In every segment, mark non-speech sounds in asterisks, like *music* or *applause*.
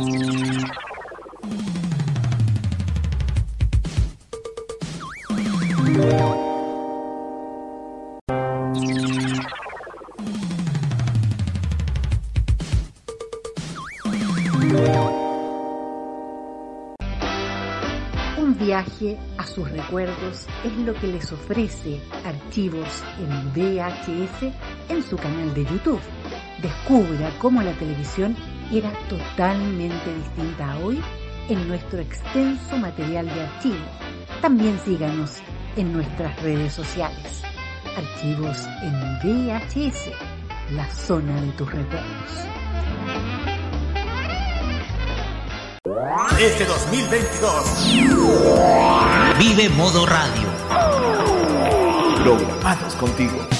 Un viaje a sus recuerdos es lo que les ofrece Archivos en VHS en su canal de YouTube. Descubra cómo la televisión era totalmente distinta a hoy en nuestro extenso material de archivo. También síganos en nuestras redes sociales. Archivos en VHS, la zona de tus recuerdos. Este 2022 Vive Modo Radio. programados contigo.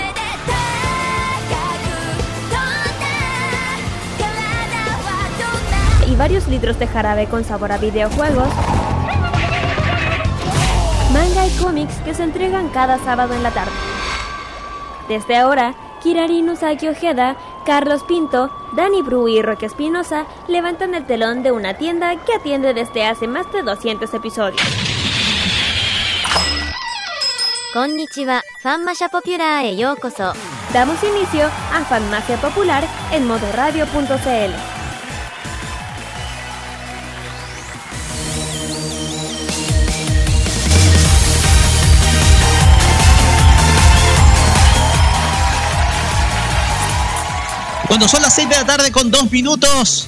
varios litros de jarabe con sabor a videojuegos. Manga y cómics que se entregan cada sábado en la tarde. Desde ahora, Kirari Usagi Ojeda, Carlos Pinto, Dani Bru y Roque Espinosa levantan el telón de una tienda que atiende desde hace más de 200 episodios. Konnichiwa, Fanmasha Popular e. Damos inicio a Fanmacia Popular en modoradio.cl. Cuando son las 6 de la tarde con 2 minutos,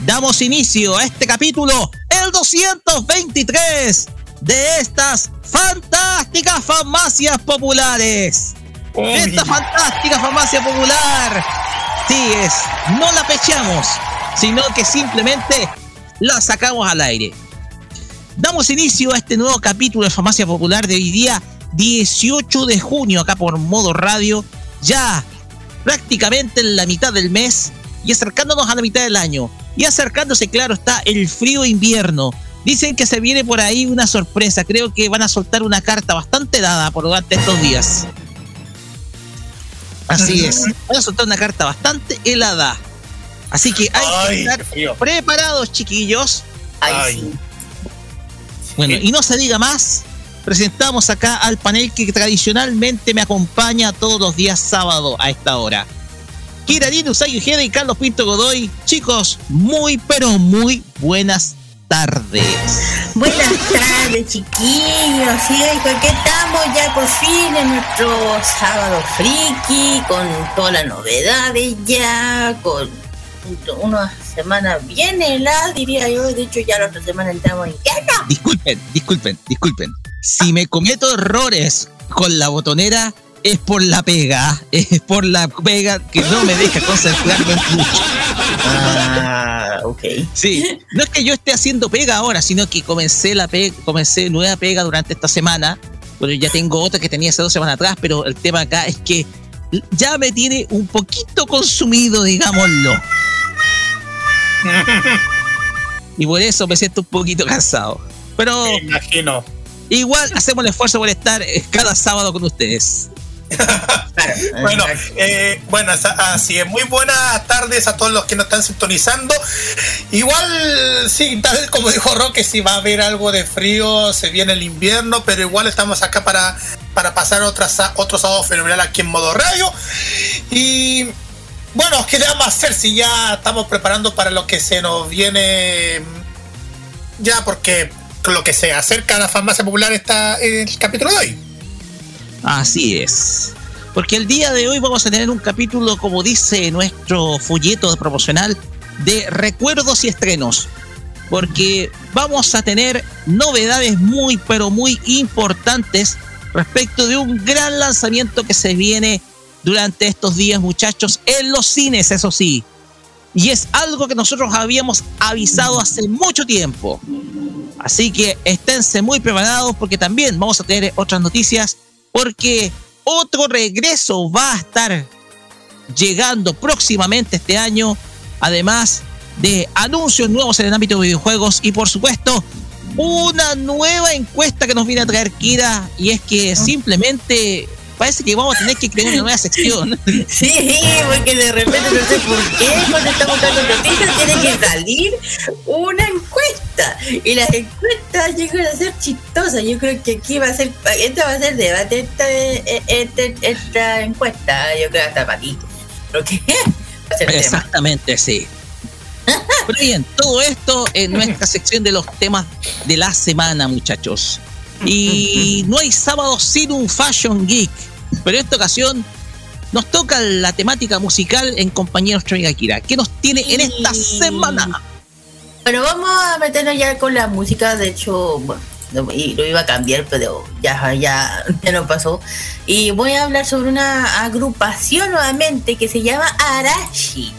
damos inicio a este capítulo, el 223 de estas fantásticas farmacias populares. Esta fantástica farmacia popular. Sí, es, no la pechamos, sino que simplemente la sacamos al aire. Damos inicio a este nuevo capítulo de Farmacia Popular de hoy día 18 de junio, acá por modo radio, ya prácticamente en la mitad del mes y acercándonos a la mitad del año. Y acercándose, claro, está el frío invierno. Dicen que se viene por ahí una sorpresa. Creo que van a soltar una carta bastante dada por durante estos días. Así es. Van a soltar una carta bastante helada. Así que hay Ay, que estar preparados, chiquillos. Ay, Bueno, y no se diga más, presentamos acá al panel que tradicionalmente me acompaña todos los días sábado a esta hora. Kirarino Usagi Ojeda y Carlos Pinto Godoy. Chicos, muy pero muy buenas tardes. Buenas tardes, chiquillos. Sí, ¿con qué estamos ya por fin en nuestro sábado friki? Con todas las novedades ya, con una semana bien helada, diría yo. De hecho, ya la otra semana entramos en invierno. Disculpen, disculpen, disculpen. Si me cometo errores con la botonera, es por la pega. Es por la pega que no me deja concentrarme mucho. Ah, ok. Sí, no es que yo esté haciendo pega ahora, sino que comencé la pega, comencé nueva pega durante esta semana. Bueno, ya tengo otra que tenía hace dos semanas atrás, pero el tema acá es que ya me tiene un poquito consumido, digámoslo. *laughs* Y por eso me siento un poquito cansado. Pero me imagino. igual hacemos el esfuerzo por estar eh, cada sábado con ustedes. *laughs* Bueno, eh, bueno, así es. Muy buenas tardes a todos los que nos están sintonizando. Igual, sí, tal como dijo Roque, si va a haber algo de frío, se viene el invierno, pero igual estamos acá para, para pasar otra, otro sábado fenomenal aquí en modo radio. Y bueno, ¿qué vamos a hacer si ya estamos preparando para lo que se nos viene? Ya, porque lo que se acerca a la farmacia popular está en el capítulo de hoy. Así es. Porque el día de hoy vamos a tener un capítulo, como dice nuestro folleto promocional, de recuerdos y estrenos. Porque vamos a tener novedades muy, pero muy importantes respecto de un gran lanzamiento que se viene durante estos días, muchachos, en los cines, eso sí. Y es algo que nosotros habíamos avisado hace mucho tiempo. Así que esténse muy preparados porque también vamos a tener otras noticias porque otro regreso va a estar llegando próximamente este año, además de anuncios nuevos en el ámbito de videojuegos y por supuesto una nueva encuesta que nos viene a traer Kira y es que simplemente parece que vamos a tener que crear una nueva sección. *laughs* Sí, porque de repente no sé por qué cuando estamos dando noticias tiene que salir una encuesta. Y las encuestas llegan a ser chistosas. Yo creo que aquí va a ser, esta va a ser debate esta, esta, esta encuesta. Yo creo hasta para ti. *laughs* Exactamente, sí. Pero bien, todo esto en nuestra sección de los temas de la semana, muchachos. Y no hay sábado sin un Fashion Geek. Pero en esta ocasión nos toca la temática musical en compañía de nuestra Kira. ¿Qué nos tiene en esta semana? Bueno, vamos a meternos ya con la música. De hecho, bueno, lo iba a cambiar, pero ya, ya, ya no pasó. Y voy a hablar sobre una agrupación nuevamente que se llama Arashi.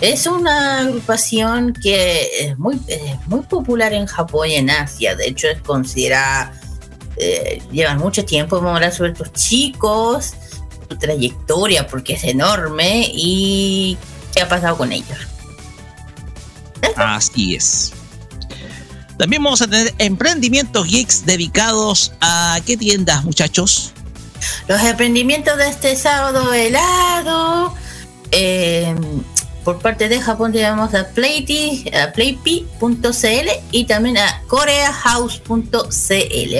Es una agrupación que es muy, muy popular en Japón y en Asia. De hecho, es considerada. Eh, llevan mucho tiempo. Vamos a hablar sobre estos chicos, su trayectoria, porque es enorme y qué ha pasado con ellos. Así es. También vamos a tener emprendimientos geeks dedicados a qué tiendas, muchachos. Los emprendimientos de este sábado helado. Eh, por parte de Japón tenemos a, playpi.cl y también a koreahouse.cl.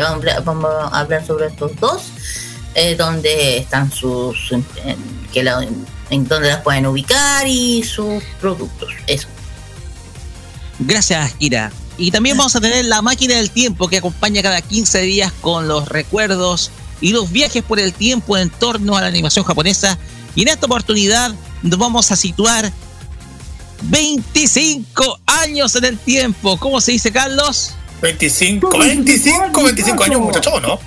Vamos, vamos, a hablar sobre estos dos, eh, donde están sus, que en donde las pueden ubicar y sus productos. Eso. Gracias, Kira. Y también vamos a tener la máquina del tiempo que acompaña cada 15 días con los recuerdos y los viajes por el tiempo en torno a la animación japonesa. Y en esta oportunidad nos vamos a situar 25 años en el tiempo. ¿Cómo se dice, Carlos? 25, 25, 25 años, muchachos, ¿no?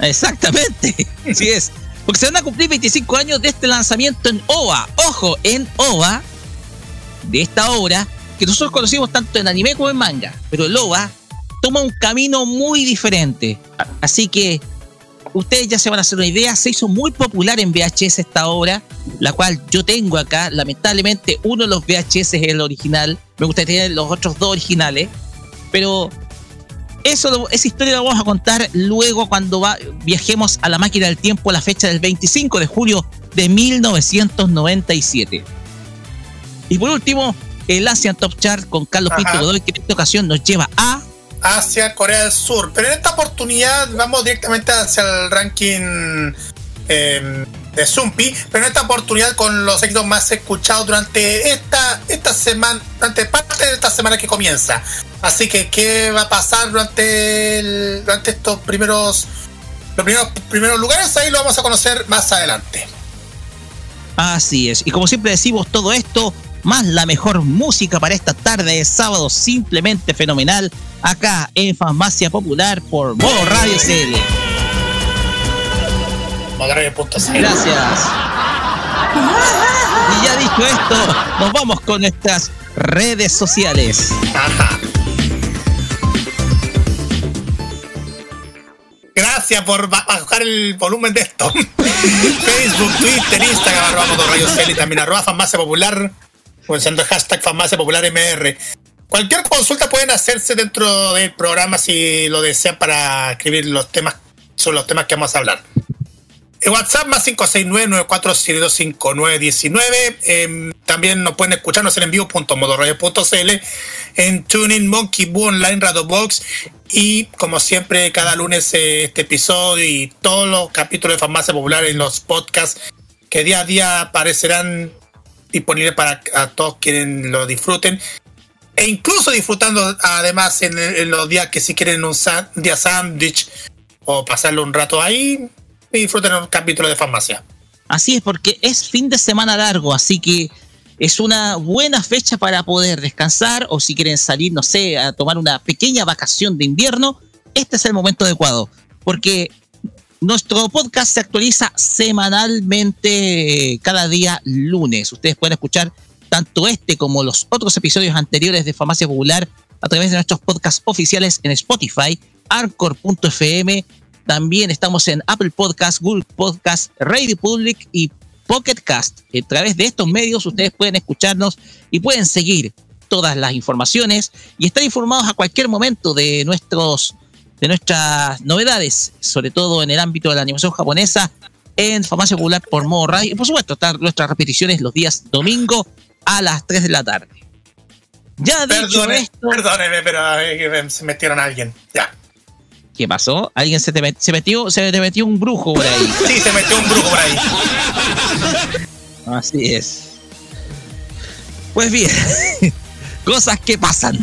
Exactamente, *laughs* así es. Porque se van a cumplir 25 años de este lanzamiento en OVA. Ojo, en OVA, de esta obra, que nosotros conocimos tanto en anime como en manga. Pero el OVA toma un camino muy diferente. Así que ustedes ya se van a hacer una idea, se hizo muy popular en VHS esta obra, la cual yo tengo acá. Lamentablemente, uno de los VHS es el original. Me gustaría tener los otros dos originales. Pero eso, esa historia la vamos a contar luego cuando viajemos a la máquina del tiempo a la fecha del 25 de julio de 1997. Y por último, el Asian Top Chart con Carlos Pinto Godoy, que en esta ocasión nos lleva a hacia Corea del Sur. Pero en esta oportunidad vamos directamente hacia el ranking em, de Zumpi. Pero en esta oportunidad con los éxitos más escuchados durante esta, esta semana, durante parte de esta semana que comienza. Así que, ¿qué va a pasar durante, durante estos primeros, los primeros, primeros lugares? Ahí lo vamos a conocer más adelante. Así es. Y como siempre decimos, todo esto más la mejor música para esta tarde de sábado simplemente fenomenal acá en Farmacia Popular por Modo Radio CL. Gracias. Y ya dicho esto, nos vamos con nuestras redes sociales. Gracias por bajar el volumen de esto. *laughs* Facebook, Twitter, Instagram, arroba Modo Radio CL y también arroba Farmacia Popular usando el hashtag Farmacia Popular MR. Cualquier consulta pueden hacerse dentro del programa si lo desean para escribir los temas sobre los temas que vamos a hablar. En WhatsApp más 569-94725919. Eh, también nos pueden escucharnos en envío.modoradio.cl, en TuneIn, Monkey Boo Online, Box y como siempre cada lunes eh, este episodio y todos los capítulos de Farmacia Popular en los podcasts que día a día aparecerán disponible para a todos quienes lo disfruten. E incluso disfrutando además en, los días que si quieren un, día sándwich o pasarlo un rato ahí, disfruten un capítulo de farmacia. Así es, porque es fin de semana largo, así que es una buena fecha para poder descansar o si quieren salir, no sé, a tomar una pequeña vacación de invierno, este es el momento adecuado, porque nuestro podcast se actualiza semanalmente cada día lunes. Ustedes pueden escuchar tanto este como los otros episodios anteriores de Farmacia Popular a través de nuestros podcasts oficiales en Spotify, Anchor.fm. También estamos en Apple Podcasts, Google Podcasts, Radio Public y Pocket Cast. A través de estos medios ustedes pueden escucharnos y pueden seguir todas las informaciones y estar informados a cualquier momento de nuestros de nuestras novedades, sobre todo en el ámbito de la animación japonesa, en Farmacia Popular por modo radio. Y por supuesto, están nuestras repeticiones los días domingo a las 3 de la tarde. Ya dicho esto. Perdóneme, pero eh, se metieron a alguien. Ya. ¿Qué pasó? ¿Alguien se te, metió, se te metió un brujo por ahí? Sí, se metió un brujo por ahí. Así es. Pues bien, *laughs* cosas que pasan.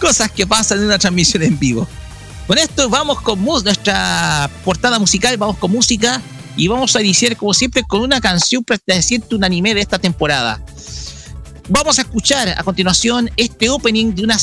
cosas que pasan en una transmisión en vivo. Con esto vamos con nuestra portada musical, vamos con música y vamos a iniciar como siempre con una canción perteneciente a un anime de esta temporada. Vamos a escuchar a continuación este opening de, una,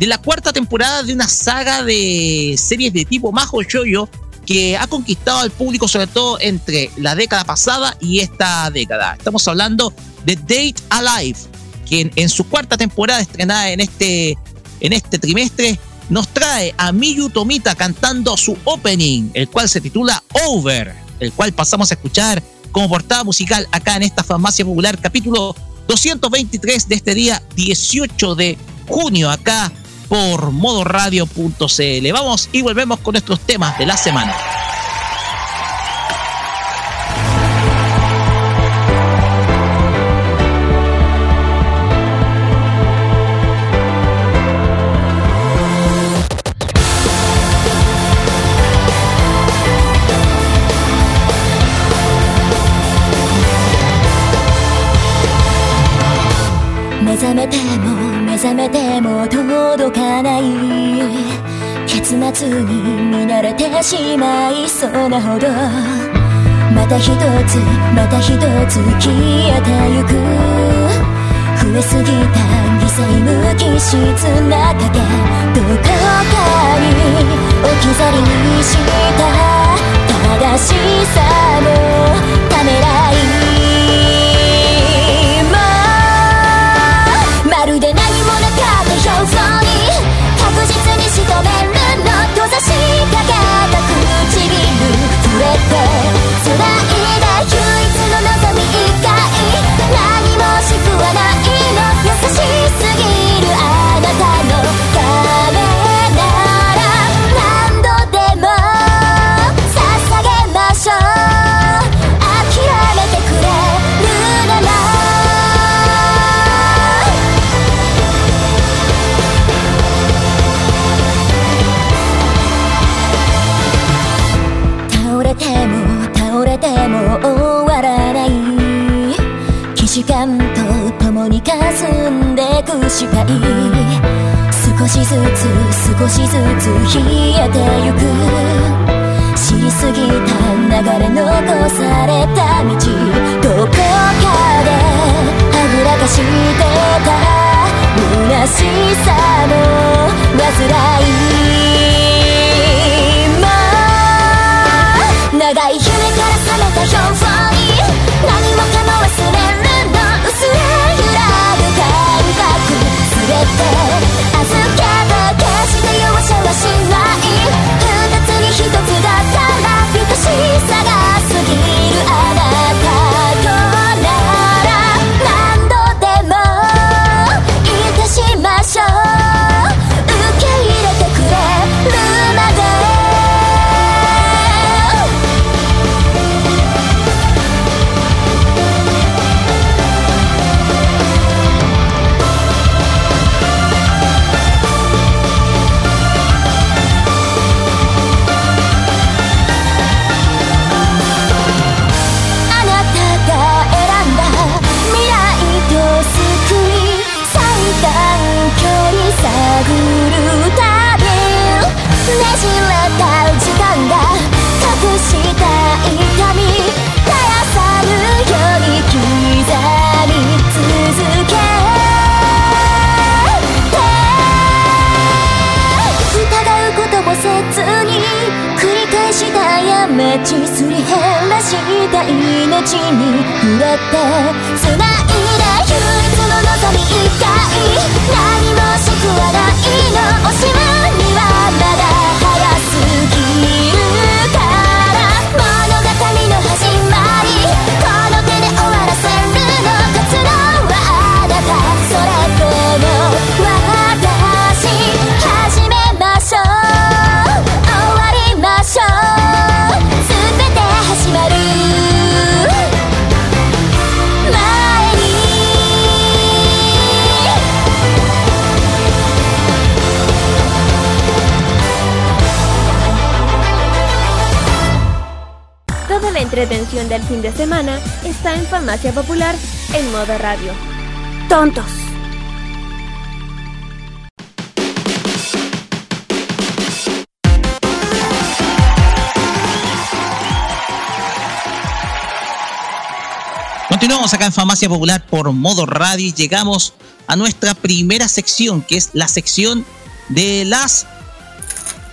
de la cuarta temporada de una saga de series de tipo Majo Shoyo que ha conquistado al público sobre todo entre la década pasada y esta década. Estamos hablando de Date Alive, que en, su cuarta temporada estrenada en este, en este trimestre nos trae a Miyu Tomita cantando su opening, el cual se titula Over, el cual pasamos a escuchar como portada musical acá en esta farmacia popular, capítulo 223 de este día 18 de junio, acá por modoradio.cl. Vamos y volvemos con nuestros temas de la semana. 覚めても目覚めても届かない結末に見慣れてしまいそうなほどまた一つまた一つ消えてゆく増えすぎた犠牲無機質な影どこかに置き去りにした正しさも。めるの閉ざしかけた唇触れて霞んでく視界少しずつ少しずつ冷えてゆく。知りすぎた流れ残された道。どこかではぐらかしてた。虚しさも煩い。二つに一つだから愛しさ命に触れて entretención del fin de semana está en Farmacia Popular en modo radio. Tontos. Continuamos acá en Farmacia Popular por modo radio y llegamos a nuestra primera sección, que es la sección de las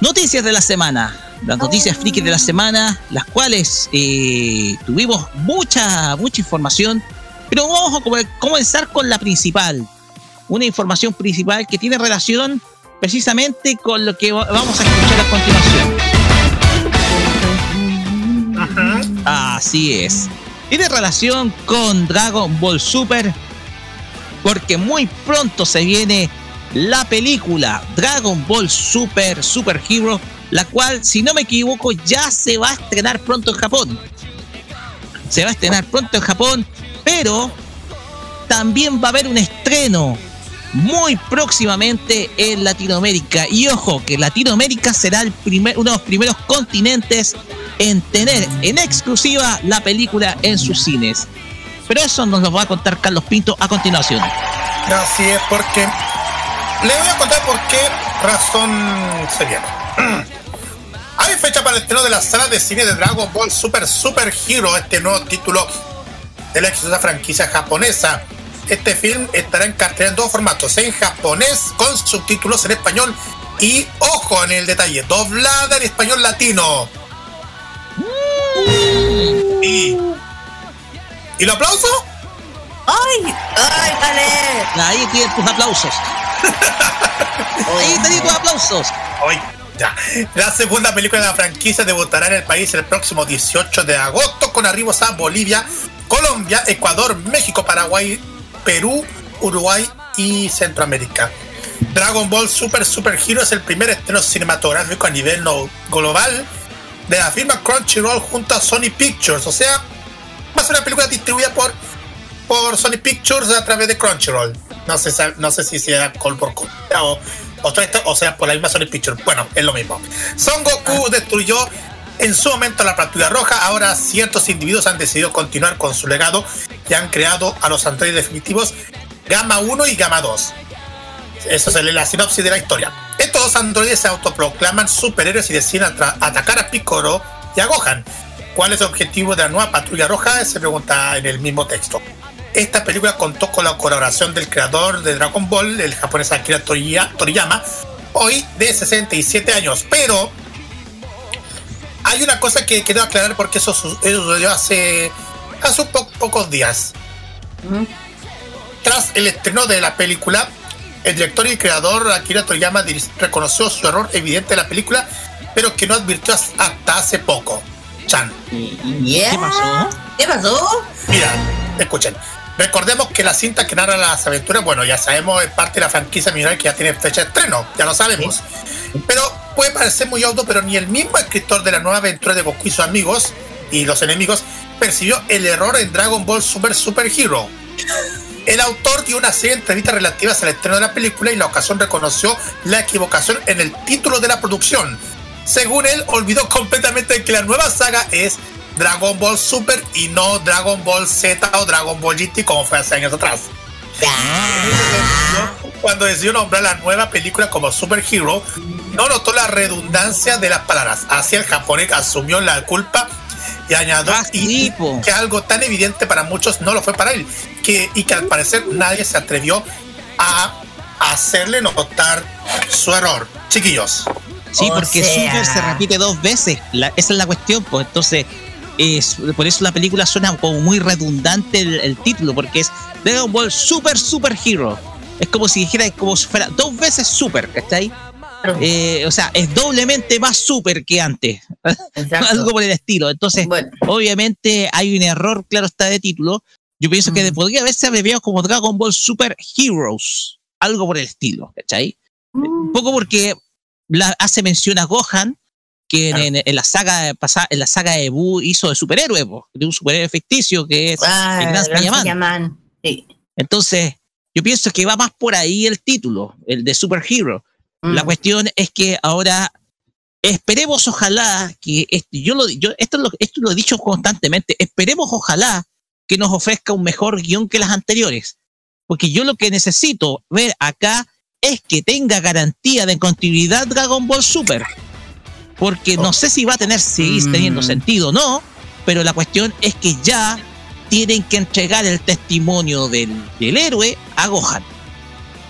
noticias de la semana. Las noticias frikis de la semana, las cuales eh, tuvimos mucha, mucha información, pero vamos a comenzar con la principal. Una información principal que tiene relación precisamente con lo que vamos a escuchar a continuación. Así es tiene relación con Dragon Ball Super porque muy pronto se viene la película Dragon Ball Super Super Hero, la cual, si no me equivoco, ya se va a estrenar pronto en Japón. Se va a estrenar pronto en Japón, pero también va a haber un estreno muy próximamente en Latinoamérica. Y ojo, que Latinoamérica será el primer, uno de los primeros continentes en tener en exclusiva la película en sus cines. Pero eso nos lo va a contar Carlos Pinto a continuación. Así es, porque le voy a contar por qué razón se viene. *clears throat* Hay fecha para el estreno de la sala de cine de Dragon Ball Super Super Hero, este nuevo título de la exitosa franquicia japonesa. Este film estará en cartelera en dos formatos, en japonés con subtítulos en español y, ojo en el detalle, doblada en español latino. ¿Y, ¿Y los aplausos? ¡Ay! ¡Ay, vale! Ahí tienes tus aplausos. *laughs* Ahí tienes tus aplausos. Hoy, La segunda película de la franquicia debutará en el país el próximo 18 de agosto con arribos a Bolivia, Colombia, Ecuador, México, Paraguay, Perú, Uruguay y Centroamérica. Dragon Ball Super Super Hero es el primer estreno cinematográfico a nivel global de la firma Crunchyroll junto a Sony Pictures. O sea, va a ser una película distribuida por, por Sony Pictures a través de Crunchyroll. No sé, no sé si sea col por col o, o, sea por la misma Sony Pictures. Bueno, es lo mismo. Son Goku ah. destruyó en su momento la patrulla roja. Ahora ciertos individuos han decidido continuar con su legado y han creado a los androides definitivos Gamma 1 y Gamma 2. Eso es la sinopsis de la historia. Estos dos androides se autoproclaman superhéroes y deciden atacar a Piccolo y a Gohan. ¿Cuál es el objetivo de la nueva patrulla roja? Se pregunta en el mismo texto. Esta película contó con la colaboración del creador de Dragon Ball, el japonés Akira Toriyama, hoy de 67 años. Pero hay una cosa que quiero aclarar porque eso, sucedió hace, hace pocos días. Tras el estreno de la película, el director y creador Akira Toriyama reconoció su error evidente de la película, pero que no advirtió hasta hace poco. Chan. ¿Qué pasó? ¿Qué pasó? Mira, escuchen. Recordemos que la cinta que narra las aventuras, bueno, ya sabemos, es parte de la franquicia mineral que ya tiene fecha de estreno, ya lo sabemos. Pero puede parecer muy obvio, pero ni el mismo escritor de la nueva aventura de Goku y sus amigos y los enemigos percibió el error en Dragon Ball Super Super Hero. El autor dio una serie de entrevistas relativas al estreno de la película y la ocasión reconoció la equivocación en el título de la producción. Según él, olvidó completamente que la nueva saga es Dragon Ball Super y no Dragon Ball Z o Dragon Ball GT como fue hace años atrás. Cuando decidió nombrar la nueva película como Super Hero, no notó la redundancia de las palabras. Así el japonés asumió la culpa y añadió ah, que algo tan evidente para muchos no lo fue para él que, y que al parecer nadie se atrevió a hacerle notar su error. Chiquillos. Sí, porque Super se repite dos veces. esa es la cuestión, pues entonces es, por eso la película suena como muy redundante el, título, porque es Dragon Ball Super Super Hero. Es como si dijera como si fuera dos veces Super, ¿cachai? Eh, o sea, es doblemente más super que antes. *laughs* Algo por el estilo. Entonces, obviamente hay un error, claro está, de título. Yo pienso que mm. podría haberse abreviado como Dragon Ball Super Heroes. Algo por el estilo, ¿cachai? Mm. Un poco porque hace mención a Gohan, que en, la saga pasada, en la saga de Buu hizo de superhéroe, de un superhéroe ficticio que es ah, el Gran Entonces, yo pienso que va más por ahí el título, el de Super Hero. La mm. cuestión es que ahora esperemos ojalá que yo lo yo esto lo, esto lo he dicho constantemente, esperemos ojalá que nos ofrezca un mejor guion que las anteriores, porque yo lo que necesito ver acá es que tenga garantía de continuidad Dragon Ball Super. Porque no sé si va a tener, seguir mm. teniendo sentido o no, pero la cuestión es que ya tienen que entregar el testimonio del, del héroe a Gohan.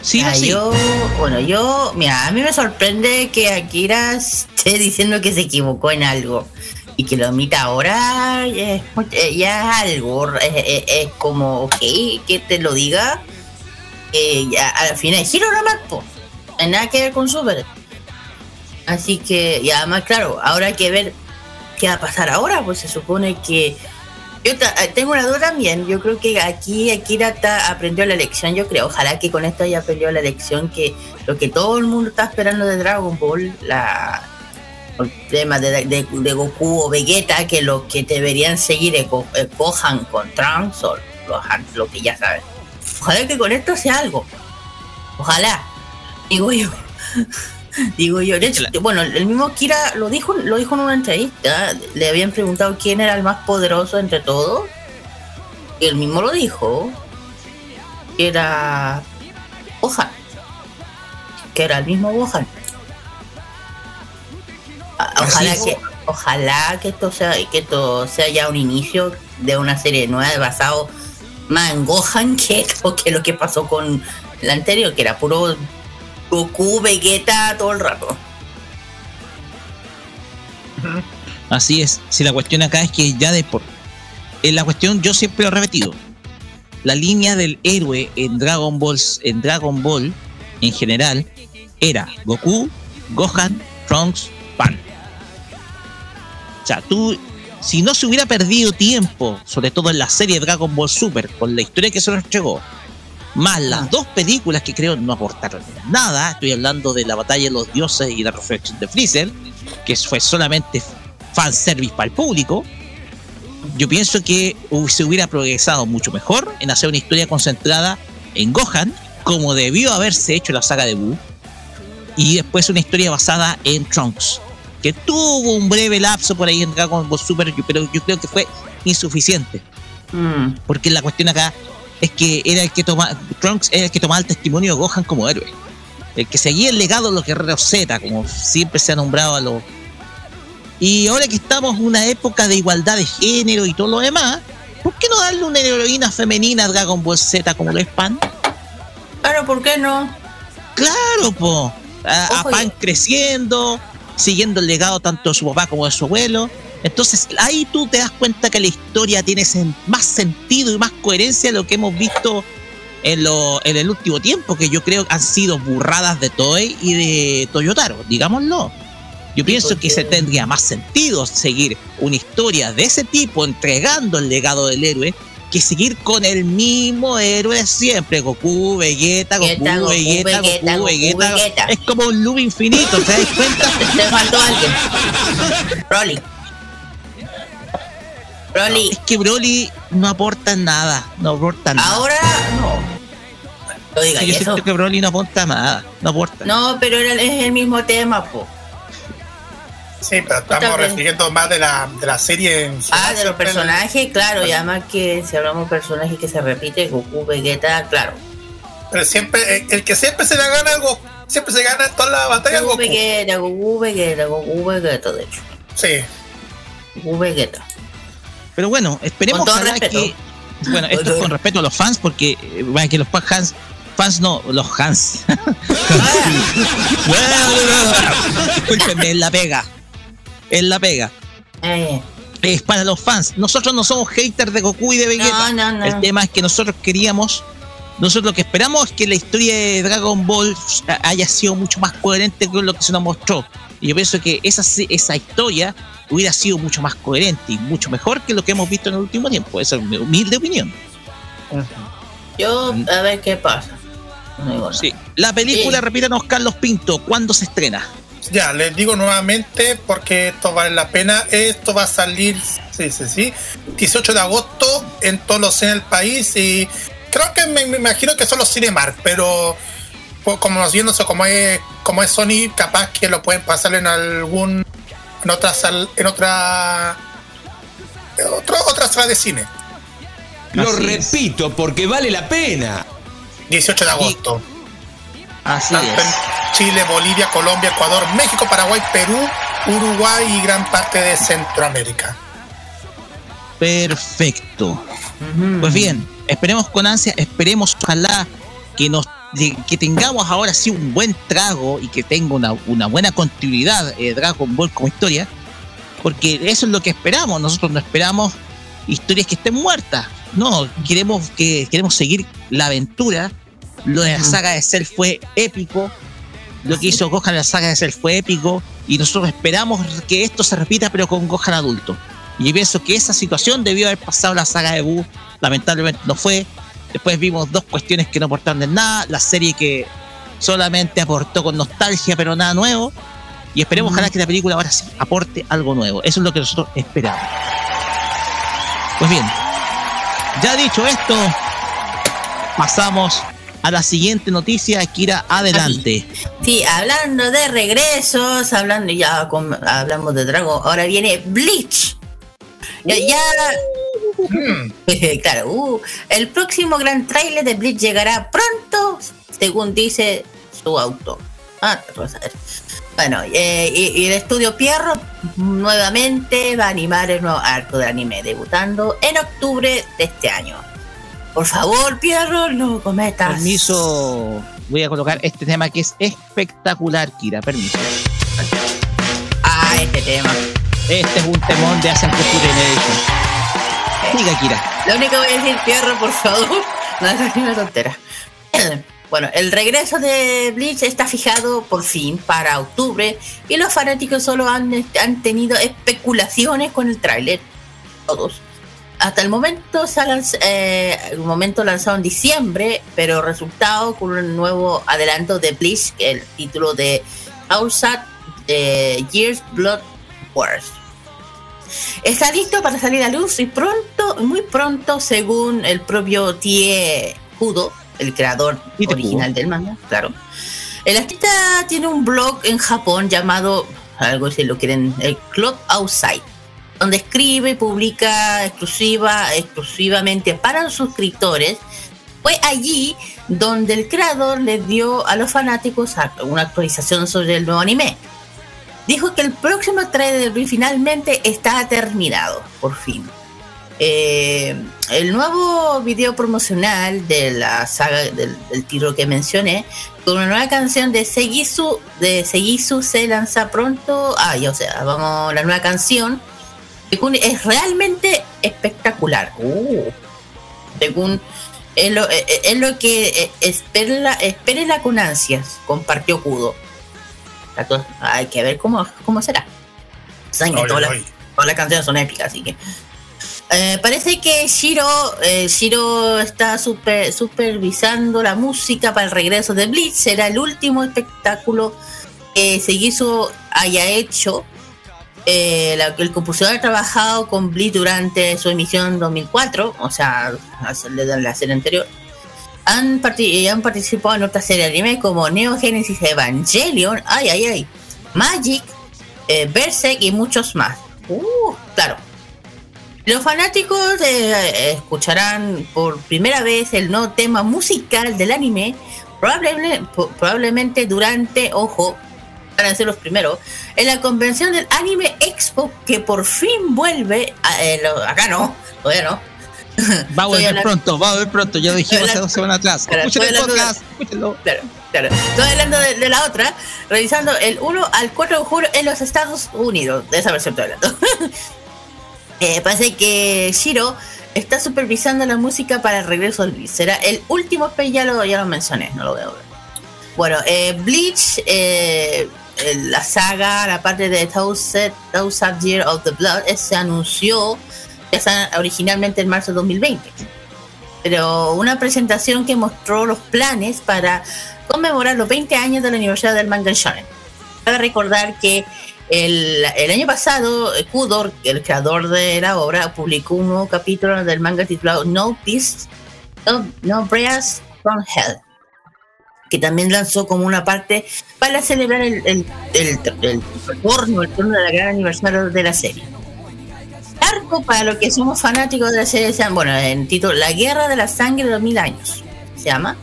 Sí, ah, yo, bueno, yo, mira, a mí me sorprende que Akira esté diciendo que se equivocó en algo y que lo omita ahora eh, ya es algo, es, como, ok, que te lo diga. Eh, ya, al final, Giro no hay nada que ver con Super. Así que, y además, claro, ahora hay que ver qué va a pasar ahora, pues se supone que yo eh, tengo una duda también. Yo creo que aquí Akira aprendió la lección. Yo creo, ojalá que con esto haya aprendido la lección que lo que todo el mundo está esperando de Dragon Ball, la, el tema de, Goku o Vegeta, que lo que deberían seguir es, Gohan con Trunks o lo que ya saben. Ojalá que con esto sea algo. Ojalá. Digo yo. *laughs* Digo yo, bueno, el mismo Kira lo dijo, lo dijo en una entrevista, le habían preguntado quién era el más poderoso entre todos, y él mismo lo dijo, que era Gohan, que era el mismo Gohan. Ojalá que, ojalá que esto sea, que esto sea ya un inicio de una serie nueva basado más en Gohan que, que lo que pasó con la anterior, que era puro Goku, Vegeta todo el rato. Así es. Si la cuestión acá es que ya de por. En la cuestión, yo siempre lo he repetido. La línea del héroe en Dragon Ball, en Dragon Ball, en general, era Goku, Gohan, Trunks, Pan. O sea, tú, si no se hubiera perdido tiempo, sobre todo en la serie Dragon Ball Super, con la historia que se nos entregó, más las ah. dos películas que creo no aportaron nada. Estoy hablando de la batalla de los dioses y la reflexión de Freezer, que fue solamente fanservice para el público. Yo pienso que se hubiera progresado mucho mejor en hacer una historia concentrada en Gohan, como debió haberse hecho la saga de Buu, y después una historia basada en Trunks, que tuvo un breve lapso por ahí en Dragon Ball Super, pero yo creo que fue insuficiente. Mm. Porque la cuestión acá es que era el que toma, Trunks era el que tomaba el testimonio de Gohan como héroe. El que seguía el legado de los guerreros Z, como siempre se ha nombrado a los. Y ahora que estamos en una época de igualdad de género y todo lo demás, ¿por qué no darle una heroína femenina a Dragon Ball Z como lo es Pan? Claro, ¿por qué no? Claro, po. A, a Pan creciendo, siguiendo el legado tanto de su papá como de su abuelo. Entonces ahí tú te das cuenta que la historia tiene más sentido y más coherencia de lo que hemos visto en, lo, en el último tiempo, que yo creo han sido burradas de Toei y de Toyotaro, digámoslo. Yo pienso que se tendría más sentido seguir una historia de ese tipo entregando el legado del héroe que seguir con el mismo héroe siempre, Goku, Vegeta, Goku, Vegeta, Goku, Vegeta, Es como un loop infinito, ¿te das cuenta? *laughs* Te faltó alguien. *laughs* Broly. Broly. es que Broly no aporta nada, no aporta nada. Ahora no. Lo diga, yo siento que Broly no aporta nada, no aporta. No, pero es el mismo tema, po. Sí, pero estamos refiriendo más de la, de la serie en Ah, de los personajes, claro, y además que si hablamos de personajes que se repite, Goku, Vegeta, claro. Pero siempre, eh, el que siempre se la gana Goku, siempre se gana en todas las batallas Goku. Vegeta, Goku, Vegeta, Goku, Vegeta, de hecho. Sí. Goku, Vegeta. Pero bueno, esperemos que. Bueno, esto es con respeto a los fans, porque bueno, que los fans fans no, los Hans. *laughs* Disculpenme, es la pega. Es la pega. Eh. Es para los fans. Nosotros no somos haters de Goku y de Vegeta. El tema es que nosotros queríamos. Nosotros lo que esperamos es que la historia de Dragon Ball haya sido mucho más coherente con lo que se nos mostró. Y yo pienso que esa, esa historia hubiera sido mucho más coherente y mucho mejor que lo que hemos visto en el último tiempo. Esa es mi humilde opinión. Yo, a ver qué pasa. Sí. La película, repítanos, Carlos Pinto, ¿cuándo se estrena? Ya, les digo nuevamente porque esto vale la pena. Esto va a salir, sí, sí, sí, 18 de agosto en todos los cines del país y creo que me, imagino que son los Cinemark, pero pues, como viéndose como es como es Sony, capaz que lo pueden pasar en algún en otra sal, en otra otra, otra sala de cine. Lo repito porque vale la pena. 18 de agosto. Así es. Chile, Bolivia, Colombia, Ecuador, México, Paraguay, Perú, Uruguay y gran parte de Centroamérica. Perfecto. Pues bien, esperemos con ansia, esperemos ojalá que nos que tengamos ahora sí un buen trago y que tenga una, una buena continuidad eh, Dragon Ball como historia, porque eso es lo que esperamos. Nosotros no esperamos historias que estén muertas. No, queremos que queremos seguir la aventura. Lo de la saga de Cell fue épico. Lo que hizo Gohan en la saga de Cell fue épico. Y nosotros esperamos que esto se repita, pero con Gohan adulto. Y pienso que esa situación debió haber pasado en la saga de Buu. Lamentablemente no fue. Después vimos dos cuestiones que no aportaron de nada. La serie que solamente aportó con nostalgia, pero nada nuevo. Y esperemos ojalá que la película ahora sí aporte algo nuevo. Eso es lo que nosotros esperamos. Pues bien, ya dicho esto, pasamos a la siguiente noticia, Kira, adelante. Sí, hablando de regresos, hablando ya con- hablamos de Dragon, ahora viene Bleach. Ya, ya- *laughs* claro, uh, el próximo gran tráiler de Bleach llegará pronto, según dice su autor. Ah, vamos a ver. Bueno, eh, y, y el estudio Pierro nuevamente va a animar el nuevo arco de anime, debutando en octubre de este año. Por favor, Pierro, no cometas. Permiso, voy a colocar este tema que es espectacular, Kira, permiso. Ah, este tema. Este es un temón de Asian Culture Kira. Lo único que voy a decir, Pierro, por favor, *laughs* no es una tontera. *clears throat* Bueno, el regreso de Bleach está fijado por fin para octubre y los fanáticos solo han, tenido especulaciones con el tráiler. Todos. Hasta el momento, se ha lanz- eh, el momento lanzado en diciembre, pero resultado con un nuevo adelanto de Bleach, el título de Outside eh, Years Blood Wars. Está listo para salir a luz y pronto, muy pronto, según el propio Tie Kudo, el creador Tie original del manga, claro. El artista tiene un blog en Japón llamado, algo si lo quieren, el Club Outside, donde escribe y publica exclusiva, exclusivamente para los suscriptores. Fue allí donde el creador le dio a los fanáticos una actualización sobre el nuevo anime dijo que el próximo trailer finalmente está terminado, por fin. Eh, el nuevo video promocional de la saga del, del tiro que mencioné, con una nueva canción de Segisu, de Segisu se lanza pronto. Ah, ya, o sea, vamos, la nueva canción es realmente espectacular. Uh, según es lo, es- es lo que eh, espérenla, espérenla con ansias, compartió Kudo. Hay que ver cómo, cómo será. Saben que Ay, todas, las- todas las canciones son épicas, así que. Eh, parece que Shiro, eh, Shiro está super, supervisando la música para el regreso de Bleach. Será el último espectáculo que Segisu haya hecho. Eh, la- el compositor ha trabajado con Bleach durante su emisión en 2004, o sea, hacerle de la serie anterior. Han, parti- han participado en otras series de anime como Neo Genesis Evangelion, ay, ay, ay, Magic, eh, Berserk y muchos más. Uh, claro. Los fanáticos eh, escucharán por primera vez el nuevo tema musical del anime, probablemente, durante, ojo, van a ser los primeros, en la convención del Anime Expo que por fin vuelve, a- eh, lo- acá no, todavía no. *laughs* Va a volver pronto, va a volver pronto. Ya lo dijimos hace dos semanas atrás. Claro, Escuchen el hablando de- podcast, escúchenlo. Claro, claro. Estoy hablando de, de la otra, realizando el 1 al 4 de julio en los Estados Unidos. De esa versión estoy hablando. *laughs* Eh, parece que Shiro está supervisando la música para el regreso del Bleach. Será el último, pero ya lo, ya lo mencioné, no lo veo. Bueno, eh, Bleach, eh, la saga, la parte de Thousand, Thousand Year of the Blood, eh, se anunció originalmente en marzo de 2020 pero una presentación que mostró los planes para conmemorar los 20 años del aniversario del manga shonen. Cabe recordar que el, el año pasado, eh, Kudor, el creador de la obra, publicó un nuevo capítulo del manga titulado No Peace, No, no from Hell. que también lanzó como una parte para celebrar el, el, el, el, el turno de la gran aniversario de la serie. Arco, para los que somos fanáticos de la serie, bueno, en título La Guerra de la Sangre de los Mil Años, se llama.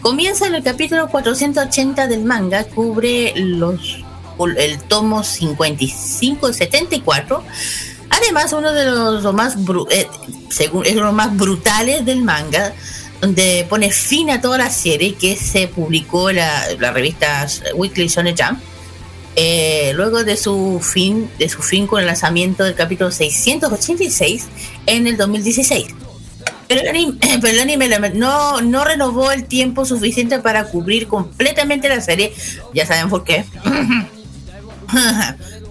Comienza en el capítulo 480 del manga, cubre los el tomo 55 y 74. Además, uno de los, más eh, según, es los más brutales del manga, donde pone fin a toda la serie que se publicó en la, la revista Weekly Shonen Jump. Eh, luego de su fin de su fin con el lanzamiento del capítulo 686 en el 2016. *clears throat* Pero el anime, pero el anime no, no renovó el tiempo suficiente para cubrir completamente la serie. Ya saben por qué.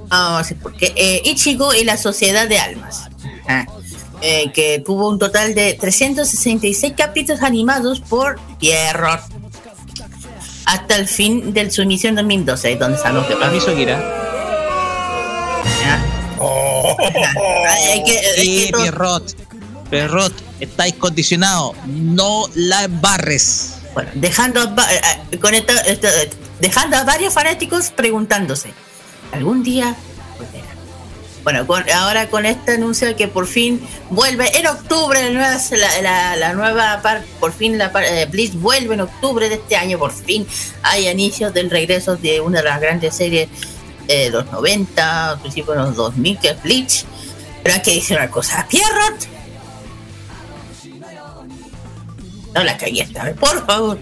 Vamos a por qué. Eh, Ichigo y la Sociedad de Almas. Ah. Eh, que tuvo un total de 366 capítulos animados por Pierrot hasta el fin de su emisión en 2012, donde sabemos que Permiso, Kira. Oh. sí, Pierrot. Pierrot, estáis condicionados. No la barres. Bueno, dejando, eh, con esto, dejando a varios fanáticos preguntándose: ¿algún día bueno, ahora con este anuncio que por fin vuelve en octubre, la nueva, la, nueva parte, por fin la eh, Bleach vuelve en octubre de este año, por fin hay inicios del regreso de una de las grandes series de los 90, principios de los 2000, que es Bleach. Pero hay que decir una cosa, Pierrot. No la cagué esta vez, por favor.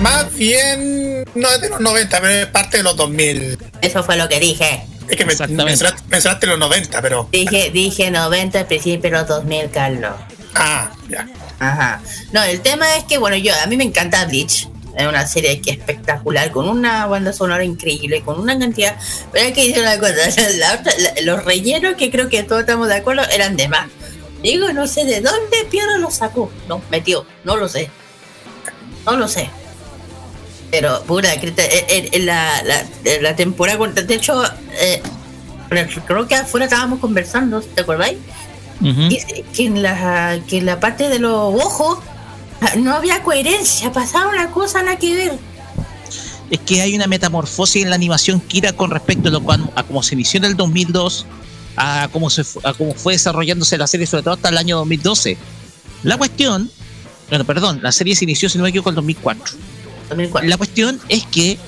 Más bien, no es de los 90, pero es parte de los 2000. Eso fue lo que dije. Es que me, mencionaste, los 90, pero. Dije, dije 90 al principio de los 2000, Carlos. Ah, ya. Ajá. No, el tema es que, bueno, yo a mí me encanta Bleach. Es una serie que es espectacular, con una banda sonora increíble, con una cantidad. Pero hay que decir una cosa: *laughs* los rellenos que creo que todos estamos de acuerdo eran de más. Digo, no sé de dónde Piero lo sacó. No, metió, no lo sé. No lo sé. Pero, pura, en, la, la, temporada, de hecho, eh, creo que afuera estábamos conversando, ¿te acordáis? que, en la, que en la parte de los ojos no había coherencia, pasaba una cosa nada que ver. Es que hay una metamorfosis en la animación Kira con respecto a, lo a cómo se inició en el 2002, a cómo, se, a cómo fue desarrollándose la serie, sobre todo hasta el año 2012. La cuestión, bueno, perdón, la serie se inició, si no me equivoco, en el 2004 la cuestión es que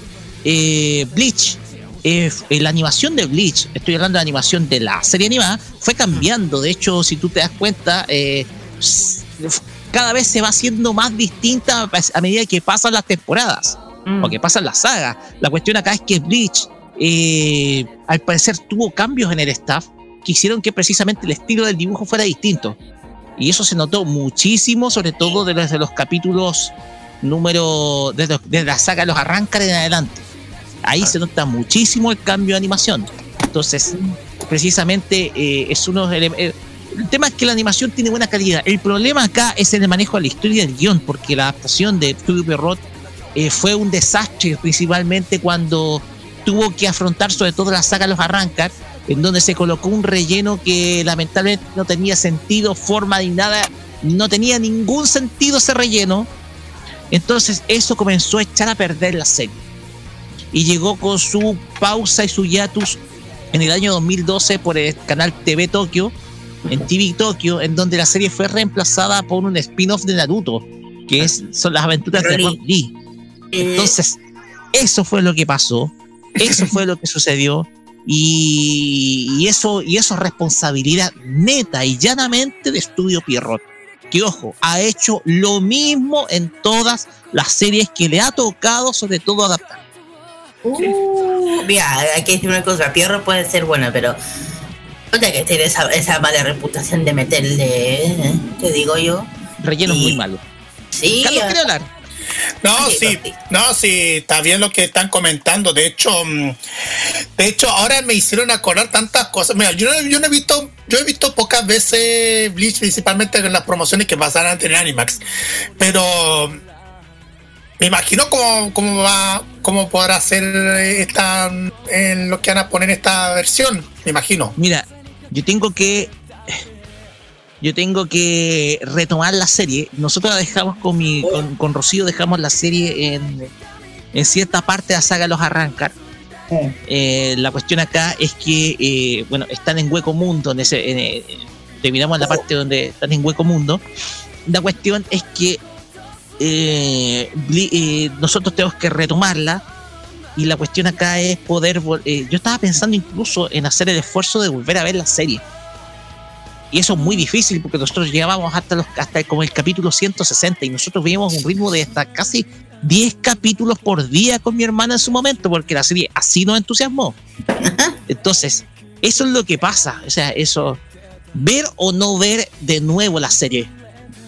eh, Bleach, eh, la animación de Bleach, estoy hablando de la animación de la serie animada, fue cambiando. De hecho, si tú te das cuenta, eh, cada vez se va haciendo más distinta a medida que pasan las temporadas mm. o que pasan las sagas. La cuestión acá es que Bleach, al parecer, tuvo cambios en el staff que hicieron que precisamente el estilo del dibujo fuera distinto. Y eso se notó muchísimo, sobre todo desde los capítulos número desde, la saga los arranca en adelante. Ahí se nota muchísimo el cambio de animación. Entonces, precisamente eh, es uno de eh, el tema es que la animación tiene buena calidad. El problema acá es en el manejo de la historia del guion, porque la adaptación de Studio Perrot eh, fue un desastre, principalmente cuando tuvo que afrontar sobre todo la saga Los Arrancar, en donde se colocó un relleno que lamentablemente no tenía sentido, forma ni nada, no tenía ningún sentido ese relleno entonces eso comenzó a echar a perder la serie. Y llegó con su pausa y su hiatus en el año 2012 por el canal TV Tokyo, en TV Tokyo, en donde la serie fue reemplazada por un spin-off de Naruto, que es, son las aventuras de Rock Lee. Entonces, eso fue lo que pasó, eso fue lo que sucedió, y, eso, y eso es responsabilidad neta y llanamente de Estudio Pierrot que ojo, ha hecho lo mismo en todas las series que le ha tocado, sobre todo adaptar. Uh, mira, hay que decir una cosa, Pierro puede ser buena, pero no tiene que tener esa, mala reputación de meterle, ¿eh? te digo yo. Relleno muy malo. Sí. hablar. No, sí, no, sí, está bien lo que están comentando. De hecho, mm, de hecho, ahora me hicieron acordar tantas cosas. Mira, yo, yo no he visto, yo he visto pocas veces Bleach, principalmente en las promociones que pasaron en Animax. Pero me imagino cómo, cómo va, cómo podrá ser esta en lo que van a poner esta versión. Me imagino. Mira, yo tengo que yo tengo que retomar la serie. Nosotros dejamos con mi, con, con Rocío dejamos la serie en, en cierta parte de la saga Los Arrancar. Eh, la cuestión acá es que, eh, bueno, están en Hueco Mundo, en ese, en, eh, terminamos la parte donde están en Hueco Mundo. La cuestión es que eh, eh, nosotros tenemos que retomarla y la cuestión acá es poder, eh, yo estaba pensando incluso en hacer el esfuerzo de volver a ver la serie. Y eso es muy difícil porque nosotros llegábamos hasta los hasta como el capítulo 160 y nosotros veíamos un ritmo de hasta casi 10 capítulos por día con mi hermana en su momento porque la serie así nos entusiasmó. Entonces, eso es lo que pasa, o sea, eso ver o no ver de nuevo la serie.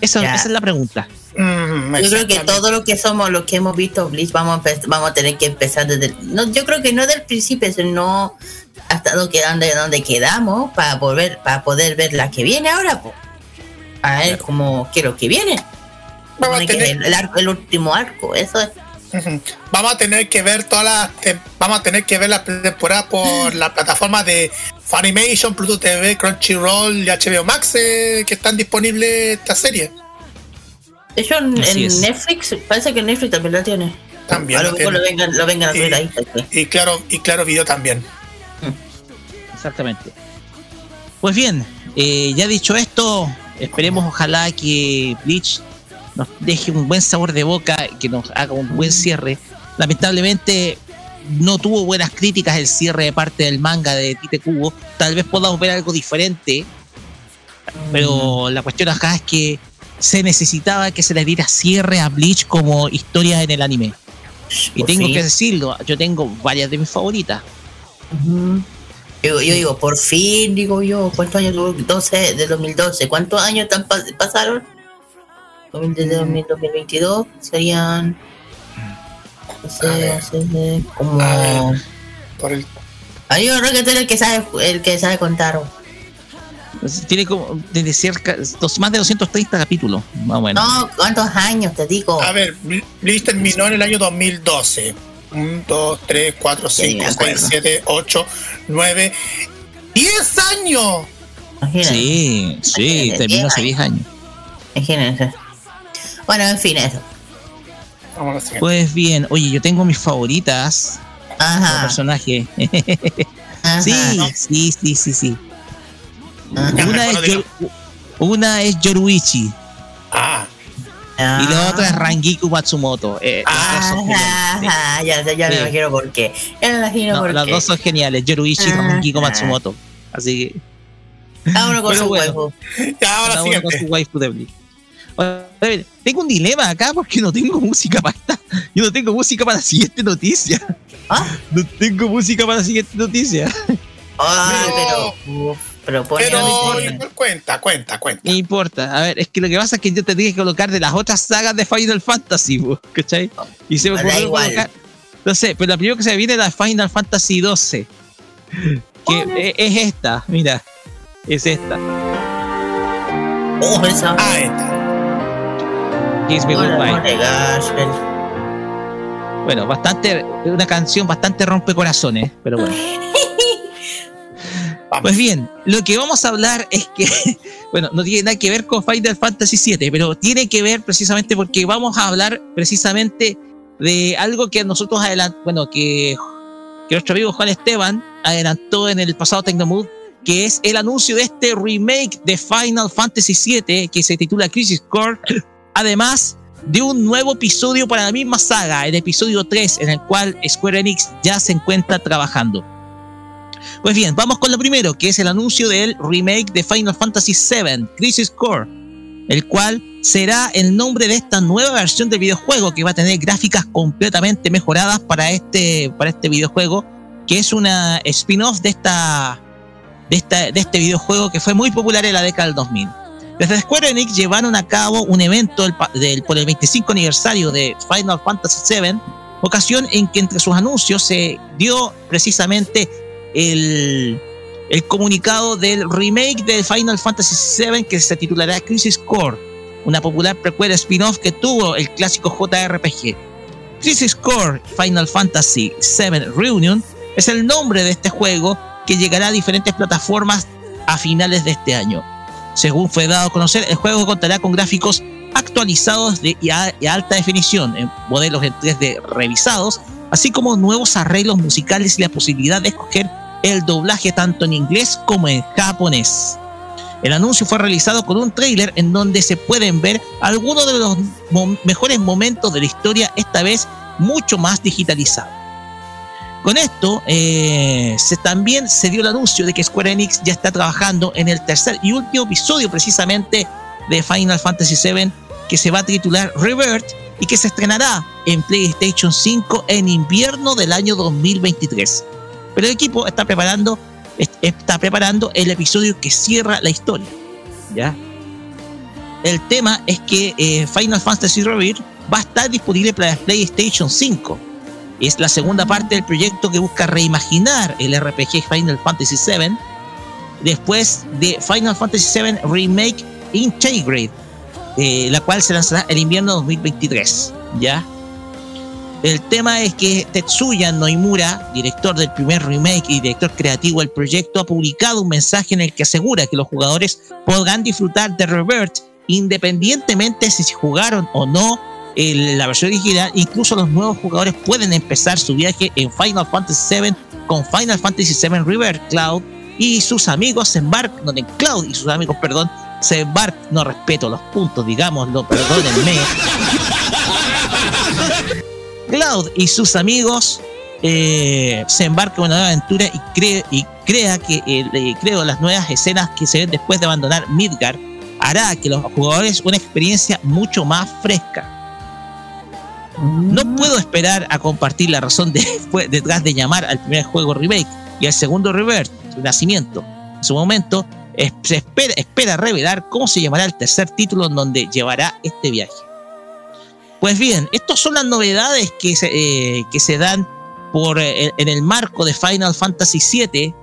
Esa, es la pregunta. Mm, Yo creo que todos los que somos, los que hemos visto Bleach, vamos a, vamos a tener que empezar desde... el- no, yo creo que no del principio, sino hasta donde, donde, donde quedamos para volver para poder ver la que viene ahora. po. A ver cómo qué es lo que viene. Vamos a que tener- el, arco- el último arco, eso es. Vamos a tener que ver todas las vamos a tener que ver la temporada por la plataforma de Funimation, Pluto TV, Crunchyroll y HBO Max eh, que están disponibles esta serie. De hecho, en. Netflix, parece que Netflix también lo tiene. También a lo lo mejor lo vengan, lo vengan a subir Sí. ahí. Y claro, y claro video también. Exactamente. Pues bien, eh, ya dicho esto, esperemos ojalá que Bleach nos deje un buen sabor de boca, que nos haga un buen cierre. Lamentablemente no tuvo buenas críticas el cierre de parte del manga de Tite Kubo. Tal vez podamos ver algo diferente, pero la cuestión acá es que se necesitaba que se le diera cierre a Bleach como historia en el anime. Y Por tengo que decirlo, yo tengo varias de mis favoritas. Ujú. Yo, yo digo, por fin, digo yo, ¿cuántos años tuvo? 12, de 2012, ¿cuántos años tan pas- pasaron? 2000 Desde 2000, 2022 serían. No sé, hace- como. A ver. Por el Hay un que tú eres el que sabe, el que sabe contar. Tiene como desde cerca, dos, más de 230 capítulos, más o menos. No, ¿cuántos años te digo? A ver, Bl- Bleach terminó en el año 2012. 1, 2, 3, 4, Sí, 5, me 6, acuerdo. 7, 8, 9, 10 años. Sí, sí, terminó hace 10 10 años. imagínense. Bueno, en fin, eso. Vamos a. Pues bien, oye, yo tengo mis favoritas de Ajá. personajes. ajá, sí, sí, sí, sí, sí. una es Yoruichi Ah, y la otra es Rangiku Matsumoto. Eh. Ajá, ajá, ya, ya, ya Sí. me imagino por qué. Ya me imagino No, por las qué. dos son geniales, Yoruichi y Ajá. Rangiku Matsumoto. Así que Cada uno con Pero su bueno. ahora cada uno con su waifu de Bleach. Oye, a ver, tengo un dilema acá porque no tengo música para esta. Yo no tengo música para la siguiente noticia. ¿Ah? No tengo música para la siguiente noticia. Ah, Pero- pero. Uf, pero igual cuenta, cuenta, cuenta. No importa. A ver, es que lo que pasa es que yo tendría que colocar de las otras sagas de Final Fantasy, ¿cachai? Y se me ocurrió igual. colocar. No sé, pero la primera que se viene es la Final Fantasy 12. Que e- es esta, mira. Es esta. Oh, esa. Ah, esta. Kiss Me Goodbye. Bueno, bastante. Una canción bastante rompecorazones, pero bueno. *laughs* Vamos. Pues bien, lo que vamos a hablar es que, *laughs* bueno, no tiene nada que ver con Final Fantasy VII, pero tiene que ver precisamente porque vamos a hablar precisamente de algo que nosotros adelantamos, bueno, que, que nuestro amigo Juan Esteban adelantó en el pasado Tecnomood, que es el anuncio de este remake de Final Fantasy VII que se titula Crisis Core, *laughs* además de un nuevo episodio para la misma saga, el episodio 3, en el cual Square Enix ya se encuentra trabajando. Pues bien, vamos con lo primero, que es el anuncio del remake de Final Fantasy VII, Crisis Core, el cual será el nombre de esta nueva versión del videojuego que va a tener gráficas completamente mejoradas para este, para este videojuego, que es una spin-off de esta, de esta de este videojuego que fue muy popular en la década del 2000. Desde Square Enix llevaron a cabo un evento por el 25 aniversario de Final Fantasy VII, ocasión en que entre sus anuncios se dio precisamente el, el comunicado del remake de Final Fantasy VII que se titulará Crisis Core, una popular precuela spin-off que tuvo el clásico JRPG. Crisis Core Final Fantasy VII Reunion es el nombre de este juego que llegará a diferentes plataformas a finales de este año. Según fue dado a conocer, el juego contará con gráficos actualizados de, y, alta definición, en modelos en 3D revisados, así como nuevos arreglos musicales y la posibilidad de escoger el doblaje tanto en inglés como en japonés. El anuncio fue realizado con un tráiler en donde se pueden ver algunos de los mejores momentos de la historia, esta vez mucho más digitalizado. Con esto, eh, se, también se dio el anuncio de que Square Enix ya está trabajando en el tercer y último episodio precisamente de Final Fantasy VII que se va a titular Revert y que se estrenará en PlayStation 5 en invierno del año 2023. Pero el equipo está preparando, está preparando el episodio que cierra la historia. ¿ya? El tema es que eh, Final Fantasy Revert va a estar disponible para PlayStation 5 es la segunda parte del proyecto que busca reimaginar el RPG Final Fantasy VII después de Final Fantasy VII Remake Integrate, eh, la cual se lanzará el invierno 2023. ¿ya? El tema es que Tetsuya Noimura, director del primer remake y director creativo del proyecto, ha publicado un mensaje en el que asegura que los jugadores podrán disfrutar de Revert independientemente si jugaron o no la versión original, incluso los nuevos jugadores pueden empezar su viaje en Final Fantasy VII con Final Fantasy VII River Cloud y sus amigos se embarcan, en Cloud y sus amigos, perdón, se embarcan, no respeto los puntos, digámoslo, perdónenme. *laughs* Cloud y sus amigos eh, se embarcan en una nueva aventura y, cree, y crea que eh, creo las nuevas escenas que se ven después de abandonar Midgard hará que los jugadores una experiencia mucho más fresca. No puedo esperar a compartir la razón *laughs* detrás de llamar al primer juego remake y al segundo revert, nacimiento. En su momento, se espera, espera revelar cómo se llamará el tercer título en donde llevará este viaje. Pues bien, estas son las novedades que se, eh, que se dan por, eh, en el marco de Final Fantasy VII,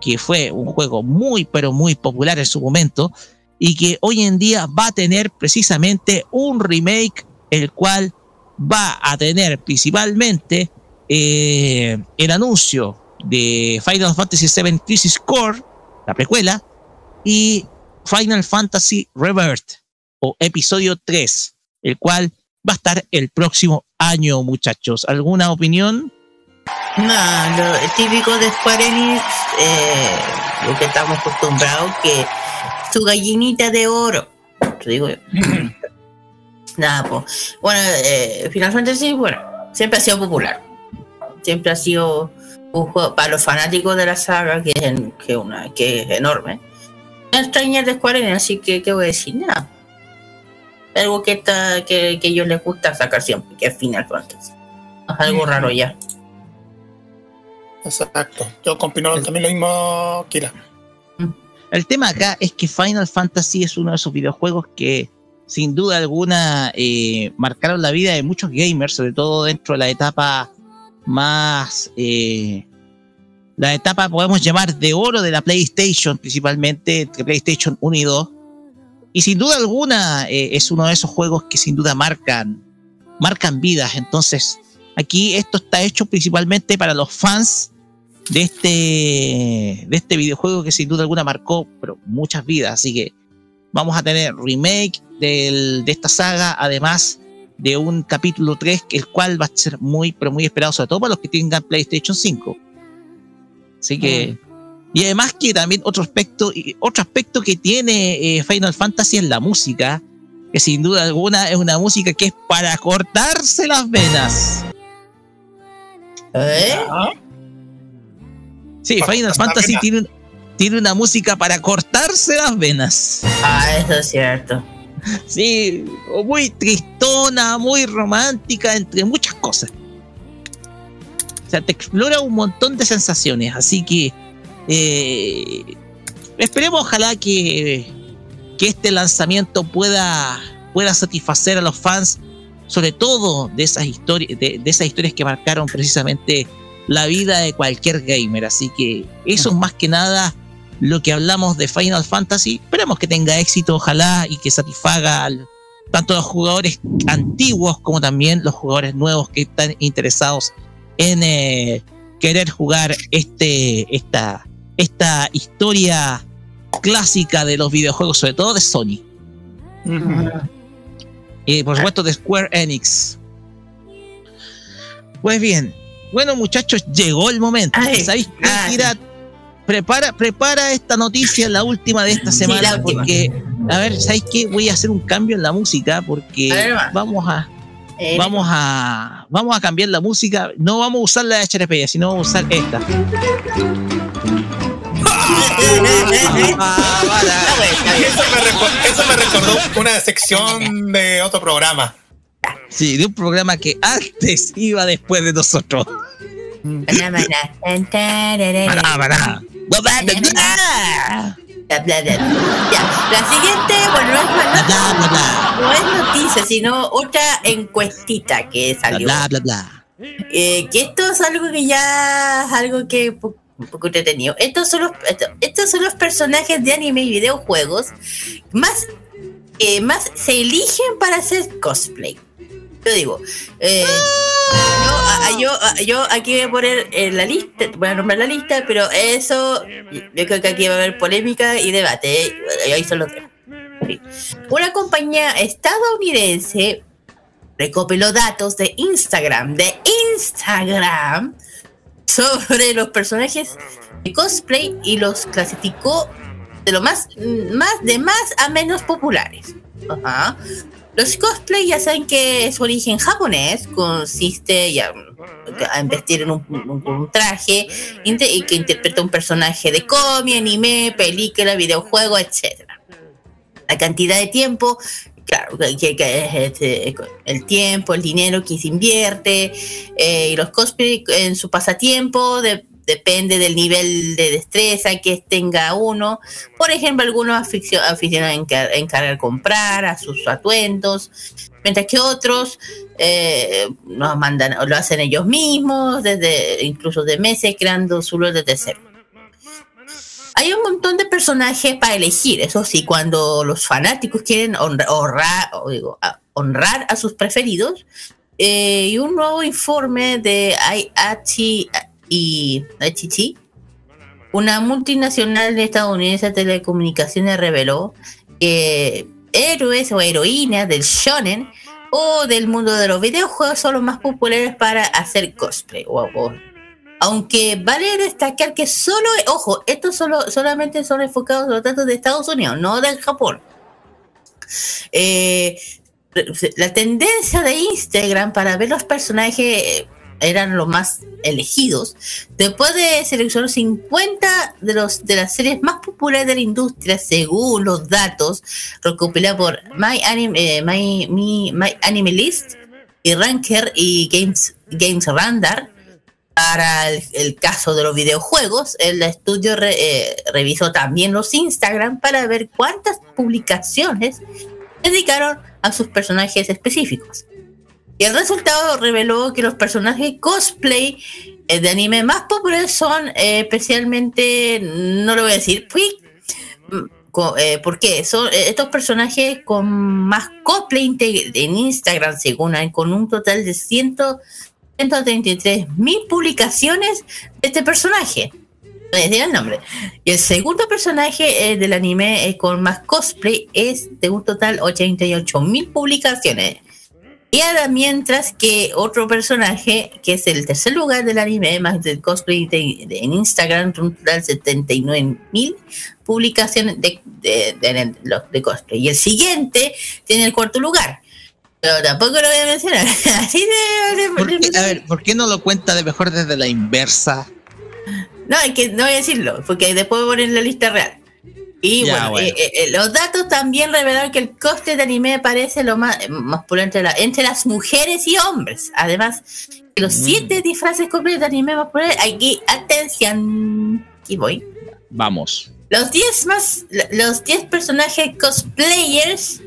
que fue un juego muy, pero muy popular en su momento, y que hoy en día va a tener precisamente un remake, el cual va a tener principalmente eh, el anuncio de Final Fantasy VII Crisis Core, la precuela, y Final Fantasy Revert o episodio 3, el cual va a estar el próximo año, muchachos. ¿Alguna opinión? No, lo típico de Square Enix, eh, lo que estamos acostumbrados, que su gallinita de oro, te digo yo. *clears throat* Nada, pues. Bueno, eh, Final Fantasy, bueno, siempre ha sido popular. Siempre ha sido un juego para los fanáticos de la saga, que es, que una, que es enorme. Extrañar de Square Enix, así que, ¿qué voy a decir? Nada. Algo que, está, que, ellos les gusta sacar siempre, que es Final Fantasy. Es algo raro ya. Exacto. Yo con también lo mismo, Kira. El tema acá es que Final Fantasy es uno de esos videojuegos que sin duda alguna eh, marcaron la vida de muchos gamers, sobre todo dentro de la etapa más, eh, la etapa podemos llamar de oro de la PlayStation, principalmente entre PlayStation 1 y 2. Y sin duda alguna eh, es uno de esos juegos que sin duda marcan, marcan vidas. Entonces, aquí esto está hecho principalmente para los fans de este, de este videojuego que sin duda alguna marcó pero muchas vidas. Así que vamos a tener remake de esta saga, además de un capítulo 3, el cual va a ser muy, pero muy esperado, sobre todo para los que tengan PlayStation 5. Así que. Y además que también otro aspecto, otro aspecto que tiene eh, Final Fantasy es la música, que sin duda alguna es una música que es para cortarse las venas. ¿Eh? Sí, Final Fantasy tiene, tiene una música para cortarse las venas. Ah, eso es cierto. Sí, muy tristona, muy romántica, entre muchas cosas. O sea, te explora un montón de sensaciones. Así que eh, esperemos, ojalá que, que este lanzamiento pueda, pueda satisfacer a los fans, sobre todo de esas historias, de, esas historias que marcaron precisamente la vida de cualquier gamer. Así que eso es más que nada lo que hablamos de Final Fantasy. Esperemos que tenga éxito, ojalá, y que satisfaga tanto a los jugadores antiguos como también los jugadores nuevos que están interesados en eh, querer jugar este, esta, esta historia clásica de los videojuegos, sobre todo de Sony. Y por supuesto de Square Enix. Pues bien, bueno muchachos, llegó el momento. ¿Sabéis prepara, prepara esta noticia, la última de esta semana, porque, a ver, ¿sabéis qué? Voy a hacer un cambio en la música porque vamos a, eh. vamos a, vamos a cambiar la música. No vamos a usar la HRP, sino vamos a usar esta. eso, me recordó, una sección de otro programa. Sí, de un programa que antes iba después de nosotros. La siguiente, bueno, no es, no es noticia, sino otra encuestita que salió. Bla, bla, bla. Eh, que esto es algo que ya es algo que un poco entretenido. Estos son los, estos son los personajes de anime y videojuegos más, eh, más se eligen para hacer cosplay. Digo, eh, yo, yo, aquí voy a poner en la lista, voy a nombrar la lista, pero eso, yo creo que aquí va a haber polémica y debate. ¿eh? Ahí son Una compañía estadounidense recopiló datos de Instagram, de Instagram, sobre los personajes de cosplay y los clasificó de lo más, más de más a menos populares. Los cosplay ya saben que su origen japonés consiste ya en vestir en un, traje y que interpreta un personaje de cómic, anime, película, videojuego, etc. La cantidad de tiempo claro, que, este, el tiempo, el dinero que se invierte eh, y los cosplay en su pasatiempo depende del nivel de destreza que tenga uno. Por ejemplo, algunos aficionados a encargar comprar a sus atuendos, mientras que otros eh, nos mandan lo hacen ellos mismos, desde incluso de meses, creando su luz desde cero. Hay un montón de personajes para elegir, eso sí, cuando los fanáticos quieren honrar, honrar a sus preferidos. Eh, y un nuevo informe de IHI y IHT, una multinacional estadounidense de telecomunicaciones reveló que héroes o heroínas del shonen o del mundo de los videojuegos son los más populares para hacer cosplay o, aunque vale destacar que solo, ojo, estos solo, solamente son enfocados en los datos de Estados Unidos, no del Japón. Eh, la tendencia de Instagram para ver los personajes eran los más elegidos. Después de seleccionar 50 de, los, de las series más populares de la industria, según los datos recopilados por My Anime, eh, My, My, List y Ranker y Games, Games Randar, para el, caso de los videojuegos, el estudio eh, revisó también los Instagram para ver cuántas publicaciones dedicaron a sus personajes específicos. Y el resultado reveló que los personajes cosplay eh, de anime más populares son eh, especialmente, no lo voy a decir, ¿por qué? Son estos personajes con más cosplay en Instagram, según con un total de 100 133 mil publicaciones de este personaje. Desde el nombre. Y el segundo personaje eh, del anime eh, con más cosplay es de un total 88 mil publicaciones. Y ahora mientras que otro personaje, que es el tercer lugar del anime, más del cosplay en Instagram, un total 79 mil publicaciones de, de, de, cosplay. Y el siguiente tiene el cuarto lugar, pero tampoco lo voy a mencionar. *laughs* Así de, a ver, ¿por qué no lo cuenta de mejor desde la inversa? No, es que no voy a decirlo, porque después voy a poner la lista real. Y bueno, eh, eh, eh, los datos también revelaron que el coste de anime parece lo más, más entre, entre las mujeres y hombres. Además, que los mm. siete disfraces completos de anime más populares, aquí, atención, aquí voy. Vamos. Los 10 más, los 10 personajes cosplayers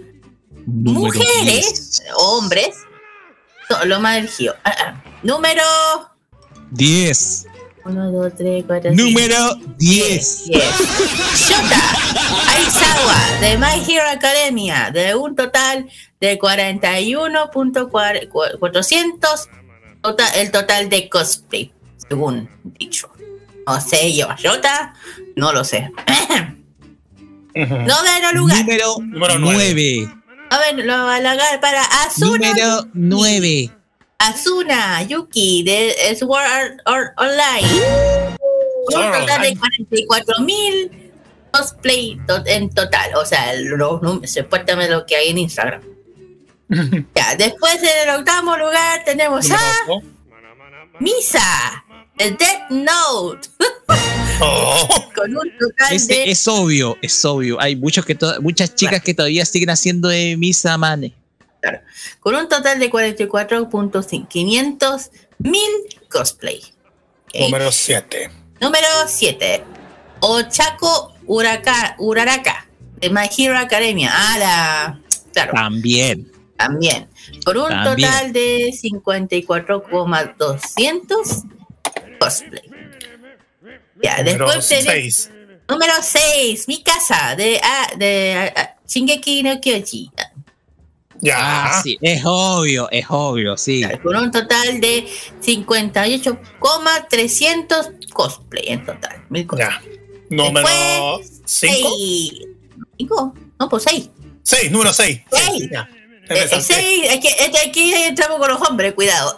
mujeres, hombres, lo más elegido. Ah, ah. Número 10. 1, 2, 3, 4, Número 10. Shota Aizawa de My Hero Academia, de un total de 41.400, tota-, el total de cosplay, según dicho. No sé yo, Shota, no lo sé. Noveno lugar. Número Número 9. A ver, lo va a lagar para Asuna. Número 9. Asuna Yuki de Sword Art Online. Un total de Online. 44 mil cosplay to- en total. O sea, los números, supuestamente lo que hay en Instagram. *laughs* ya, después en el octavo lugar tenemos a. Misa de Death Note. *laughs* Oh, *laughs* Con un total Es, de es obvio, es obvio. Hay muchos que muchas chicas que todavía siguen haciendo de Misa Mane. Con un total de 44.500 mil cosplay. Ok. Número 7. Número 7. Ochako Uraka, Uraraka de My Hero Academia. Ah, la. Claro, También. también. Por un También. total de 54,200 cosplay. Ya, Número después tenemos. 6. Número 6. Mi casa de, ah, de ah, Shingeki no Kyoji. Ya. Ah, sí, es obvio, es obvio, sí. Con un total de 58,300 cosplay en total. Mil cosplay. Ya. Número Después, 5. Seis. ¿Cinco? No, pues 6. 6, número 6. Seis. Ya. Eh, que aquí entramos con los hombres, cuidado.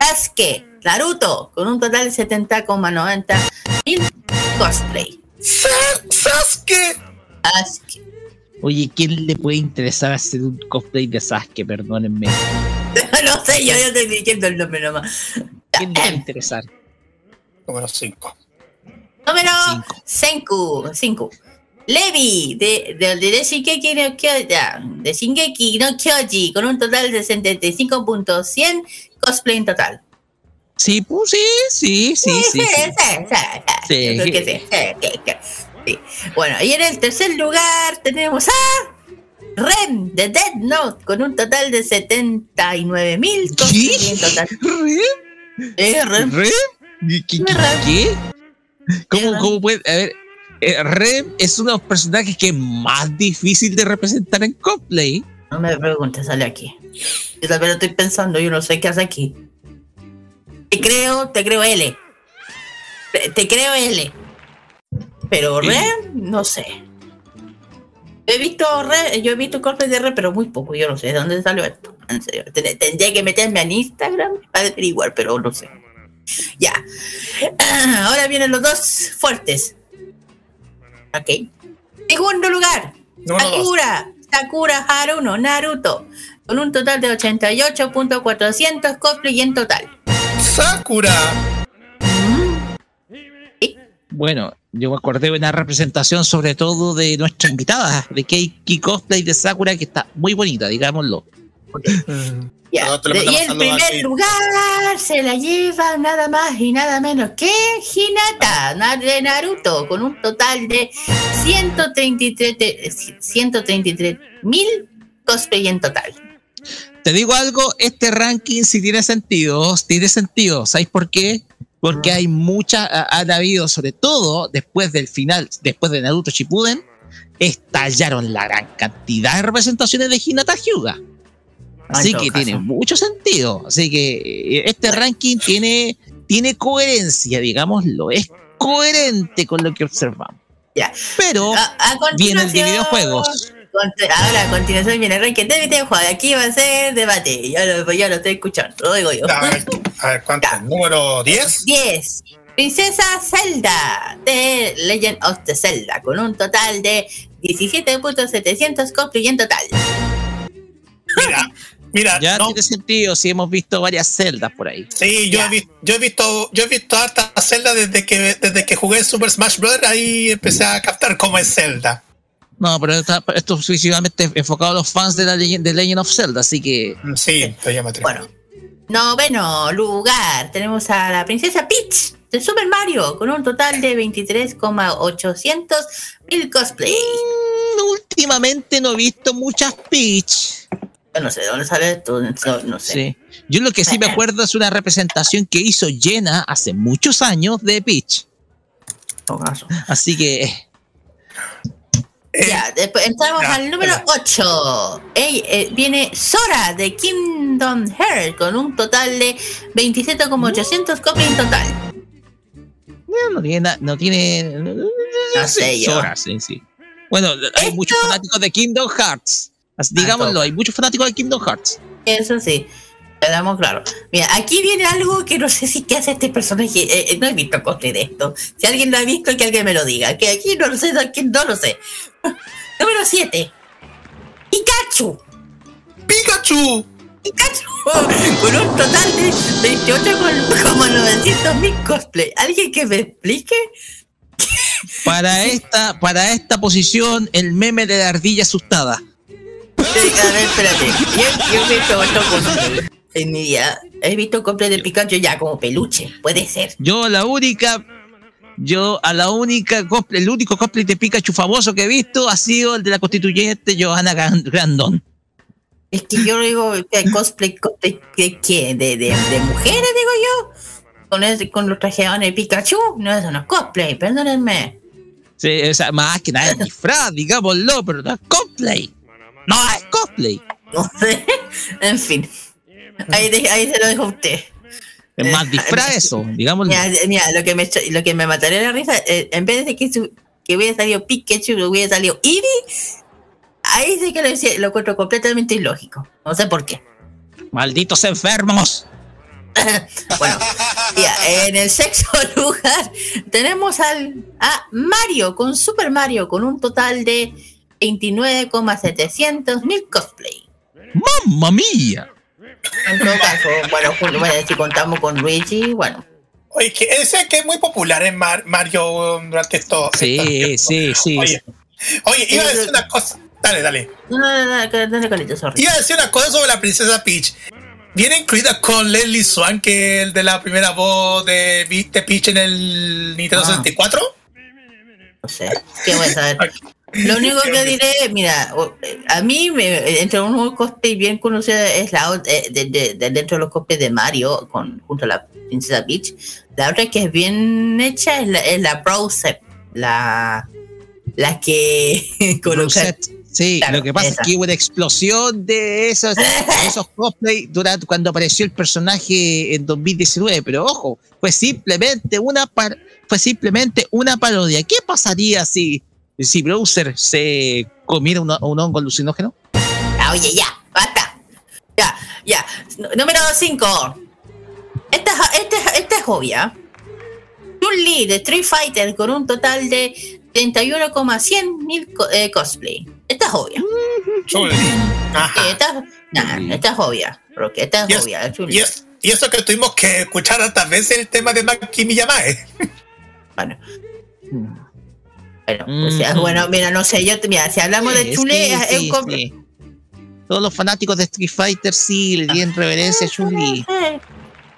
Sasuke, Naruto, con un total de 70,90 mil cosplay. Sa- Sasuke. Sasuke. Oye, ¿quién le puede interesar hacer un cosplay de Sasuke? Perdónenme. *laughs* no sé, yo, yo estoy diciendo el nombre nomás. ¿Quién le puede interesar? Número 5. Número Cinco. 5. 5. Levi, de, de, de, Shingeki no Kyoji, de Shingeki no Kyoji, con un total de 75.100 cosplay en total. Sí, pues sí, sí, sí, sí. sí. sí, Sí. Sí. Bueno, y en el tercer lugar tenemos a Ren de Dead Note con un total de 79 mil cosplay en total. ¿Re? Eh, Ren. ¿Re? ¿Qué? qué- qué- qué? ¿Cómo, ¿Cómo puede? A ver, eh, Rem es uno de los personajes que es más difícil de representar en cosplay. No me preguntes, sale aquí. Yo también lo estoy pensando, yo no sé qué hace aquí. Te creo, te creo L. Te, te creo L. Pero Sí. Ren, no sé. He visto Ren, yo he visto cosplay de Ren, pero muy poco, yo no sé de dónde salió esto. En serio, ten- tendría que meterme en Instagram para averiguar, pero no sé. Ya. Ah, *clears throat* Ahora vienen los dos fuertes. Ok. Segundo lugar, Número 2. Sakura, Sakura Haruno, Naruto, con un total de 88.400 cosplay en total. Sakura. Bueno, yo me acordé de una representación sobre todo de nuestra invitada, de Keiki Cosplay de Sakura, que está muy bonita, digámoslo. *laughs* Y saludos primer aquí. lugar se la lleva nada más y nada menos que Hinata na- de Naruto, con un total de 133 te- 133 mil cosplay en total. Te digo algo, este ranking sí tiene sentido, tiene sentido. ¿Sabéis por qué? Porque hay muchas, ha- han habido, sobre todo después del final, después de Naruto Shippuden, estallaron la gran cantidad de representaciones de Hinata Hyuga. Así En todo que caso. tiene mucho sentido. Así que eh, este ranking tiene, tiene coherencia, digámoslo. Es coherente con lo que observamos. Ya. Pero A, a viene el de videojuegos. Ahora a continuación viene el ranking de videojuegos. Aquí va a ser debate. Ya lo, ya lo estoy escuchando, lo digo yo. A ver, a ver, ¿cuánto? Número 10. 10. Princesa Zelda de Legend of the Zelda con un total de 17.700 cosplay en total. Mira, mira, Ya no, tiene sentido si hemos visto varias celdas por ahí. sí, yo he, visto, yo he visto, yo he visto Zelda desde que desde que jugué Super Smash Bros. Ahí empecé a captar cómo es Zelda. No, pero está- esto es exclusivamente enfocado a los fans de la Legend, de Legend of Zelda, así que Sí, me atrevo. Bueno, noveno lugar tenemos a la princesa Peach de Super Mario con un total de 23,800 mil cosplay. mm, últimamente no he visto muchas Peach. Yo no sé de dónde sale esto, no, no sé. Sí. Yo lo que sí me acuerdo es una representación que hizo Jenna hace muchos años de Peach. Así que eh, Eh, Ya, después entramos ya, al número espera. 8. viene Sora de Kingdom Hearts con un total de 27,800 copias en total. no tiene, na- no tiene No sé yo. horas, sí, sí. Bueno, hay Esto- muchos fanáticos de Kingdom Hearts. Así, digámoslo, hay muchos fanáticos de Kingdom Hearts. Eso sí, quedamos claro. Mira, aquí viene algo que no sé si qué hace este personaje. eh, eh, no he visto cosplay de esto. Si alguien lo ha visto, que alguien me lo diga. Que aquí no lo sé, aquí no lo sé. *laughs* Número 7. Pikachu. ¡Pikachu! Pikachu. *laughs* Con un total de 28,900 mil cosplay. ¿Alguien que me explique? *laughs* Para esta, para esta posición, el meme de la ardilla asustada. A ver, espérate. Yo, yo he visto otro cosplay en mi vida. He visto cosplay de Pikachu ya como peluche. Puede ser. Yo la única, yo a la única cosplay, el único cosplay de Pikachu famoso que he visto ha sido el de la constituyente Johanna Gran- Grandon. Es que yo digo que cosplay, cosplay ¿qué, qué? ¿De, de, de mujeres, digo yo. Con, ese, con los trajes de Pikachu. No, eso no es cosplay, perdónenme. Sí, o sea, más que nada es disfraz, digámoslo, pero no es cosplay. No es cosplay. No sé. En fin. Ahí, de- ahí se lo dejo a usted. Es más disfraz *laughs* eso, digámoslo. Mira, mira, lo que me, lo que me mataría la risa, eh, en vez de que, su- que hubiera salido Pikachu, hubiera salido Eevee, ahí sí que lo, lo encuentro completamente ilógico. No sé por qué. Malditos enfermos. *laughs* Bueno, ya, en el sexto *laughs* lugar tenemos al, a Mario con Super Mario con un total de 29,700 mil cosplay. ¡Mamma mía! En todo caso, bueno, bueno, si contamos con Luigi, bueno. Oye, que ese que es muy popular en Mar- Mario durante esto. Sí, estos sí, sí. Oye, oye, iba a decir una cosa. Dale, dale. No, no, no, dale, Carlito, sorry. Iba a decir una cosa sobre la princesa Peach. Viene incluida con Leslie Swan, que es el de la primera voz de, de Peach en el Nintendo Ah. 64. No sé, qué voy a saber. Lo único *laughs* que diré, mira, o- a mí, me, entre unos cosplay bien conocidos es la eh, de, de- de- dentro de los cosplays de Mario, con, junto a la Princesa Peach. La otra que es bien hecha es la, es la Browser, la, la que *laughs* coloca. Sí, Claro, lo que pasa esa. es que hubo una explosión de esos, de esos cosplay durante cuando apareció el personaje en 2019, pero ojo, fue simplemente una par- fue simplemente una parodia. ¿Qué pasaría si si Browser se comiera una- un hongo alucinógeno? Ah, oye, ya, basta. Ya, ya. Número 5. Esta, es- esta, es- esta es obvia. Chun-Li de Street Fighter con un total de 31,100 mil co- eh, cosplay. Esta es obvia. Esta, nah, esta es obvia. Porque esta es obvia. Chun-Li. y es- y eso que tuvimos que escuchar tantas veces el tema de Maki Miyamae. Bueno. *laughs* Bueno, o sea, bueno, mira, no sé, yo, mira, si hablamos de Sí, Chun-Li, sí, es- sí, un. Todos los fanáticos de Street Fighter sí le dieron reverencia a Chun-Li.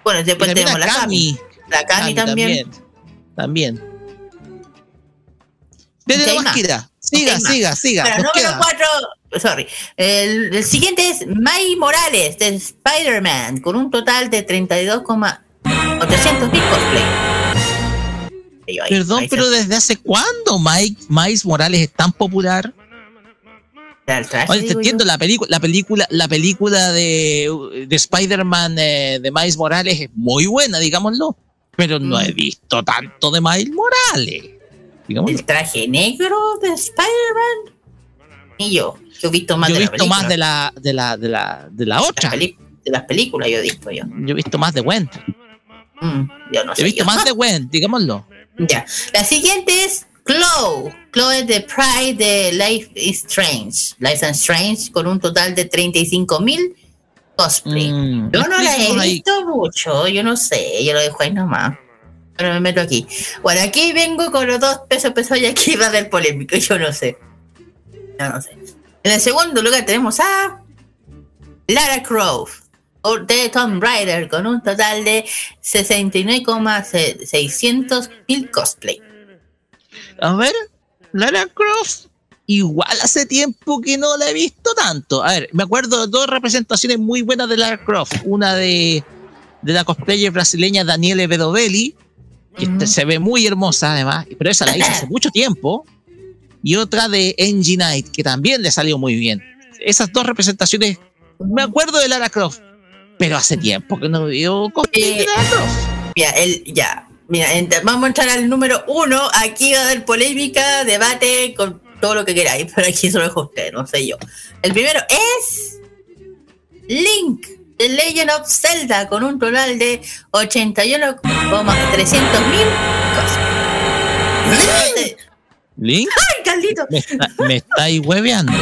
Bueno, después tenemos la Kami. La Kami también. También. Desde la más. máscara. Siga, Ok, más. siga, siga. Bueno, número queda. 4, sorry. El, el siguiente es May Morales de Spider-Man con un total de 32,800 mil cosplay. Ahí, Perdón, ahí se- pero ¿desde hace cuándo Mike, Miles Morales es tan popular? Oye, te entiendo, yo. la película, la película, la película de, de Spider-Man eh, de Miles Morales es muy buena, digámoslo. Pero no Mm. he visto tanto de Miles Morales. Digámoslo. El traje negro de Spider-Man. Y yo, yo he visto más Yo de la visto más de la, de la, de la, de la Las otra. de las películas yo he visto yo. Yo he visto más de Gwen. Mm, yo no sé. He visto yo. más de *laughs* Gwen, digámoslo. Ya. La siguiente es Chloe. Chloe es de Pride de Life is Strange. Life is Strange con un total de 35 mil cosplay. Mm, Yo no la he ahí. visto mucho, yo no sé, yo lo dejo ahí nomás. Pero me meto aquí. Bueno, aquí vengo con los dos pesos pesos y aquí va a haber polémico, *laughs* yo no sé. Yo no sé. En el segundo lugar tenemos a Lara Croft de Tomb Raider con un total de 69,600 mil cosplay. A ver, Lara Croft. Igual hace tiempo que no la he visto tanto. A ver, me acuerdo de dos representaciones muy buenas de Lara Croft. Una de, de la cosplayer brasileña Daniele Bedovelli, que se ve muy hermosa además, pero esa la hizo hace mucho tiempo. Y otra de Angie Knight, que también le salió muy bien. Esas dos representaciones, me acuerdo de Lara Croft, pero hace tiempo que no veo cosplay Eh. Mira, el, ya. Mira, vamos a entrar al número uno. Aquí va a haber polémica, debate, con todo lo que queráis, pero aquí se lo dejo a usted, no sé yo. El primero es Link, The Legend of Zelda, con un total de 81,300 mil ¿Link? ¡Ay, Carlito! Me, está- me estáis hueveando.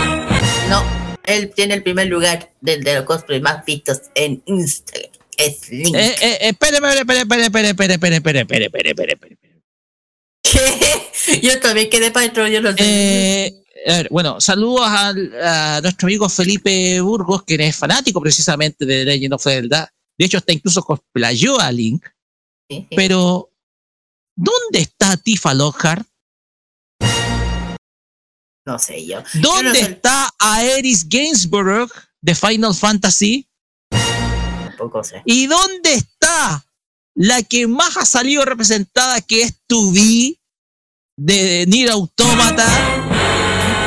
No, él tiene el primer lugar de, de los cosplays más vistos en Instagram. Es Link. Eh, eh, espere, espere, espere, espere, espere, espere, espere, espere, espere, espere, espere. Yo también quedé para dentro, yo no sé. Eh, a ver, bueno, saludos al- a, nuestro amigo Felipe Burgos, que es fanático precisamente de Legend of Zelda. De hecho, hasta incluso cosplayó a Link. Pero, ¿dónde está Tifa Lockhart? No sé yo. ¿Dónde Yo no sé- está Aeris Gainsborough de Final Fantasy? Tampoco sé. ¿Y dónde está la que más ha salido representada, que es Tubi de Nier Automata?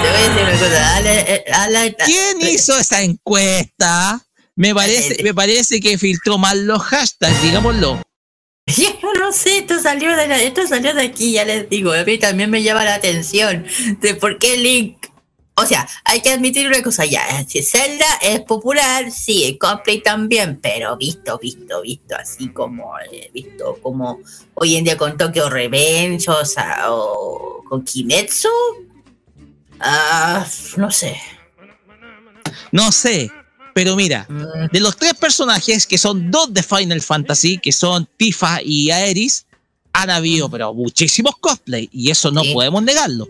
Te voy a decir una cosa. Dale, eh, dale- ¿Quién hizo esa encuesta? Me parece, me parece que filtró mal los hashtags, digámoslo. *laughs* Yo no sé, esto salió de la- esto salió de aquí, ya les digo, a mí también me llama la atención de por qué Link. O sea, hay que admitir una cosa ya, si Zelda es popular, sí, cosplay también, pero visto, visto, visto, así como, eh, visto como hoy en día con Tokyo Revenge, o, con Kimetsu, ah, no sé. No sé, pero mira, Mm, de los tres personajes, que son dos de Final Fantasy, que son Tifa y Aeris, han habido pero muchísimos cosplay, y eso no Sí. podemos negarlo.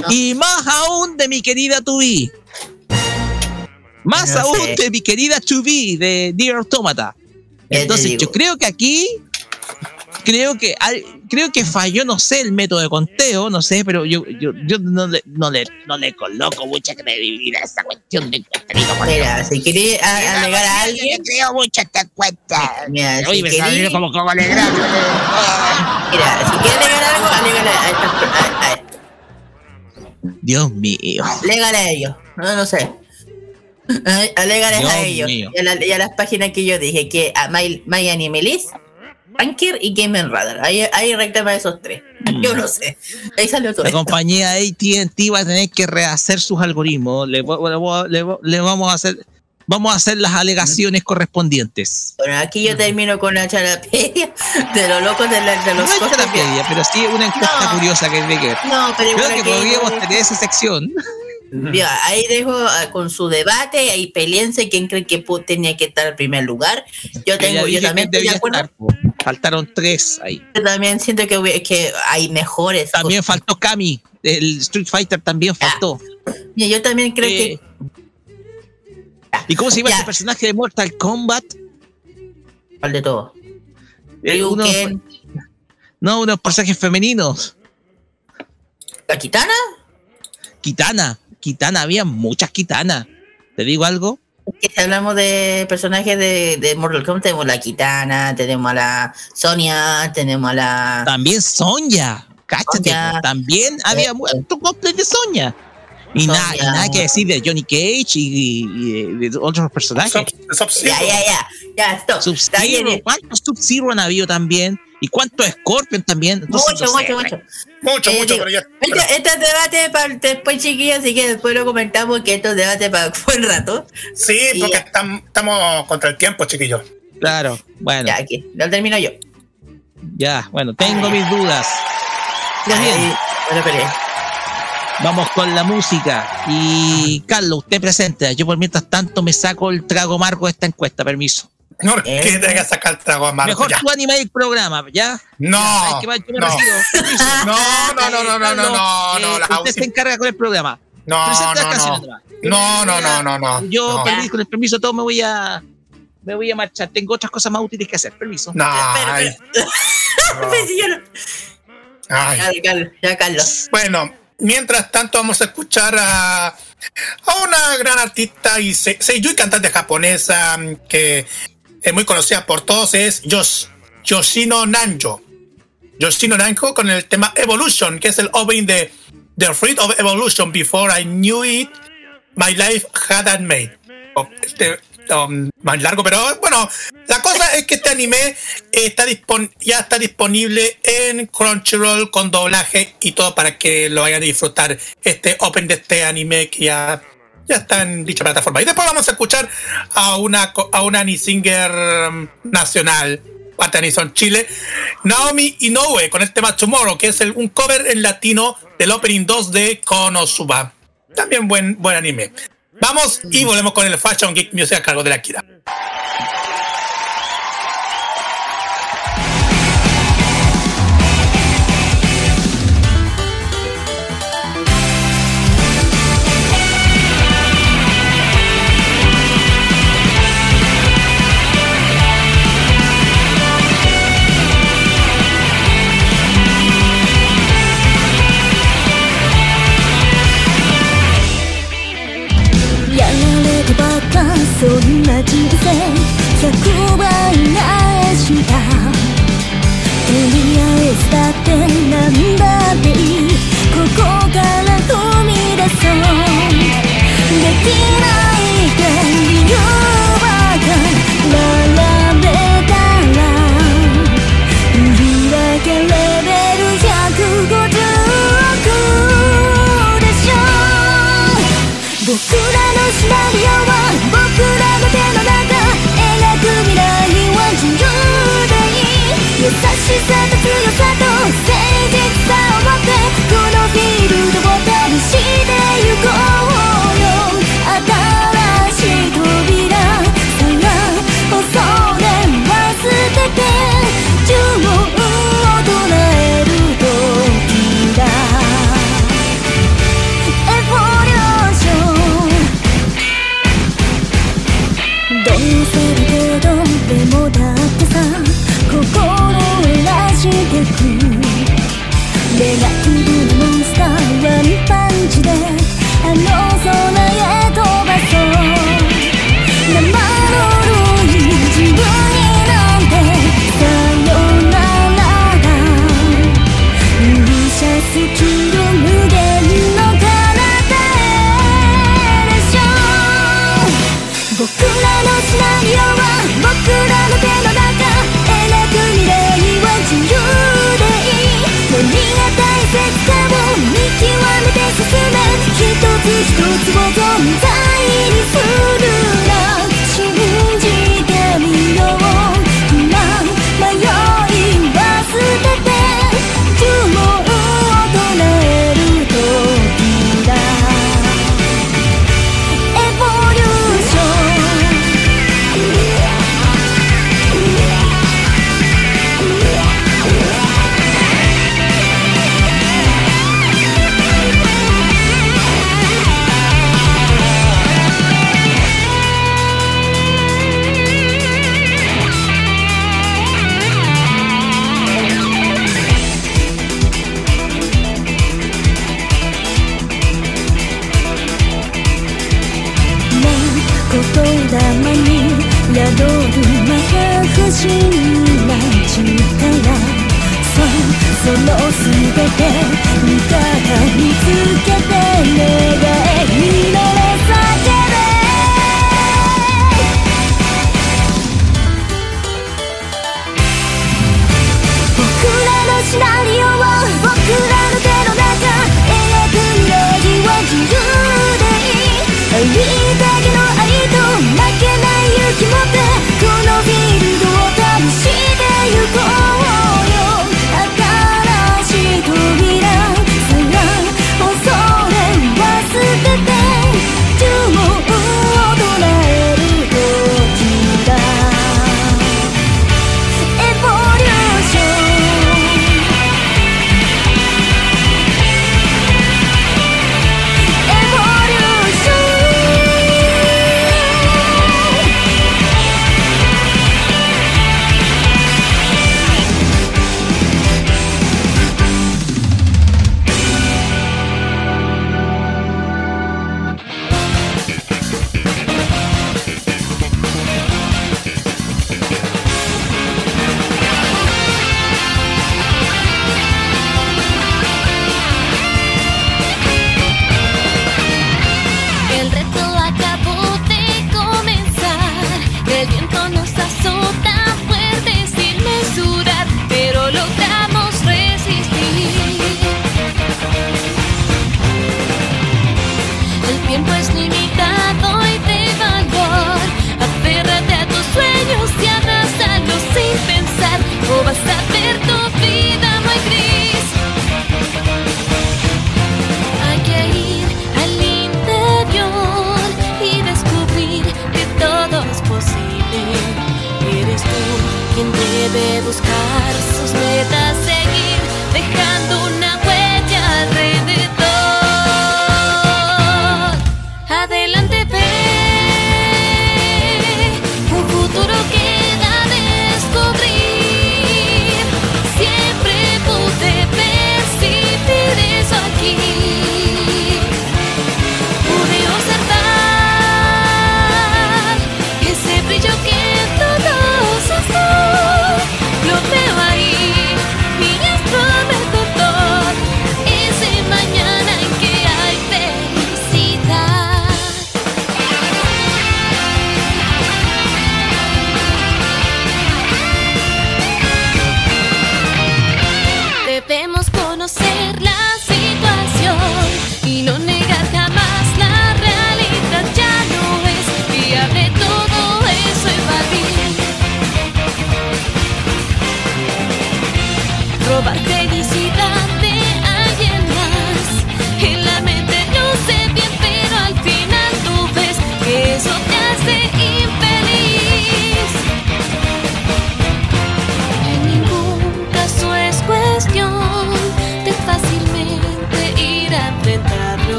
No. Y más aún de mi querida Tubi. Más No aún sé. de mi querida Tubi de Nier Automata. Entonces, yo creo que aquí creo que al- creo que falló, no sé, el método de conteo, no sé, pero yo, yo, yo no, le, no, le, no le coloco mucha credibilidad a esa cuestión de. Mira, si quería a- alegar a Yo alguien, le creo mucho esta encuesta. Mira, si me salió como, como alegrado. mira, si quieres alegar algo, alégale a, estas- a- a- Dios mío. Alégale a ellos. No, no sé. Dios a ellos. mío. Y a, la- y a las páginas que yo dije, que a My, My Anime List, Anker y Game Radar. Ahí, ahí reclama esos tres. Yo no sé. Ahí salió todo La esto. compañía AT&T va a tener que rehacer sus algoritmos. Le, le le le vamos a hacer vamos a hacer las alegaciones correspondientes. Bueno, aquí yo termino con la charapedia de los locos de, la- de los No terapia, pero sí una encuesta No. curiosa que hay que ver. No, pero Creo que podríamos tener esa sección. Ahí dejo ah, con su debate, ahí peleense quién cree que tenía que estar en primer lugar. Yo tengo, yo también estoy de acuerdo. estar. Faltaron tres ahí. Yo también siento que, que hay mejores. También faltó Kami. El Street Fighter también faltó. Yo también creo Eh, que. ¿Y cómo se llama Ya. este personaje de Mortal Kombat? ¿Cuál de todo? Eh, no, unos personajes femeninos. ¿La Kitana? Kitana. Kitana, había muchas Kitanas. ¿Te digo algo? Que si hablamos de personajes de, de Mortal Kombat, tenemos la Kitana, tenemos a la Sonia, tenemos a la. También Sonya. Cáchate. También había mucho cosplay de Sonya. Y, nada, y nada que decir de Johnny Cage y, y de, de otros personajes. Sub- Sub-Zero. Ya, ya, ya. Ya, stop. Sub-Zero. ¿Cuántos Sub-Zero han habido también? ¿Y cuántos Scorpion también? Entonces, Mucho, no sé, mucho, mucho. Mucho, Eh, mucho, digo, pero ya. Este, este es debate para después, chiquillos, así que después lo comentamos que esto es debate para *laughs* buen rato. Sí, Y porque estamos contra el tiempo, chiquillos. Claro, bueno, Ya, aquí, lo termino yo. ya, bueno, tengo mis dudas. Pues bien, bueno, pero- vamos con la música. Y Carlos, usted presente. Yo por mientras tanto me saco el trago amargo de esta encuesta, permiso. No, que tenga que sacar el trago amargo. Mejor ya. tú anima el programa, ¿ya? No, Ya, hay que va- yo me *laughs* no. No, no, no, no, no, no, no, no, Eh, usted se encarga con el programa. No, Presenta no, no. No, no, no, no, no. Yo, no. con el permiso de todo, me voy a. Me voy a marchar. Tengo otras cosas más útiles que hacer. Permiso. No, *laughs* no- ay. Ya, Carlos, ya, Carlos. Bueno, mientras tanto vamos a escuchar a, a una gran artista y se- seiyuu y cantante japonesa que es muy conocida por todos, es Yosh, Yoshino Nanjo. Yoshino Nanjo con el tema Evolution, que es el opening de The Fruit of Evolution. Before I knew it, my life hadn't made. Oh, Este, um, más largo, pero bueno, la cosa es que este anime está ya está disponible en Crunchyroll con doblaje y todo para que lo vayan a disfrutar este Open de este anime que ya, ya está en dicha plataforma. Y después vamos a escuchar a una, a una singer um, nacional Patanison Chile, Naomi Inoue con el tema Tomorrow, que es un cover en latino del opening 2 de Konosuba. También buen, buen anime. Vamos y volvemos con el Fashion Geek Music a cargo de la Kira. そんな人生100倍返したとりあえずだってなんだっていいここから踏み出そうできないって理由ばか並べたら売り上げレベル150億でしょ僕らのシナリオ優しさと強さと誠実さを持ってこのフィールドを旅してゆこうよ新しい扉さあ恐れは捨てて存在にする。て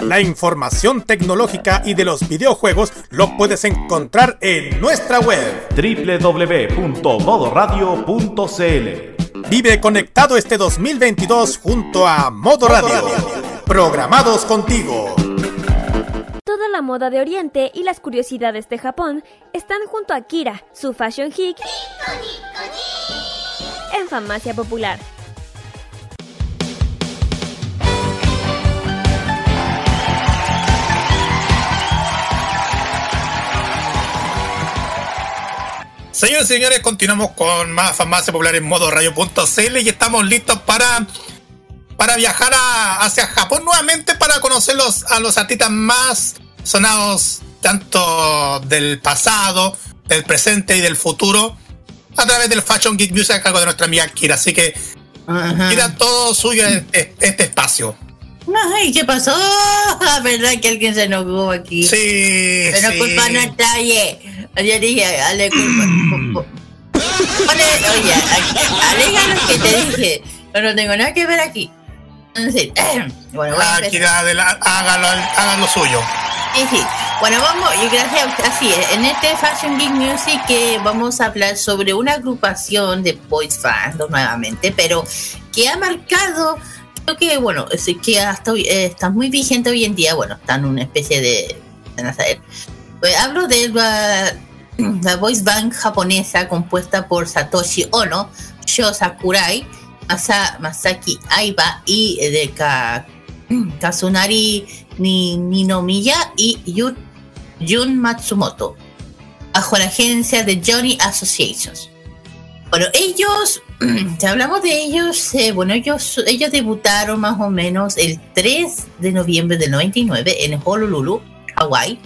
La información tecnológica y de los videojuegos lo puedes encontrar en nuestra web www.modoradio.cl. Vive conectado este 2022 junto a Modo Radio. Programados contigo. Toda la moda de Oriente y las curiosidades de Japón están junto a Kira, su fashion geek, en Farmacia Popular. Señores y señores, continuamos con más farmacia popular en modo radio.cl y estamos listos para, para viajar a- hacia Japón nuevamente para conocer los- a los artistas más sonados tanto del pasado, del presente y del futuro a través del Fashion Geek Music a cargo de nuestra amiga Kira. Así que Kira, todo suyo este, este espacio. Ay, ¿qué pasó? La verdad que alguien se enojó aquí. Sí, Pero sí. culpa no está. Yo dije, dale culpa. Ponle, oye, alega lo que te dije. Yo no tengo nada que ver aquí. Entonces, *clears throat* bueno, voy a Ah, empezar. Kira, adela- hágalo, hagan lo suyo. Sí, sí. Bueno, vamos, y gracias, así es. En este Fashion Geek Music que vamos a hablar sobre una agrupación de boys fandom nuevamente, pero que ha marcado, creo que, bueno, es que hasta hoy, eh, está muy vigente hoy en día, bueno, está en una especie de, de. Pues, hablo de la, *clears throat* la voice band japonesa compuesta por Satoshi Ono, Sho Sakurai, Masa, Masaki Aiba y eh, de Ka- *clears throat* Kazunari Ni, Ninomiya y Jun Matsumoto, bajo la agencia de Johnny Associations. Bueno, ellos, si hablamos de ellos, eh, bueno, ellos, ellos debutaron más o menos el 3 de noviembre del 99 en Honolulu, Hawái.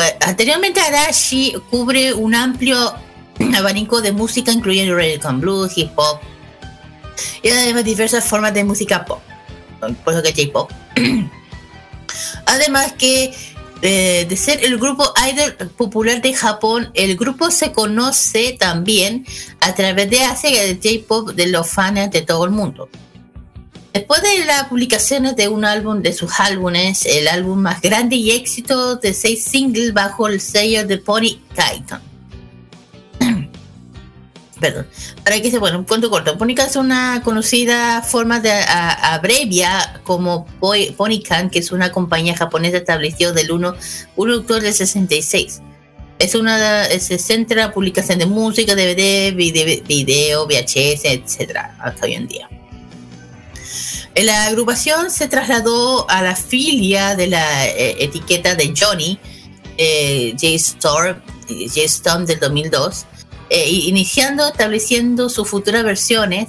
Eh, anteriormente Arashi cubre un amplio *clears throat* abanico de música, incluyendo reggaeton, blues, hip hop y además diversas formas de música pop, por eso que J-pop. *clears throat* Además que eh, de ser el grupo idol popular de Japón, el grupo se conoce también a través de Asia y de J-pop de los fans de todo el mundo. Después de las publicaciones de un álbum de sus álbumes, el álbum más grande y éxito de seis singles bajo el sello de Pony Titan. Perdón. Para que se, bueno, un cuento corto. Pónica es una conocida forma de abrevia como Ponycan, que es una compañía japonesa establecida del 1, 1 de octubre del 66. Es una, se centra en publicación de música, DVD, vide- video, VHS, etcétera, hasta hoy en día. La agrupación se trasladó a la filia de la eh, etiqueta de Johnny, eh, J-Storm del 2002, eh, iniciando, estableciendo sus futuras versiones.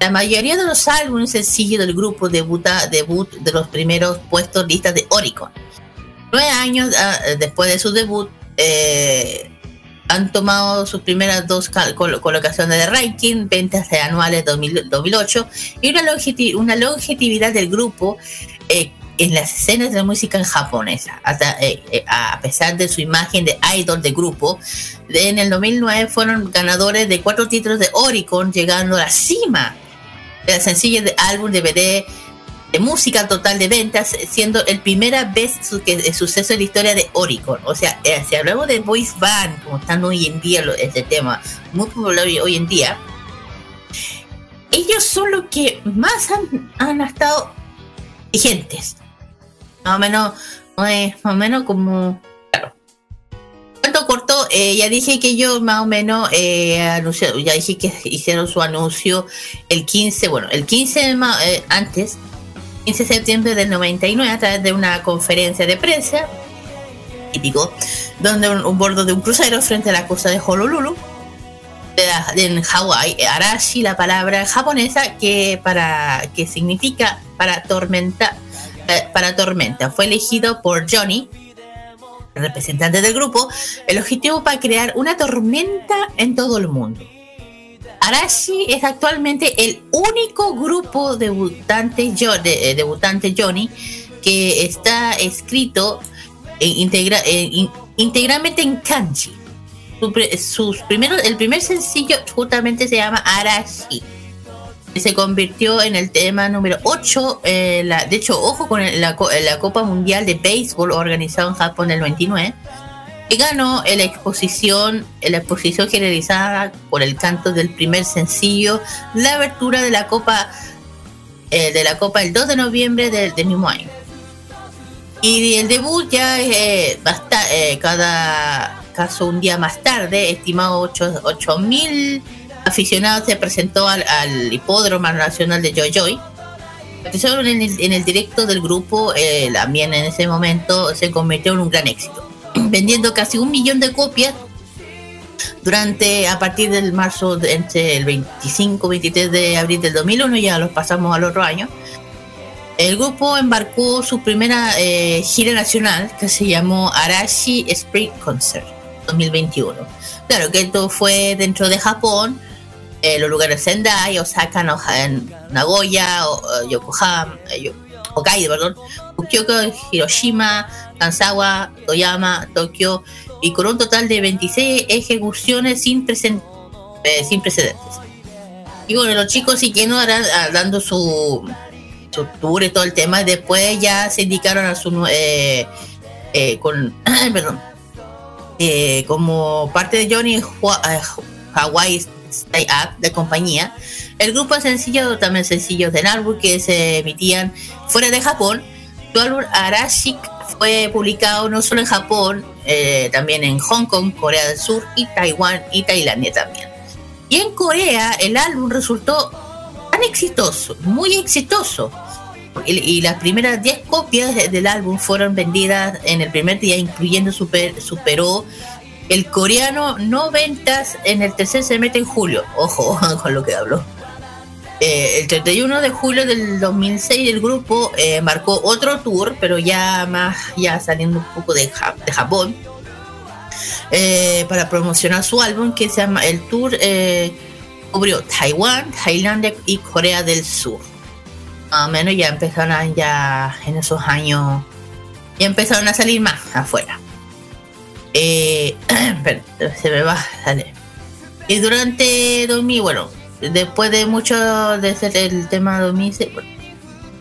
La mayoría de los álbumes sencillos del grupo debuta, debut de los primeros puestos listas de Oricon. Nueve años ah, después de su debut, eh, han tomado sus primeras dos col- colocaciones de ranking, ventas de anuales 2000 2008 y una, longeti- una longevidad del grupo eh, en las escenas de la música japonesa. Hasta, eh, eh, a pesar de su imagen de idol de grupo, en el 2009 fueron ganadores de cuatro títulos de Oricon, llegando a la cima sencillo de álbum, DVD, de música total de ventas, siendo el primera vez su, que, suceso en la historia de Oricon. O sea, eh, si hablamos de voice band, como están hoy en día este tema, muy popular hoy en día, ellos son los que más han, han estado vigentes. Más o menos, más o menos como cuento corto, eh, ya dije que ellos más o menos eh, anunciaron, ya dije que hicieron su anuncio el 15, bueno, el 15 eh, antes, 15 de septiembre del 99, a través de una conferencia de prensa, típico, donde un, bordo de un crucero frente a la costa de Honolulu, en Hawái, Arashi, la palabra japonesa que para que significa para tormenta, para tormenta, fue elegido por Johnny representante del grupo, el objetivo para crear una tormenta en todo el mundo. Arashi es actualmente el único grupo debutante, de, eh, debutante Johnny que está escrito integralmente en kanji. Sus primeros, el primer sencillo justamente se llama Arashi se convirtió en el tema número 8. Eh, de hecho, ojo con la, la, Copa Mundial de Béisbol organizada en Japón en el 29, que ganó la exposición, la exposición generalizada por el canto del primer sencillo, la abertura de la Copa eh, de la Copa el 2 de noviembre del, mismo año. Y el debut ya eh, eh, cada caso un día más tarde, estimado 8 mil aficionado se presentó al, Hipódromo Nacional de Joy Joy. En el, en el directo del grupo, eh, también en ese momento se convirtió en un gran éxito, *clears throat* vendiendo casi un millón de copias durante, a partir del marzo, entre el 25-23 de abril del 2001, ya los pasamos al otro año. El grupo embarcó su primera eh, gira nacional que se llamó Arashi Spring Concert 2021. Claro que esto fue dentro de Japón, eh, los lugares Sendai, Osaka, Nagoya, Yokohama, eh, Hokkaido, perdón, Hiroshima, Kansawa, Toyama, Tokio, y con un total de 26 ejecuciones sin, eh, sin precedentes. Y bueno, los chicos siguieron ah, dando su, su tour y todo el tema, después ya se indicaron a su... con, *clears throat* perdón, como parte de Johnny Hawaii Stay Up de compañía. El grupo sencillo, también sencillos del álbum que se emitían fuera de Japón. Su álbum Arashik fue publicado no solo en Japón, eh, también en Hong Kong, Corea del Sur y Taiwán y Tailandia también. Y en Corea el álbum resultó tan exitoso, muy exitoso. Y, las primeras 10 copias del álbum fueron vendidas en el primer día, incluyendo super, superó el coreano no ventas en el tercer semestre en julio. Ojo *laughs* con lo que hablo. Eh, el 31 de julio del 2006 el grupo eh, marcó otro tour, pero ya más, ya saliendo un poco de, Japón, eh, para promocionar su álbum que se llama el tour cubrió Taiwán, Tailandia y Corea del Sur. Más o menos ya empezaron ya en esos años, ya empezaron a salir más afuera. Eh, *clears throat* se me va, dale. Y durante 2000, bueno, después de mucho de ser el tema 2006,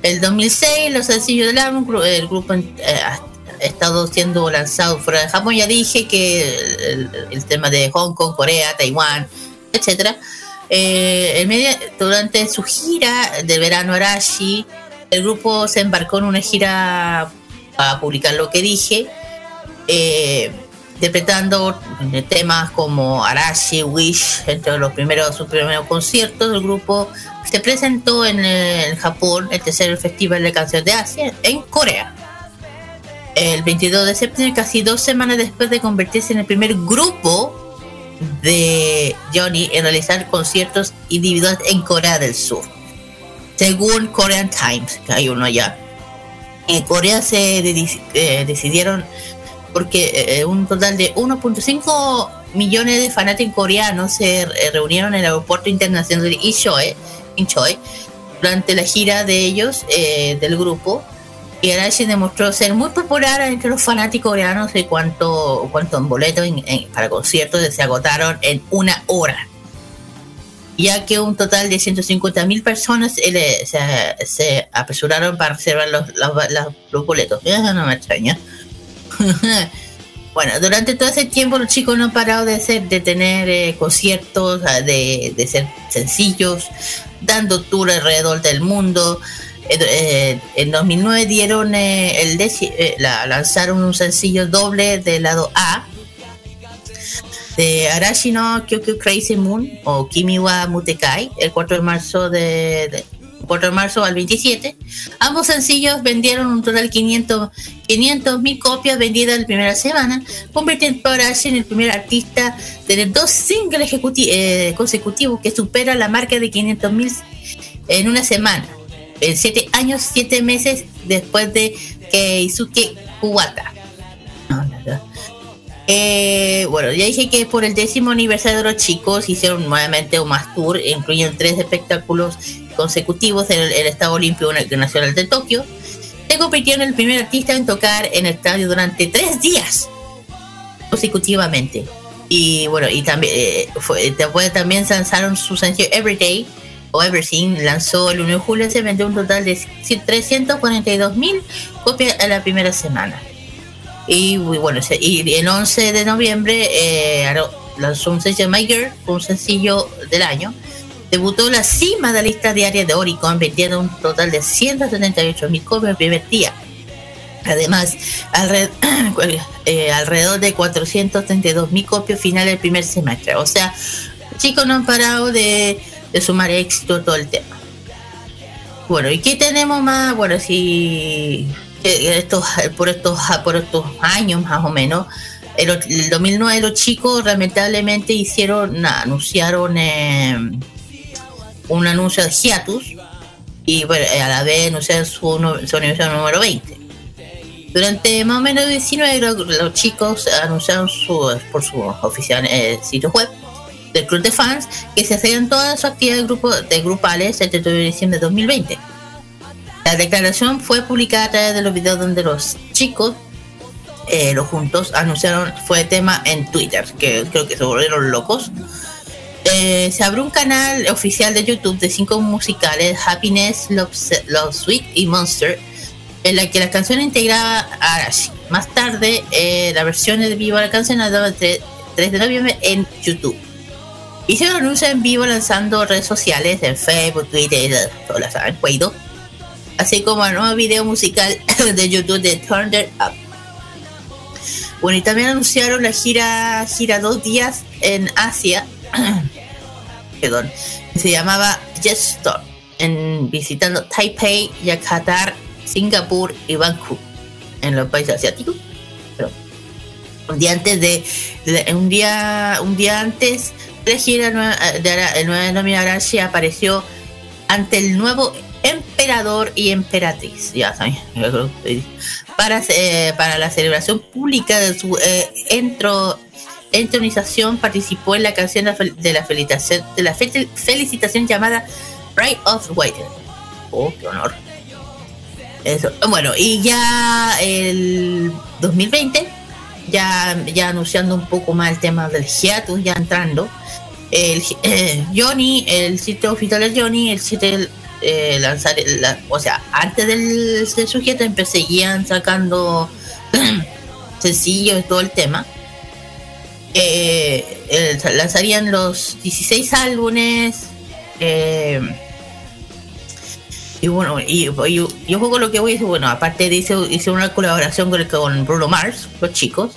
el 2006, los sencillos del álbum, el grupo eh, ha estado siendo lanzado fuera de Japón. Ya dije que el, tema de Hong Kong, Corea, Taiwán, etcétera. Eh, durante su gira de verano Arashi, el grupo se embarcó en una gira para publicar lo que dije. Eh, interpretando temas como Arashi, Wish, entre los primeros sus primeros conciertos del grupo. Se presentó en, el Japón, el tercer Festival de Canciones de Asia, en Corea. El 22 de septiembre, casi dos semanas después de convertirse en el primer grupo de Johnny en realizar conciertos individuales en Corea del Sur. Según Korean Times, que hay uno allá. En Corea se eh, decidieron porque eh, un total de 1.5 millones de fanáticos coreanos se eh, reunieron en el aeropuerto internacional de Incheon, durante la gira de ellos, eh, del grupo. Y Arashi demostró ser muy popular entre los fanáticos coreanos de cuanto, cuanto boletos para conciertos se agotaron en una hora. ya que un total de 150.000 personas se, se, apresuraron para reservar los, los, boletos. Eso no me extraña. *laughs* bueno, durante todo ese tiempo los chicos no han parado de, ser, de tener eh, conciertos, de, de, ser sencillos, dando tour alrededor del mundo. Eh, en 2009 dieron eh, el la, lanzaron un sencillo doble del lado A de Arashi no Kyokyu Crazy Moon o Kimi wa Mutekai el 4 de marzo de, 4 de marzo al 27. Ambos sencillos vendieron un total de 500 mil copias vendidas la primera semana, convirtiendo a en el primer artista de dos singles eh, consecutivos que supera la marca de 500 mil en una semana. En 7 años, 7 meses después de Keisuke Kuwata. No, eh, bueno, ya dije que por el décimo aniversario de los chicos hicieron nuevamente un más tour, incluyendo tres espectáculos consecutivos en el, Estado Olímpico Nacional de Tokio. Se convirtió en el primer artista en tocar en el estadio durante tres días consecutivamente. Y bueno, y también eh, fue, después también lanzaron su sencillo Everyday o Everything, lanzó el 1 de julio, se vendió un total de 342 mil copias en la primera semana. Y bueno, y el 11 de noviembre eh, lanzó un sencillo My Girl, un sencillo del año. Debutó la cima de la lista diaria de Oricon, vendiendo un total de 178 mil copias el primer día. Además, *clears throat* eh, alrededor, de 432 mil copias finales el primer semestre. O sea, chicos no han parado de, de sumar éxito todo el tema. Bueno, ¿y qué tenemos más? Bueno, si estos, por, estos, por estos años más o menos, el, el 2009 los chicos lamentablemente hicieron, anunciaron eh, un anuncio de hiatus y bueno, a la vez anunciaron su, su número 20. Durante más o menos 19 los, chicos anunciaron su, por su oficial eh, sitio web del club de fans que se hacían todas sus actividades de grupales el 31 de diciembre de 2020 la declaración fue publicada a través de los videos donde los chicos, eh, los juntos, anunciaron, fue tema en Twitter, que creo que se volvieron locos. Eh, se abrió un canal oficial de YouTube de cinco musicales, Happiness, Love, Sweet y Monster, en la que la canción integraba a Arashi. Más tarde, eh, la versión de vivo de la canción la el 3, de noviembre en YouTube. Hicieron anuncio en vivo lanzando redes sociales en Facebook, Twitter, todas las saben, así como el nuevo video musical *coughs* de YouTube de It Up. Bueno, y también anunciaron la gira, gira dos días en Asia, *clears throat* perdón, se llamaba Jet en, visitando Taipei, Yakarta, Singapur y Bangkok, en los países asiáticos. Un día antes de, un día un día antes de la gira de, el 9 de noviembre apareció ante el nuevo emperador y emperatriz, para, eh, para la celebración pública de su eh, entro, entronización participó en la canción de la felicitación, la felicitación llamada Right of White. Oh, qué honor. Bueno, y ya el 2020, ya, ya anunciando un poco más el tema del hiatus, ya entrando, el eh, Johnny, el sitio oficial de Johnny, el sitio eh, lanzar, o sea, antes del, sujeto empecé sacando *clears throat* sencillos y todo el tema. Eh, lanzarían los 16 álbumes. Eh, y bueno, y, yo juego lo que voy a decir, bueno, aparte de hice, una colaboración con, con Bruno Mars, los chicos,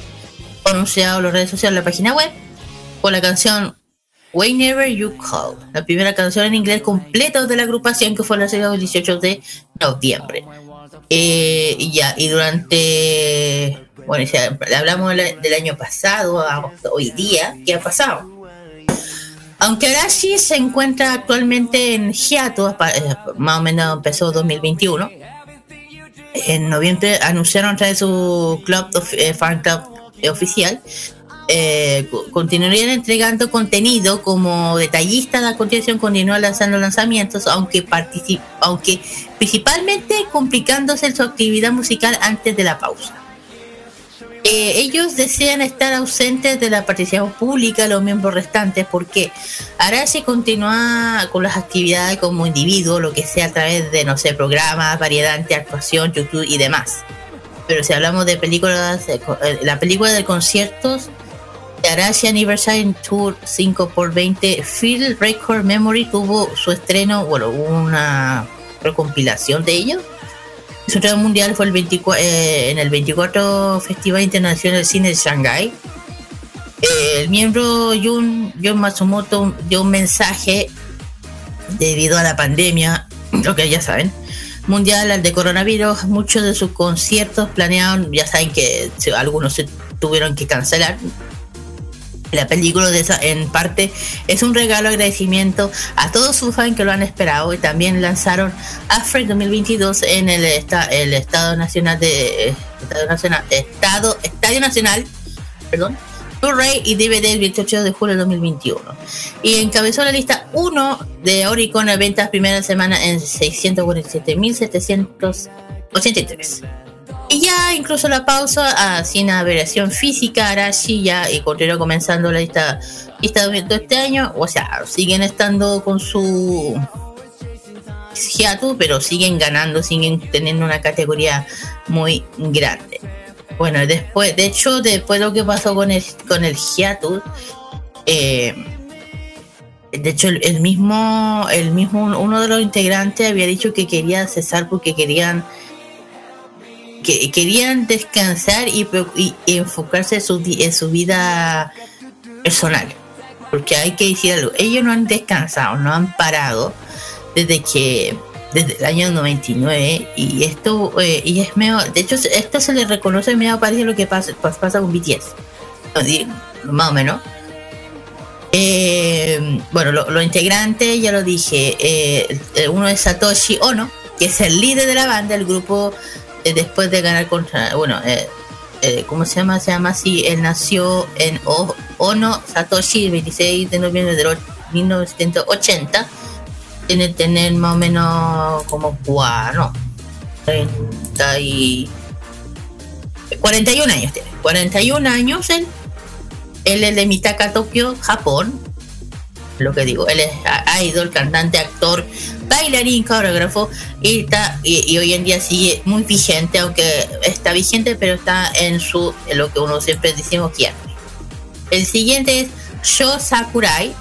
anunciado en las redes sociales, la página web, con la canción Whenever You Call, la primera canción en inglés completa de la agrupación que fue lanzada el 18 de noviembre. Eh, y ya, y durante, bueno, ya, hablamos del año pasado, hoy día, ¿qué ha pasado? Aunque Arashi se encuentra actualmente en hiato, eh, más o menos empezó 2021, en noviembre anunciaron de su club, eh, fan club oficial eh, continuarían entregando contenido como detallista la continuación continúa lanzando lanzamientos aunque aunque principalmente complicándose su actividad musical antes de la pausa eh, ellos desean estar ausentes de la participación pública los miembros restantes porque Arashi continúa con las actividades como individuo, lo que sea a través de, no sé, programas, variedad, actuación, YouTube y demás. Pero si hablamos de películas, eh, la película de conciertos de Arashi Anniversary Tour 5x20 Field Record Memory tuvo su estreno, bueno, una recompilación de ellos su estreno mundial fue el 24, eh, en el 24 Festival Internacional de Cine de Shanghái. El miembro Jun, Matsumoto dio un mensaje debido a la pandemia, *clears throat* lo que ya saben, mundial al de coronavirus. Muchos de sus conciertos planeados, ya saben que algunos se tuvieron que cancelar la película de esa, en parte es un regalo agradecimiento a todos sus fans que lo han esperado y también lanzaron Afro 2022 en el, Estado Nacional de Estado Nacional Estadio Nacional, perdón, Blu-ray y DVD el 28 de julio de 2021 y encabezó la lista 1 de Oricon a ventas primera semana en 647.783 y ya incluso la pausa sin variación física, Arashi ya y continuó comenzando la lista, lista de este año. O sea, siguen estando con su hiatus, pero siguen ganando, siguen teniendo una categoría muy grande. Bueno, después, de hecho, después de lo que pasó con el, con el hiatus, eh, de hecho, el, mismo, el mismo, uno de los integrantes había dicho que quería cesar porque querían que querían descansar y, enfocarse en su, en su vida personal. Porque hay que decir algo, ellos no han descansado, no han parado desde que desde el año 99 y esto eh, y es medio, de hecho esto se le reconoce medio parecido lo que pasa, pasa con BTS más o menos eh, bueno los integrantes ya lo dije eh, uno es Satoshi Ono que es el líder de la banda el grupo eh, después de ganar contra, bueno, eh, eh, ¿cómo se llama? Se llama así, él nació en Ono Satoshi el 26 de noviembre de 1980. Tiene que tener más o menos como, bueno, 30 y... 41 años tiene, 41 años él. Él es de Mitaka, Tokio, Japón. Lo que digo, él es idol, cantante, actor, bailarín, coreógrafo y, está, y, hoy en día sigue muy vigente, aunque está vigente, pero está en su, en lo que uno siempre decimos que El siguiente es Sho Sakurai.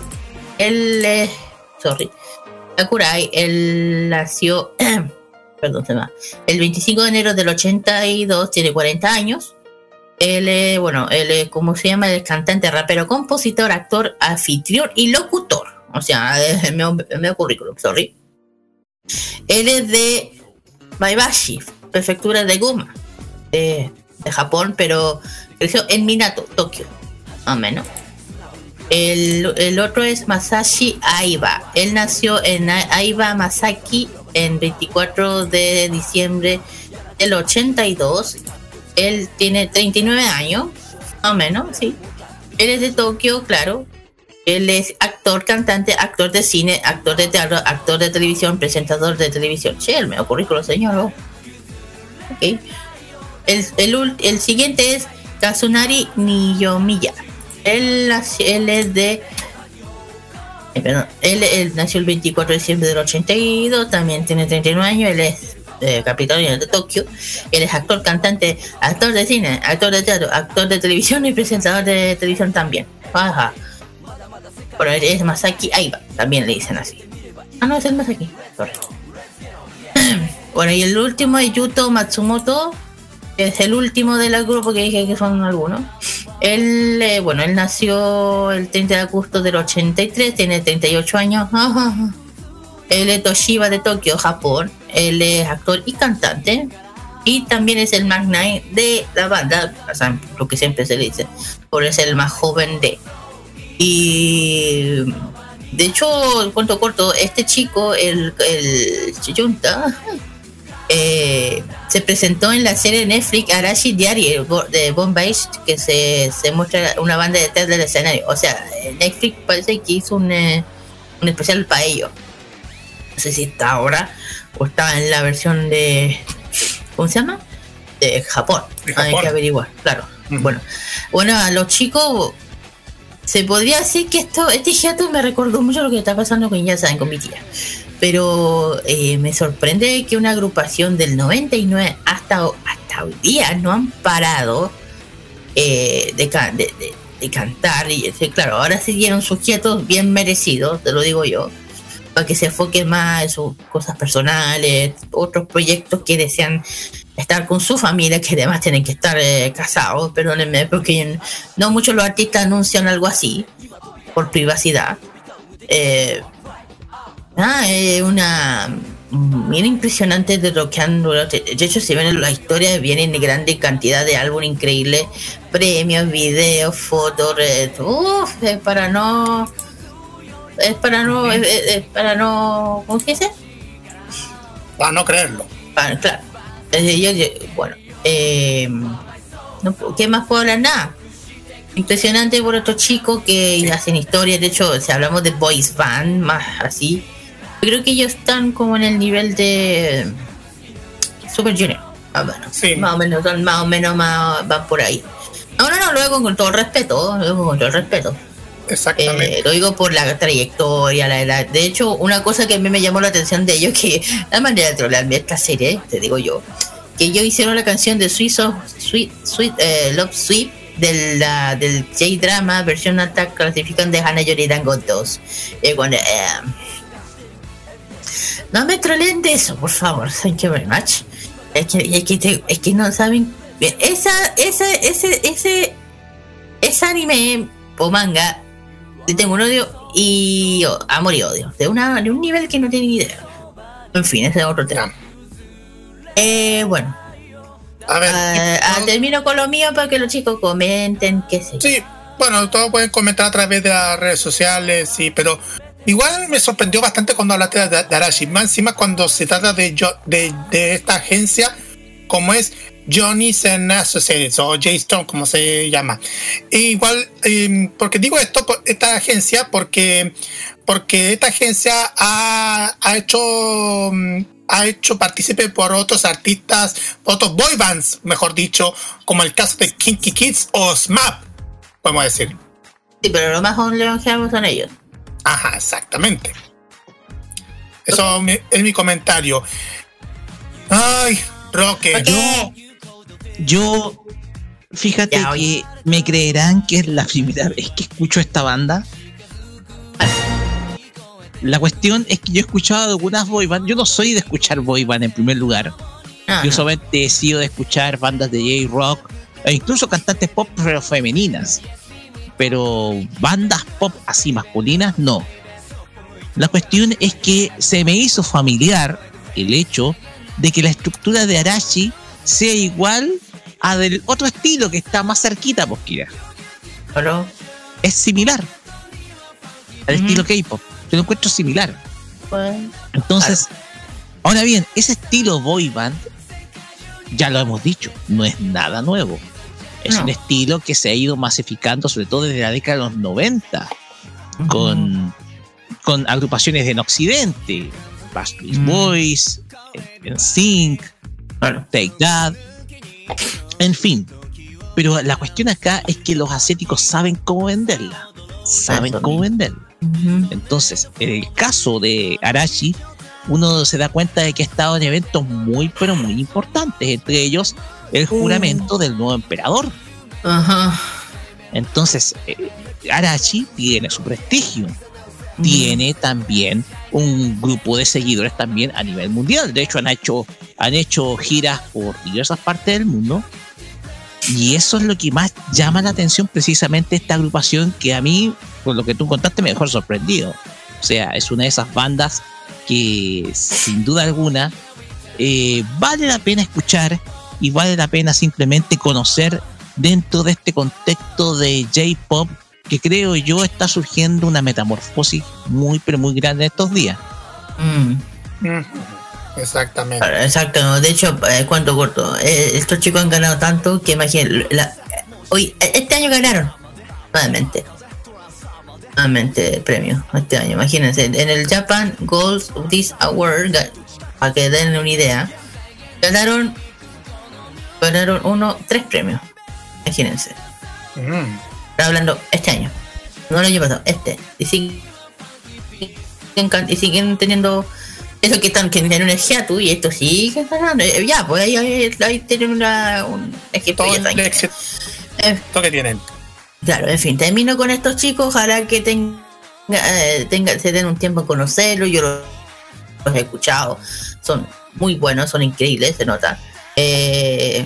Él es, sorry, Sakurai, él nació, *clears throat* perdón, se va, el 25 de enero del 82, tiene 40 años. Él bueno, él ¿cómo se llama? El cantante, rapero, compositor, actor, anfitrión y locutor. O sea, *laughs* es medio currículum, sorry. Él es de Maibashi, prefectura de Guma, de, Japón, pero creció en Minato, Tokio, más o menos. El, otro es Masashi Aiba. Él nació en Aiba Masaki en 24 de diciembre del 82. Él tiene 39 años, más o menos, sí. Él es de Tokio, claro. Él es actor, cantante, actor de cine, actor de teatro, actor de televisión, presentador de televisión. Che, el medio currículo, señor. Okay. El, siguiente es Kazunari Niyomiya. Él, él es de. Eh, perdón, él, nació el 24 de diciembre del 82, también tiene 39 años, él es eh, capitán de Tokio. Él es actor, cantante, actor de cine, actor de teatro, actor de televisión y presentador de televisión también. Ajá. Pero es Masaki Aiba, también le dicen así. Ah, no, es el Masaki. *clears throat* Bueno, y el último es Yuto Matsumoto, es el último del grupo que dije que son algunos. Él, eh, bueno, él nació el 30 de agosto del 83, tiene 38 años. *laughs* Él es Toshiba de Tokio, Japón. Él es actor y cantante. Y también es el magnate de la banda, o sea, lo que siempre se dice, por es el más joven de. Y de hecho, el cuento corto, este chico, el, el Chiyunta, eh, se presentó en la serie Netflix Arashi Diary de Bombay, que se, se muestra una banda detrás del escenario. O sea, Netflix parece que hizo un, eh, un especial para ello. No sé si está ahora o está en la versión de. ¿Cómo se llama? De Japón. Hay que averiguar, claro. Bueno, bueno, a los chicos se podría decir que esto, este hiato me recordó mucho lo que está pasando con ya saben, con mi tía. Pero eh, me sorprende que una agrupación del 99 hasta, hasta hoy día no han parado eh, de, de, de, cantar. Y claro, ahora se dieron sus quietos bien merecidos, te lo digo yo, para que se enfoque más en sus cosas personales, otros proyectos que desean estar con su familia, que además tienen que estar eh, casados, perdónenme, porque no muchos los artistas anuncian algo así, por privacidad. Eh, ah, es una bien impresionante de lo que han. De hecho, si ven la historia, vienen de grande cantidad de álbum increíble, premios, videos, fotos, uff, es para no. Es para no. Es, para no. ¿Cómo se dice? Para no creerlo. Para, claro. Yo, bueno, eh, ¿qué más puedo hablar? Nada. Impresionante por estos chicos que hacen historias. De hecho, si hablamos de boys band, más así creo que ellos están como en el nivel de Super Junior. Ah, bueno, sí. Más o menos, más o menos más, van por ahí. No, no, no, luego con todo el respeto, luego con todo el respeto. Exactamente. Eh, lo digo por la trayectoria, la edad. De hecho, una cosa que a mí me llamó la atención de ellos, que la manera de trolearme esta serie, te digo yo, que ellos hicieron la canción de Sweet, eh, Love Sweet del, del J-Drama versión attack clasifican de Hana Yoridango 2. Eh, cuando, eh, no me troleen de eso, por favor. Thank you very much. Es que, es que, no saben. Esa, ese, ese, ese, ese anime o manga, tengo un odio y amor y odio. De, una, de un nivel que no tiene ni idea. En fin, ese es otro tema. Eh, bueno. A ver. Uh, termino con lo mío para que los chicos comenten, qué sé. Sí, bueno, todos pueden comentar a través de las redes sociales, sí, pero Igual me sorprendió bastante cuando hablaste de, Arashi. Más encima cuando se trata de, de, de esta agencia como es Johnny Associates o J-Stone, como se llama. igual, em, porque digo esto, esta agencia, porque, porque esta agencia ha, ha hecho mm, ha hecho partícipe por otros artistas, otros boy bands, mejor dicho, como el caso de Kinky Kids o SMAP, podemos decir. Sí, pero lo más longevos son ellos. Ajá, exactamente. Eso es mi comentario. Ay, Roque. Yo, yo, fíjate que me creerán que es la *laughs* primera vez que escucho esta banda. La cuestión es que yo he escuchado algunas boy. Yo no soy de escuchar boy band en primer lugar. Yo solamente he sido de escuchar bandas de J-Rock e incluso cantantes pop pero femeninas pero bandas pop así masculinas no. La cuestión es que se me hizo familiar el hecho de que la estructura de Arashi sea igual a del otro estilo que está más cerquita, Posquira. Pero es similar al estilo K-pop. Yo lo encuentro similar. Entonces, ahora bien, ese estilo boy band, ya lo hemos dicho, no es nada nuevo. Es un estilo que se ha ido masificando, sobre todo desde la década de los 90, con, con agrupaciones en Occidente, Backstreet Boys, NSYNC, Take That, en fin. Pero la cuestión acá es que los asiáticos saben cómo venderla, saben cómo venderla. Entonces, en el caso de Arashi, uno se da cuenta de que ha estado en eventos muy, pero muy importantes, entre ellos el juramento del nuevo emperador. Ajá. Entonces, eh, Arashi tiene su prestigio. Tiene también un grupo de seguidores también a nivel mundial. De hecho, han hecho, han hecho giras por diversas partes del mundo. Y eso es lo que más llama la atención precisamente esta agrupación que a mí, por lo que tú contaste, me dejó sorprendido. O sea, es una de esas bandas que sin duda alguna eh, vale la pena escuchar y vale la pena simplemente conocer dentro de este contexto de J-Pop que creo yo está surgiendo una metamorfosis muy pero muy grande en estos días. Mm. Exactamente. Exacto, de hecho, eh, cuánto corto. Eh, estos chicos han ganado tanto que imagínate, hoy, este año ganaron, nuevamente. Nuevamente premio, este año, imagínense. En el Japan Gold This Award, para que den una idea, ganaron ganaron uno, tres premios. Imagínense. Hablando este año. No el año pasado, este. Y siguen, y siguen teniendo eso que están que tienen energía tú y esto sigue pasando. Eh, ya, pues ahí, ahí, tienen una, un equipo Esto que tienen. Claro, en fin, termino con estos chicos. Ojalá que tenga, eh, tenga, se den un tiempo a conocerlo. Yo los, los he escuchado. Son muy buenos, son increíbles, se nota. Eh,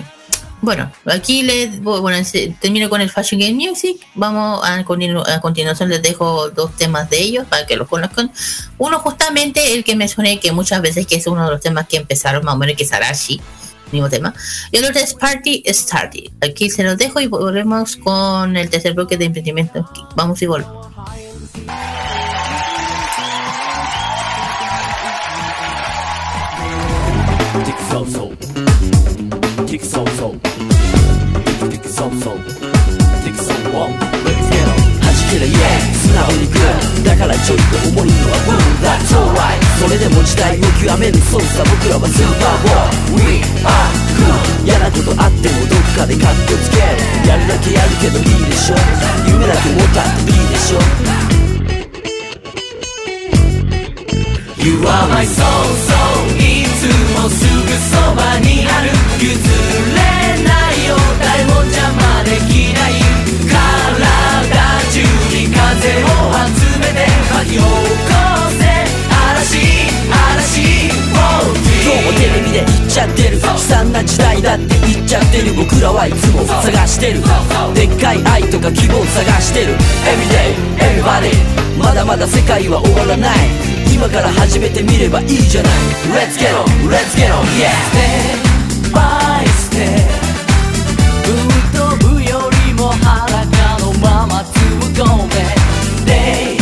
bueno, aquí les bueno, termino con el Fashion Game Music. Vamos a, a continuación les dejo dos temas de ellos para que los conozcan. Uno justamente el que mencioné que muchas veces que es uno de los temas que empezaron más o menos que es Arashi, mismo tema. Y el otro es Party Starty. Aquí se los dejo y volvemos con el tercer bloque de emprendimiento. Vamos y volvemos. Yeah 素直に食うだからちょいと重いのは Boom That's alright それでも時代を極める操作僕らはスーパーボー We are cool 嫌なことあってもどっかでカッコつけるやるだけやるけどいいでしょ夢だけ持ったっていいでしょ You are my soul, soul いつもすぐそばにある譲れないよ誰も邪魔できない体中に風を集めて巻き起こせ嵐嵐今日もテレビで言っちゃってる。悲惨な時代だって言っちゃってる。僕らはいつも探してる。でっかい愛とか希望探してる。Everyday, everybody まだまだ世界は終わらない。今から始めてみればいいじゃない。Let's get on, let's get on, yeah 裸のまま突っ込め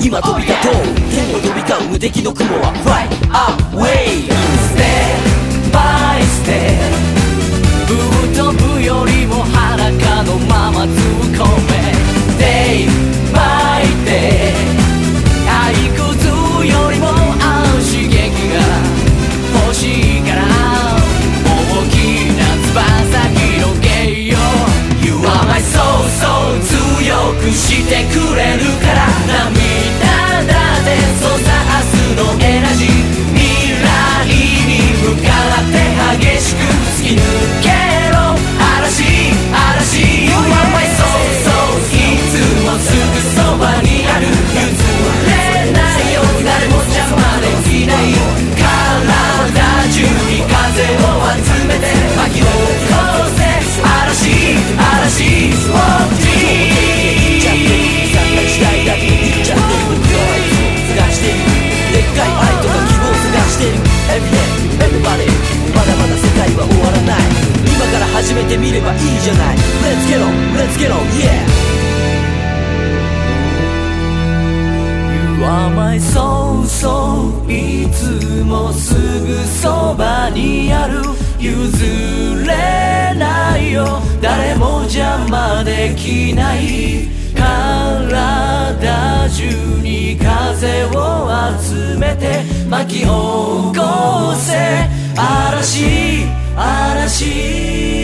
今飛び立とう。天を飛び交う無敵の雲は Fly away てみればいいじゃない。Let's get on, let's get on, yeah. You are my soul, soul いつもすぐそばにある。譲れないよ。誰も邪魔できない。体中に風を集めて巻き起こせ。嵐嵐。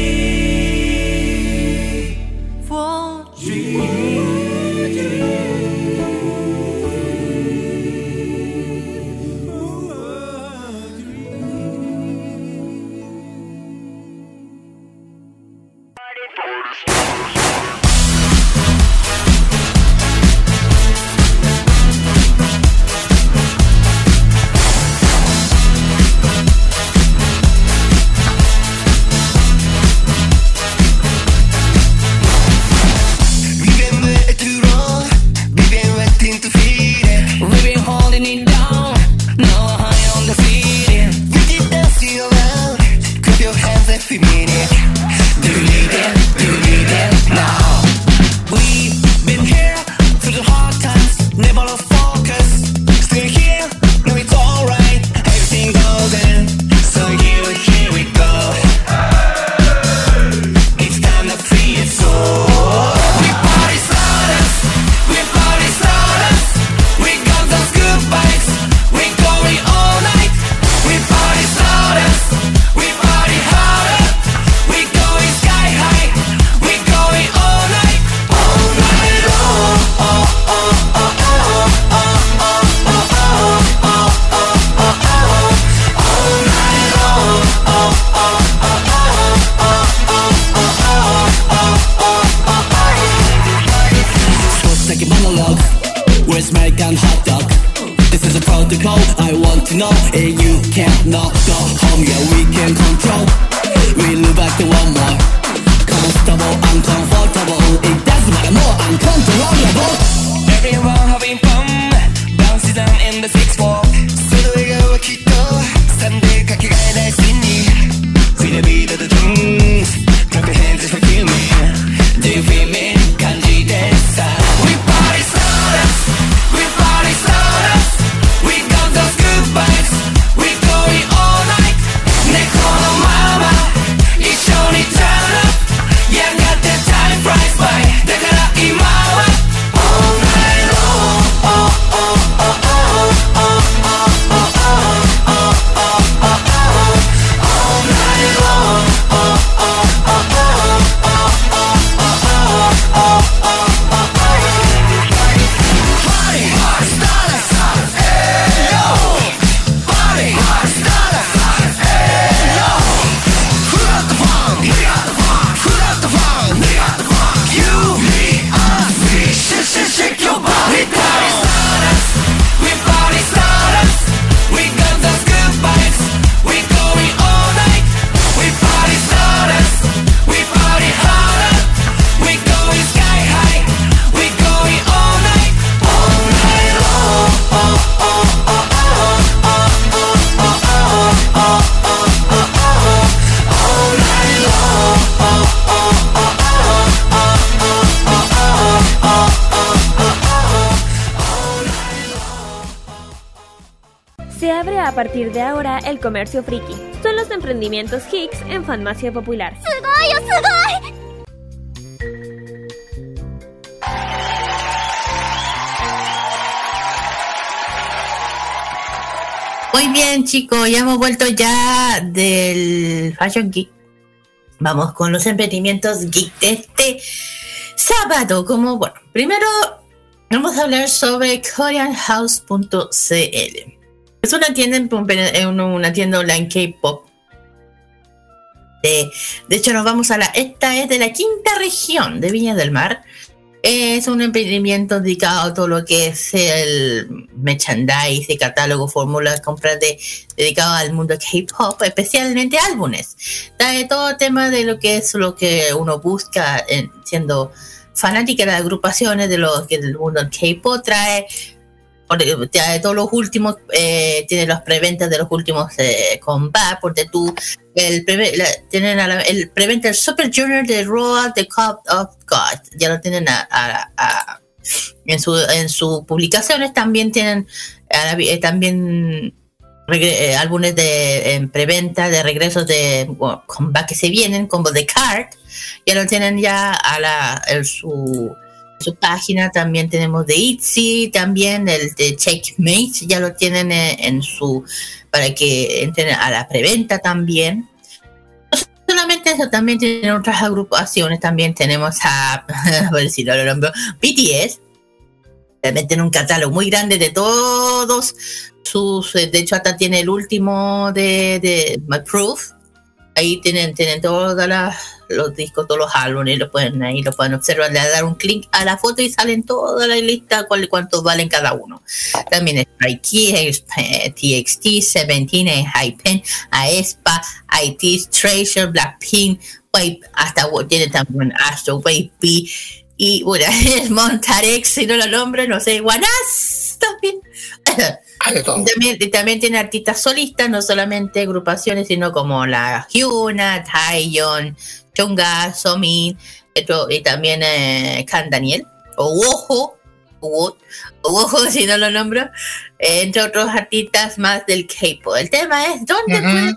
Comercio friki. Son los emprendimientos Hicks en Farmacia Popular. Muy bien, chicos, ya hemos vuelto ya del Fashion Geek. Vamos con los emprendimientos geek de este sábado. Como bueno, primero vamos a hablar sobre koreanhouse.cl. Es una tienda, en- una una tienda online K-pop. De, de hecho, nos vamos a la. Esta es de la quinta región de Viña del Mar. Es un emprendimiento dedicado a todo lo que es el merchandise, catálogo, fórmulas, compras de, dedicado al mundo K-pop, especialmente álbumes. Trae todo tema de lo que es lo que uno busca en- siendo fanática de las agrupaciones de lo que del mundo K-pop. Trae, trae todos los últimos, eh, tiene las preventas de los últimos eh, porque tú el, preve- la- tienen a la- el preventa el Super Junior de Raw The Cup of God. Ya lo tienen en, su, en sus publicaciones. También tienen eh, también eh, álbumes de en preventa de regresos de bueno, comeback que se vienen, como The Card. Ya lo tienen ya a la, en su, su página. También tenemos de ITZY, también el de Checkmate. Ya lo tienen en, en su para que entren a la preventa también. Solamente eso, también tienen otras agrupaciones. También tenemos a, *laughs* a ver si no lo nombro, BTS. También tiene un catálogo muy grande de todos sus. eh, De hecho, hasta tiene el último de, de My Proof. Ahí tienen, tienen todos los discos, todos los álbumes, lo pueden ahí, lo pueden observar, le dar un clic a la foto y salen toda la lista, cuál, cuántos valen cada uno. También Kids, eh, TXT, Seventeen, Hypen, Aespa, IT, Treasure, Blackpink, hasta tiene también Astro, Wave B, y bueno, *laughs* Montarex, si no lo nombro, no sé, Guanas también. *laughs* También, tiene artistas solistas, no solamente agrupaciones, sino como la Hyuna, Taeyeon, Chunga, Somin, y también eh, Kan Daniel, o Ojo, Ojo, *laughs* si no lo nombro, eh, entre otros artistas más del K-pop. El tema es dónde, pueden,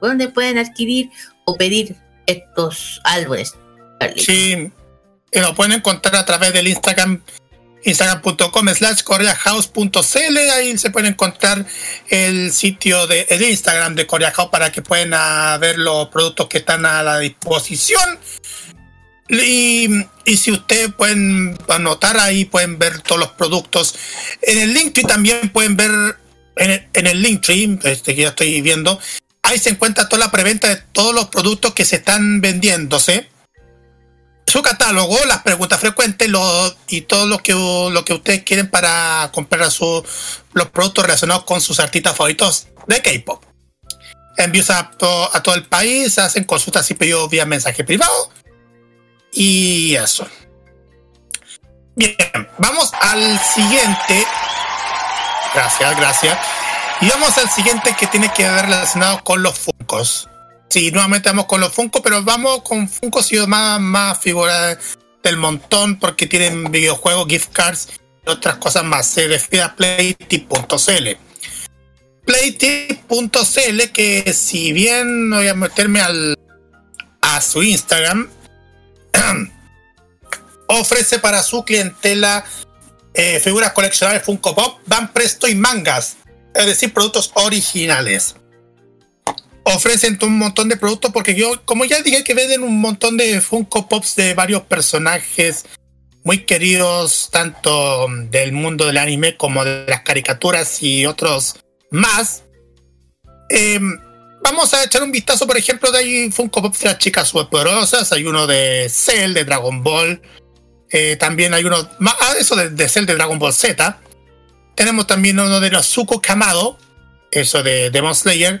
dónde pueden adquirir o pedir estos álbumes. Sí, y lo pueden encontrar a través del Instagram, instagram.com slash coreahouse.cl, ahí se pueden encontrar el sitio de el Instagram de Corea House para que puedan ah, ver los productos que están a la disposición. Y, y si ustedes pueden anotar ahí, pueden ver todos los productos. En el Linktree también pueden ver, en el, en el Linktree, este que ya estoy viendo, ahí se encuentra toda la preventa de todos los productos que se están vendiéndose su catálogo, las preguntas frecuentes lo, y todo lo que, lo que ustedes quieren para comprar su, los productos relacionados con sus artistas favoritos de K-pop. Envíos a, a todo el país, hacen consultas y pedidos vía mensaje privado. Y eso. Bien, vamos al siguiente. Gracias, gracias. Y vamos al siguiente que tiene que ver relacionado con los Funcos. Sí, nuevamente vamos con los Funko, pero vamos con Funkos y más, más figuras del montón porque tienen videojuegos, gift cards y otras cosas más. Se refiere a playtip.cl. Playtip.cl que si bien no voy a meterme al, a su Instagram, *clears throat* ofrece para su clientela eh, figuras coleccionables Funko Pop, Van Presto y mangas, es decir, productos originales. Ofrecen un montón de productos porque yo, como ya dije, que venden un montón de Funko Pops de varios personajes muy queridos, tanto del mundo del anime como de las caricaturas y otros más. Eh, vamos a echar un vistazo, por ejemplo, de ahí Funko Pop de las chicas superpoderosas. Hay uno de Cell, de Dragon Ball. Eh, también hay uno, ah, eso de, Cell de Dragon Ball Z. Tenemos también uno de Nozuko Kamado, eso de Demon Slayer.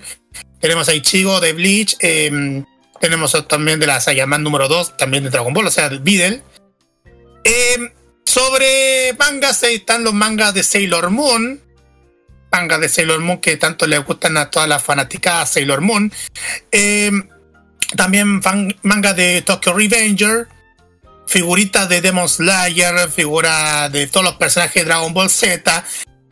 Tenemos a Ichigo de Bleach. eh, tenemos también de la Saiyaman número 2, también de Dragon Ball, o sea, el Videl. Eh, sobre mangas, están los mangas de Sailor Moon. Mangas de Sailor Moon que tanto le gustan a todas las fanáticas Sailor Moon. Eh, también mangas de Tokyo Revenger figuritas de Demon Slayer, figura de todos los personajes de Dragon Ball Z.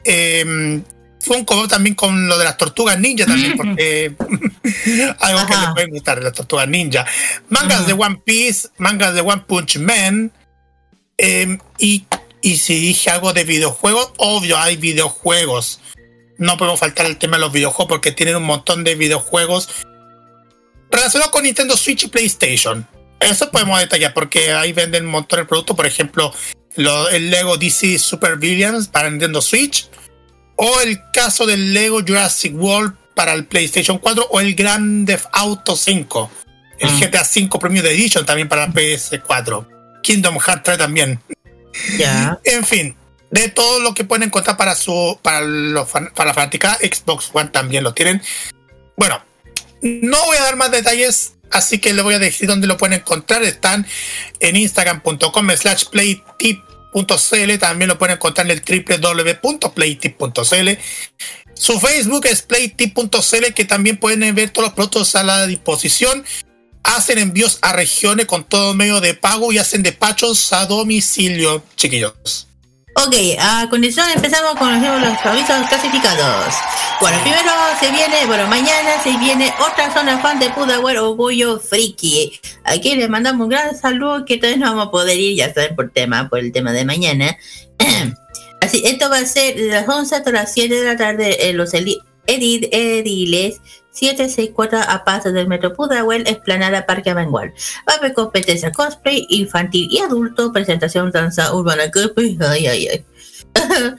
Eh, Funko Pop también con lo de las tortugas ninja también, *laughs* porque *laughs* algo que le puede gustar de las tortugas ninja. Mangas de One Piece, mangas de One Punch Man. eh, y, y si dije algo de videojuegos, obvio, hay videojuegos. No podemos faltar el tema de los videojuegos porque tienen un montón de videojuegos relacionados con Nintendo Switch y PlayStation. Eso podemos detallar porque ahí venden un montón de productos, por ejemplo, lo- el Lego DC Super Villains para Nintendo Switch, o el caso del Lego Jurassic World para el PlayStation 4, o el Grand Theft Auto 5, el GTA 5 Premium Edition también para la PS4, Kingdom Hearts 3 también. *laughs* En fin, de todo lo que pueden encontrar para su para los para la fanática Xbox One también lo tienen. Bueno, no voy a dar más detalles, así que le voy a decir dónde lo pueden encontrar. Están en instagram.com slash playtip.cl, también lo pueden encontrar en el www.playtip.cl. Su Facebook es playtip.cl, que también pueden ver todos los productos a la disposición. Hacen envíos a regiones con todo medio de pago y hacen despachos a domicilio, chiquillos. Ok, a condición empezamos con los, los avisos clasificados. Bueno, primero se viene, bueno, mañana se viene otra zona fan de Pudahuel Orgullo Friki. Aquí les mandamos un gran saludo que todavía no vamos a poder ir, ya saben, por tema, por el tema de mañana. *clears throat* Así, esto va a ser de las 11 hasta las 7 de la tarde en los ediles 764 a paso del Metro Pudahuel, Esplanada Parque Amengual. Va a haber competencia cosplay infantil y adulto, presentación danza urbana ay, ay, ay. *laughs*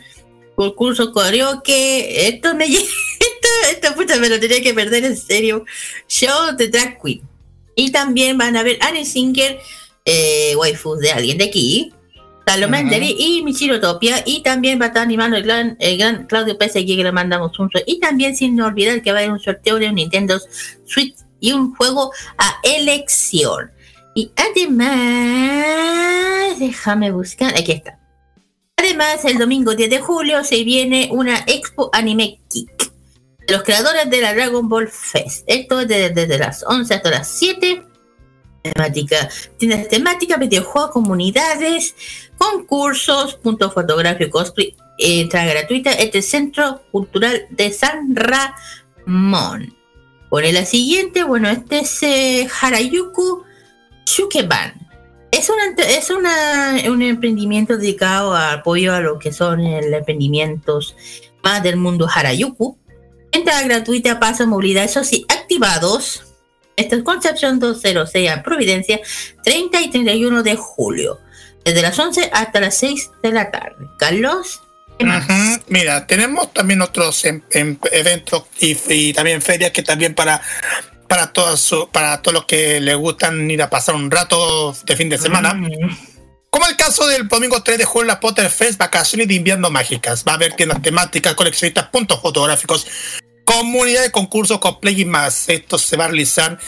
Concurso karaoke, esto me *laughs* esto, esto puta me lo tenía que perder en serio. Show de drag queen. Y también van a ver Annie Singer, eh, waifus de alguien de aquí. Salomanderi y Michirotopia y también va a estar animando el gran, el gran Claudio aquí que le mandamos un y también sin olvidar que va a haber un sorteo de un Nintendo Switch y un juego a elección. Y además déjame buscar aquí está. Además el domingo 10 de julio se viene una Expo Anime Kick. Los creadores de la Dragon Ball Fest. Esto es de- desde las 11 hasta las 7 temática, tiendas temáticas, videojuegos, comunidades, concursos, puntos fotográficos, cosplay, entrada gratuita, este Centro Cultural de San Ramón. Pone la siguiente, bueno, este es eh, Harayuku Shukeban. Es, una, es una, un emprendimiento dedicado al apoyo a lo que son el emprendimientos más del mundo Harayuku. Entrada gratuita, paso, movilidad, eso sí, activados. Esto es Concepción 206 a Providencia, 30 y 31 de julio, desde las 11 hasta las 6 de la tarde. Carlos. Mira, tenemos también otros em- em- eventos y, y también ferias que también para para todos para todos los que les gustan ir a pasar un rato de fin de semana. Como el caso del domingo 3 de julio, la Potter Fest, vacaciones de invierno mágicas. Va a haber tiendas temáticas, coleccionistas, puntos fotográficos, comunidad de concursos, cosplay y más. Esto se va a realizar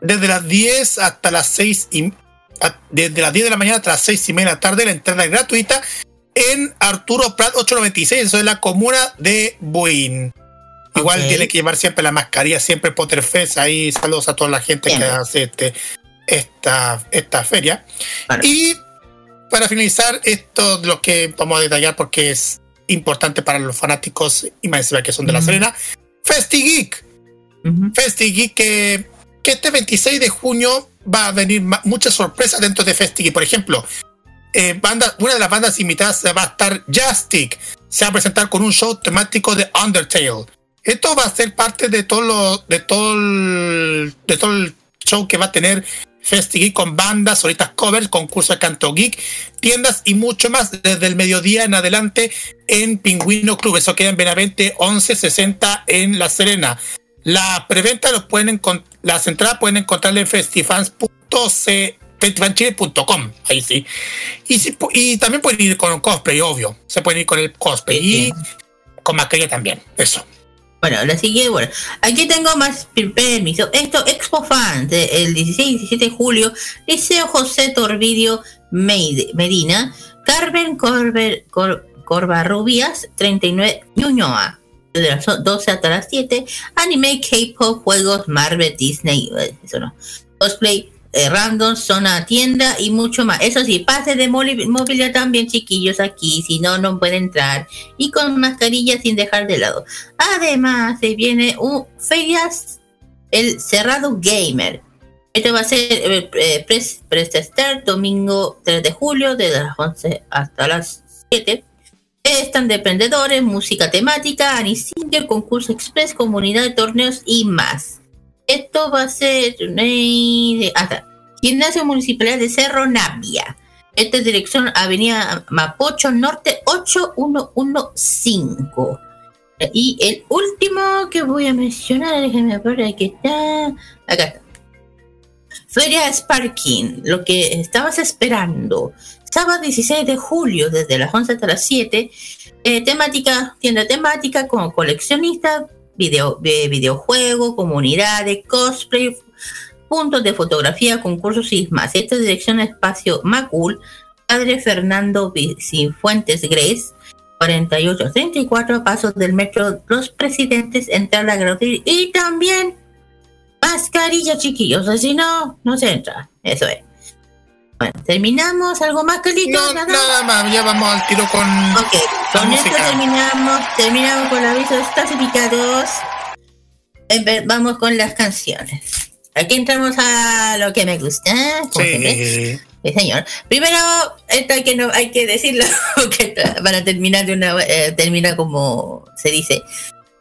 desde las 10 hasta las 6 y desde las 10 de la mañana hasta las 6 y media de la tarde. La entrada es gratuita en Arturo Prat 896, eso es la comuna de Buin. Igual tiene que llevar siempre la mascarilla, siempre Potterfest. Ahí saludos a toda la gente que hace este, esta, esta feria. Y para finalizar, esto lo que vamos a detallar porque es importante para los fanáticos y más que son de la Serena. FestiGeek. FestiGeek que, que este 26 de junio va a venir muchas sorpresas dentro de FestiGeek. Por ejemplo, eh, banda, una de las bandas invitadas va a estar Justic. Se va a presentar con un show temático de Undertale. Esto va a ser parte de todo lo, de todo el, de todo el show que va a tener FestiGeek con bandas, solitas covers, concurso de canto geek, tiendas y mucho más desde el mediodía en adelante en Pingüino Club. Eso queda en Benavente 1160 en La Serena. La preventa los pueden las entradas pueden encontrarla en festifans.c festivalchile.com, ahí sí. Y, y también pueden ir con cosplay, obvio. Se pueden ir con el cosplay y con mascarilla también, eso. Bueno, la siguiente, bueno, aquí tengo más permiso. Esto, Expo Fans, el 16 y 17 de julio, Liceo José Torvidio Medina, Carmen Corber, Cor, Corbarrubias, 39, Ñuñoa, de las 12 hasta las 7, anime, K-pop, juegos, Marvel, Disney, eh, eso no, cosplay, eh, random, zona tienda y mucho más. Eso sí, pase de movilidad también, chiquillos, aquí, si no, no puede entrar. Y con mascarilla sin dejar de lado. Además, se viene un ferias, el cerrado gamer. Esto va a ser eh, eh domingo 3 de julio, de las 11 hasta las 7. Están de emprendedores, música temática, Anisinger, concurso express, comunidad de torneos y más. Esto va a ser hasta Gimnasio Municipal de Cerro Navia. Esta es dirección Avenida Mapocho Norte 8115. Y el último que voy a mencionar, déjenme ver, aquí está. Acá está. Feria Sparking, lo que estabas esperando. Sábado 16 de julio, desde las 11 hasta las 7. Eh, temática, tienda temática como coleccionista, video, de videojuego, comunidades, cosplay, puntos de fotografía, concursos y más. Esta dirección espacio Macul, Padre Fernando Fuentes Grace, 4834 pasos del metro Los Presidentes, entrada gratuita y también mascarilla, chiquillos. Si no, no se entra. Eso es. Bueno, terminamos. ¿Algo más, Carlito? No, nada, más. Ya vamos al tiro con. Ok, con esto terminamos. Terminamos con los avisos clasificados. Vamos con las canciones. Aquí entramos a lo que me gusta. Sí. sí. señor. Primero, esto hay que, no, hay que decirlo *laughs* que para terminar de una eh, termina como se dice.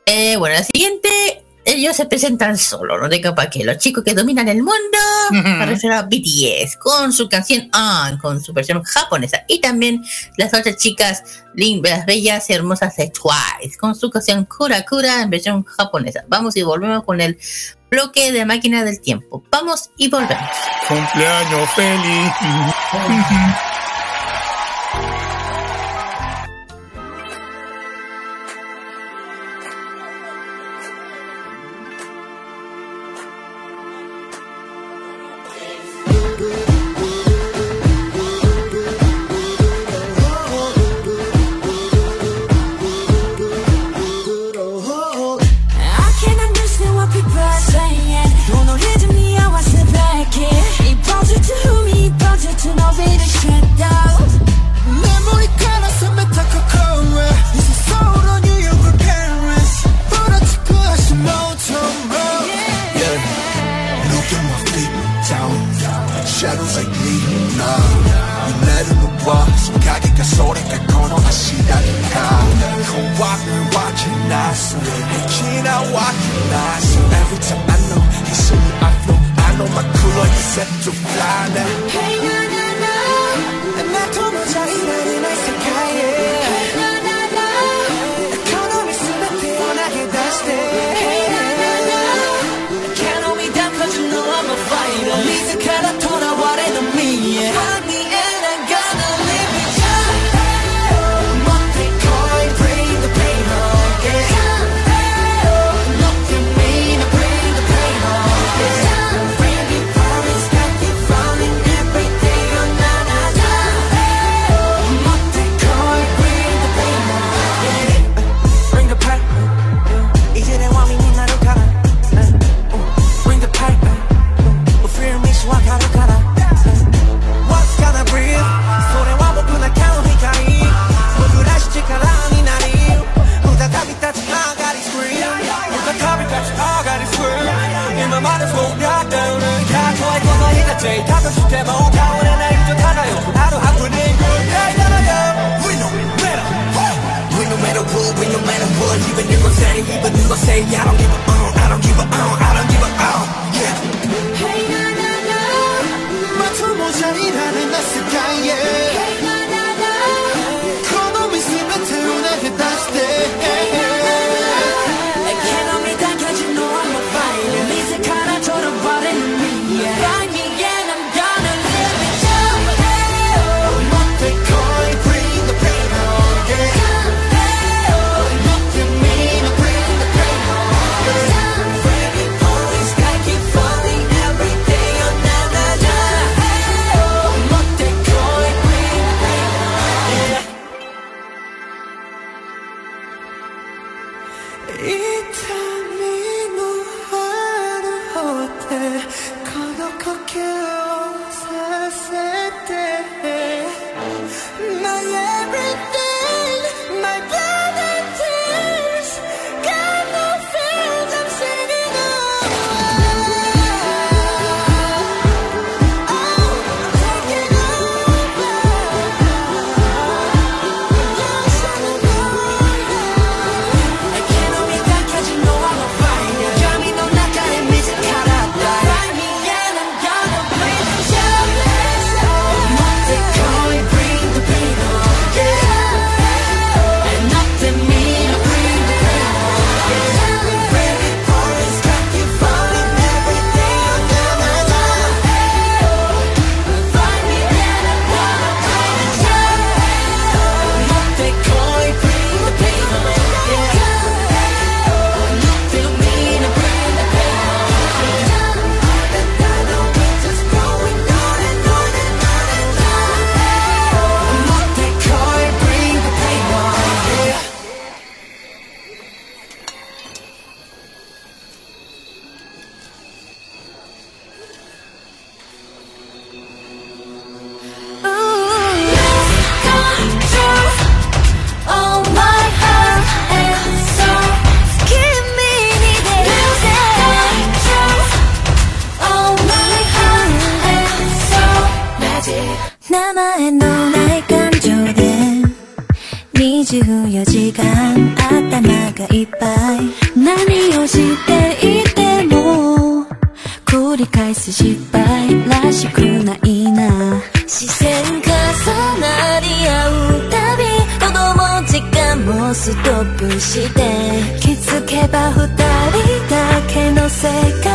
Eh, bueno, la siguiente ellos se presentan solo, no tengo para qué. Los chicos que dominan el mundo, me refiero a BTS, con su canción On, con su versión japonesa. Y también las otras chicas, las bellas y hermosas de Twice, con su canción Kura Kura en versión japonesa. Vamos y volvemos con el bloque de máquina del tiempo. Vamos y volvemos. Cumpleaños feliz. ストップして気づけば二人だけの世界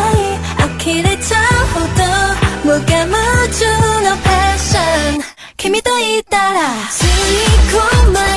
呆れちゃうほど無我夢中のパッション君といたら吸い込まれ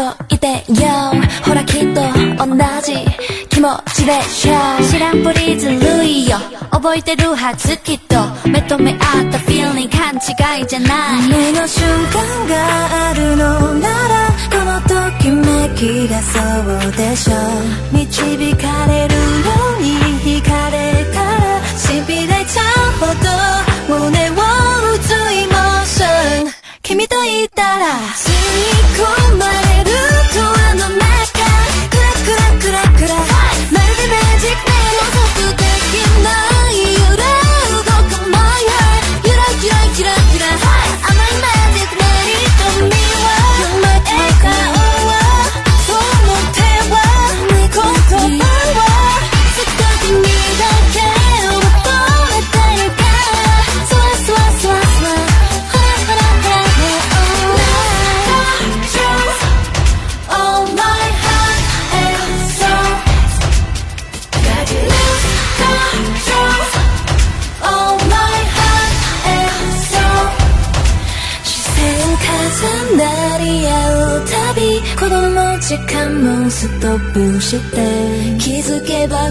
届いてよほらきっと同じ気持ちでしょ知らんぷりずるいよ。覚えてるはずきっと。目と目合ったフィーリング勘違いじゃない。夢の瞬間があるのならこのときめきがそうでしょ導かれるように惹かれたらしびれちゃうほど胸を打つイモーション君といたら気づけば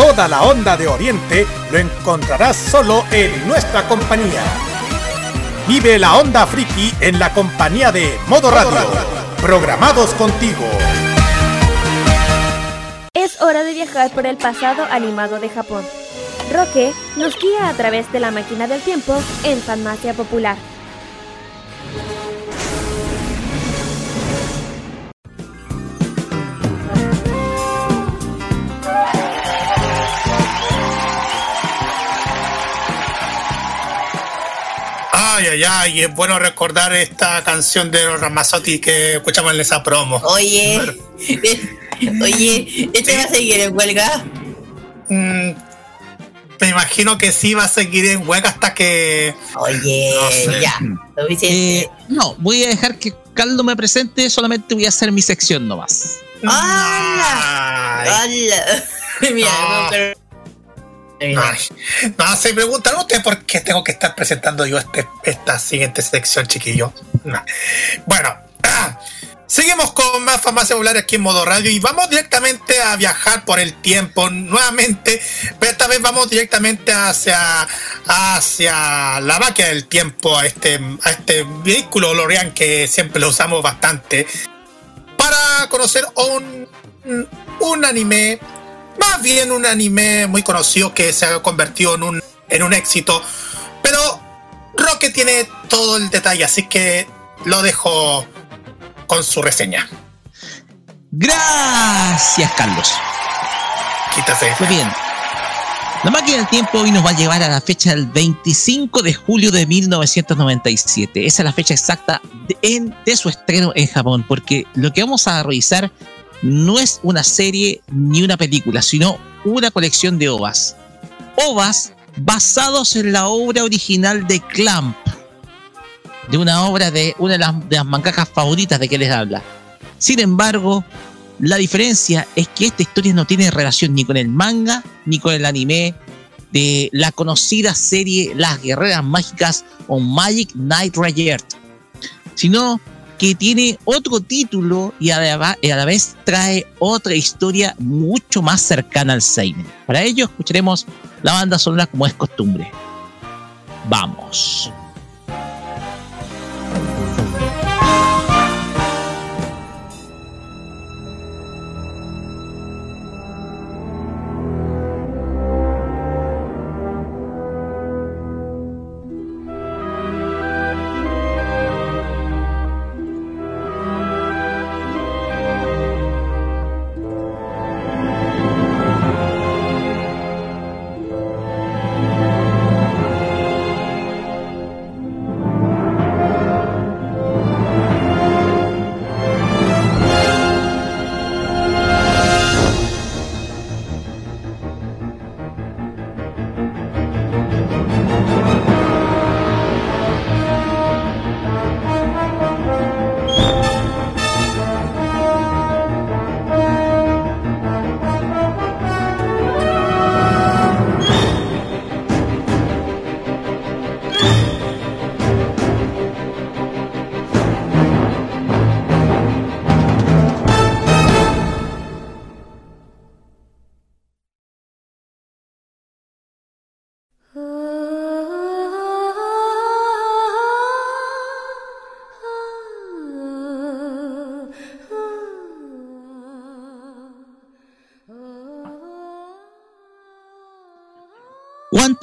Toda la onda de Oriente lo encontrarás solo en nuestra compañía. Vive la onda friki en la compañía de Modo Radio, programados contigo. Es hora de viajar por el pasado animado de Japón. Roque nos guía a través de la máquina del tiempo en Farmacia Popular. Ay, ay, ay, es bueno recordar esta canción de los Ramazzotti que escuchamos en esa promo. Oye, *laughs* oye, ¿este va a seguir en huelga? Mm, me imagino que sí va a seguir en huelga hasta que. Oye, No sé. ya. Eh, no, voy a dejar que Caldo me presente, solamente voy a hacer mi sección nomás. ¡Hala! ¡Hala! *laughs* Mira, No. no, pero- no, se preguntan ustedes por qué tengo que estar presentando yo este, esta siguiente sección, chiquillo. No. Bueno, seguimos con más farmacia popular aquí en modo radio y vamos directamente a viajar por el tiempo nuevamente, pero esta vez vamos directamente hacia, hacia la máquina del tiempo, a este, a este vehículo Lorian que siempre lo usamos bastante, para conocer un, un anime más bien un anime muy conocido que se ha convertido en un, en un éxito. Pero Roque tiene todo el detalle, así que lo dejo con su reseña. Gracias, Carlos. Quítase. Muy bien. La máquina del tiempo hoy nos va a llevar a la fecha del 25 de julio de 1997. Esa es la fecha exacta de, en- de su estreno en Japón, porque lo que vamos a revisar no es una serie ni una película, sino una colección de ovas. Ovas basados en la obra original de Clamp, de una obra de una de las, de favoritas de que les habla. Sin embargo, la diferencia es que esta historia no tiene relación ni con el manga ni con el anime de la conocida serie Las Guerreras Mágicas o Magic Knight Rayert, sino que tiene otro título y a la, vez trae otra historia mucho más cercana al Seinen. Para ello escucharemos la banda sonora como es costumbre. Vamos.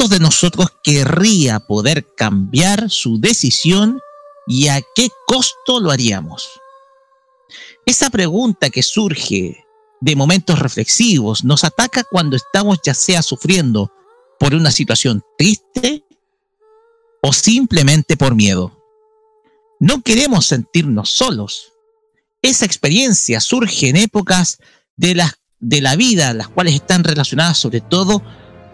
¿Cuántos de nosotros querría poder cambiar su decisión y a qué costo lo haríamos? Esa pregunta que surge de momentos reflexivos nos ataca cuando estamos ya sea sufriendo por una situación triste o simplemente por miedo. No queremos sentirnos solos. Esa experiencia surge en épocas de de la vida, las cuales están relacionadas sobre todo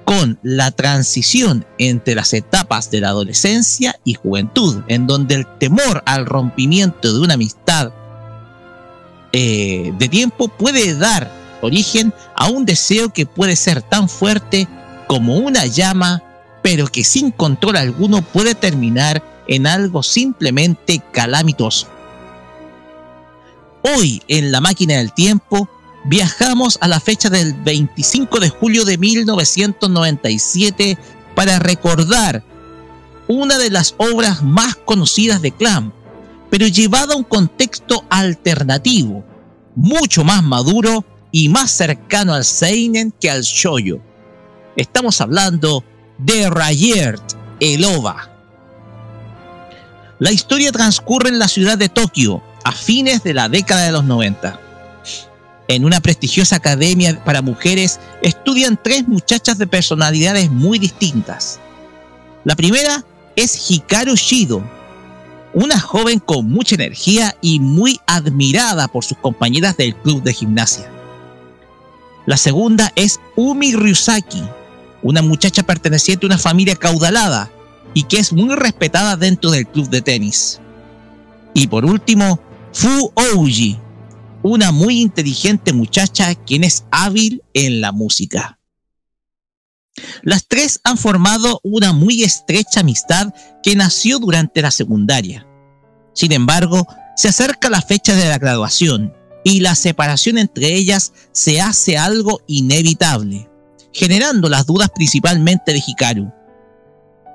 con la transición entre las etapas de la adolescencia y juventud, en donde el temor al rompimiento de una amistad eh, de tiempo puede dar origen a un deseo que puede ser tan fuerte como una llama, pero que sin control alguno puede terminar en algo simplemente calamitoso. Hoy en la máquina del tiempo viajamos a la fecha del 25 de julio de 1997 para recordar una de las obras más conocidas de Clam, pero llevada a un contexto alternativo, mucho más maduro y más cercano al Seinen que al Shoyo. Estamos hablando de Rayert, el OVA. La historia transcurre en la ciudad de Tokio a fines de la década de los 90. En una prestigiosa academia para mujeres estudian tres muchachas de personalidades muy distintas. La primera es Hikaru Shido, una joven con mucha energía y muy admirada por sus compañeras del club de gimnasia. La segunda es Umi Ryusaki, una muchacha perteneciente a una familia caudalada y que es muy respetada dentro del club de tenis. Y por último, Fu Ouji, una muy inteligente muchacha quien es hábil en la música. Las tres han formado una muy estrecha amistad que nació durante la secundaria. Sin embargo, se acerca la fecha de la graduación y la separación entre ellas se hace algo inevitable, generando las dudas principalmente de Hikaru.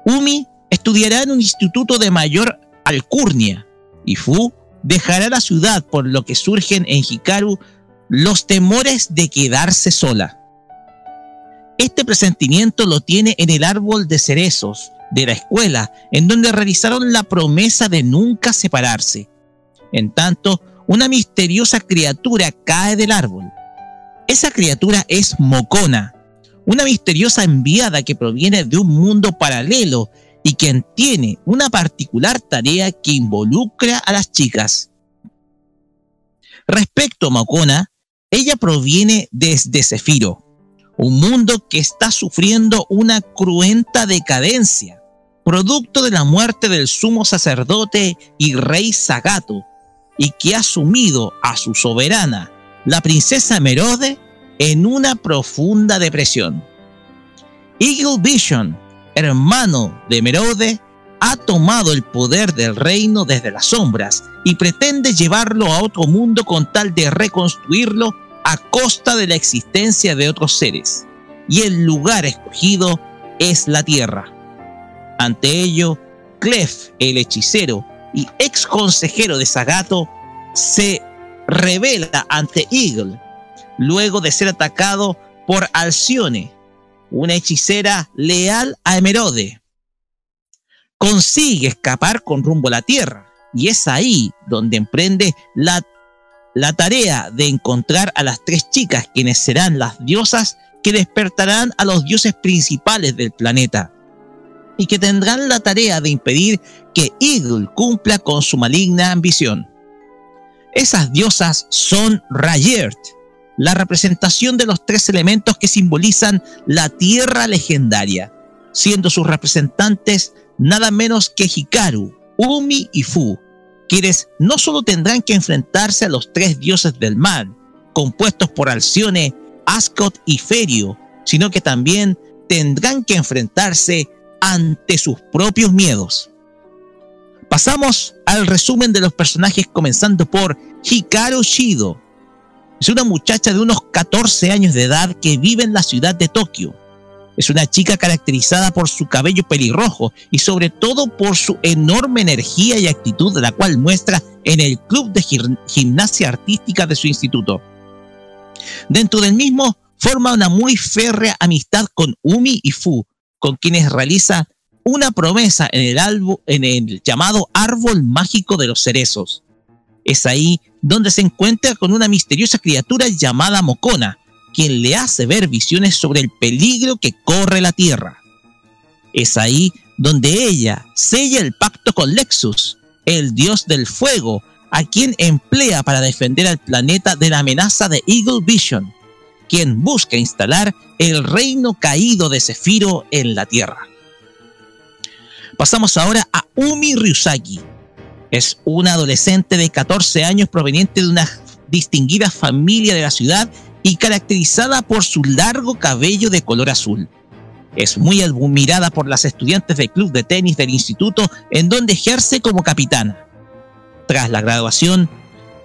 Umi estudiará en un instituto de mayor alcurnia y Fu dejará la ciudad por lo que surgen en Hikaru los temores de quedarse sola. Este presentimiento lo tiene en el árbol de cerezos de la escuela, en donde realizaron la promesa de nunca separarse. En tanto, una misteriosa criatura cae del árbol. Esa criatura es Mocona, una misteriosa enviada que proviene de un mundo paralelo y quien tiene una particular tarea que involucra a las chicas. Respecto a Mocona, ella proviene desde Cefiro, un mundo que está sufriendo una cruenta decadencia, producto de la muerte del sumo sacerdote y rey Sagato, y que ha sumido a su soberana, la princesa Merode, en una profunda depresión. Eagle Vision, hermano de Merode, ha tomado el poder del reino desde las sombras y pretende llevarlo a otro mundo con tal de reconstruirlo a costa de la existencia de otros seres, y el lugar escogido es la Tierra. Ante ello, Clef, el hechicero y ex consejero de Sagato, se revela ante Eagle, luego de ser atacado por Alcione, una hechicera leal a Emerode. Consigue escapar con rumbo a la Tierra, y es ahí donde emprende la la tarea de encontrar a las tres chicas quienes serán las diosas que despertarán a los dioses principales del planeta y que tendrán la tarea de impedir que Eagle cumpla con su maligna ambición. Esas diosas son Rayert, la representación de los tres elementos que simbolizan la tierra legendaria, siendo sus representantes nada menos que Hikaru, Umi y Fu, quienes no solo tendrán que enfrentarse a los tres dioses del mal, compuestos por Alcione, Ascot y Ferio, sino que también tendrán que enfrentarse ante sus propios miedos. Pasamos al resumen de los personajes comenzando por Hikaru Shido. Es una muchacha de unos 14 años de edad que vive en la ciudad de Tokio es una chica caracterizada por su cabello pelirrojo y sobre todo por su enorme energía y actitud, la cual muestra en el club de gimnasia artística de su instituto. Dentro del mismo forma una muy férrea amistad con Umi y Fu, con quienes realiza una promesa en el, en el llamado árbol mágico de los cerezos. Es ahí donde se encuentra con una misteriosa criatura llamada Mocona, quien le hace ver visiones sobre el peligro que corre la Tierra. Es ahí donde ella sella el pacto con Lexus, el dios del fuego, a quien emplea para defender al planeta de la amenaza de Eagle Vision, quien busca instalar el reino caído de Zefiro en la Tierra. Pasamos ahora a Umi Ryusaki. Es una adolescente de 14 años proveniente de una distinguida familia de la ciudad y caracterizada por su largo cabello de color azul. Es muy admirada por las estudiantes del club de tenis del instituto en donde ejerce como capitana. Tras la graduación,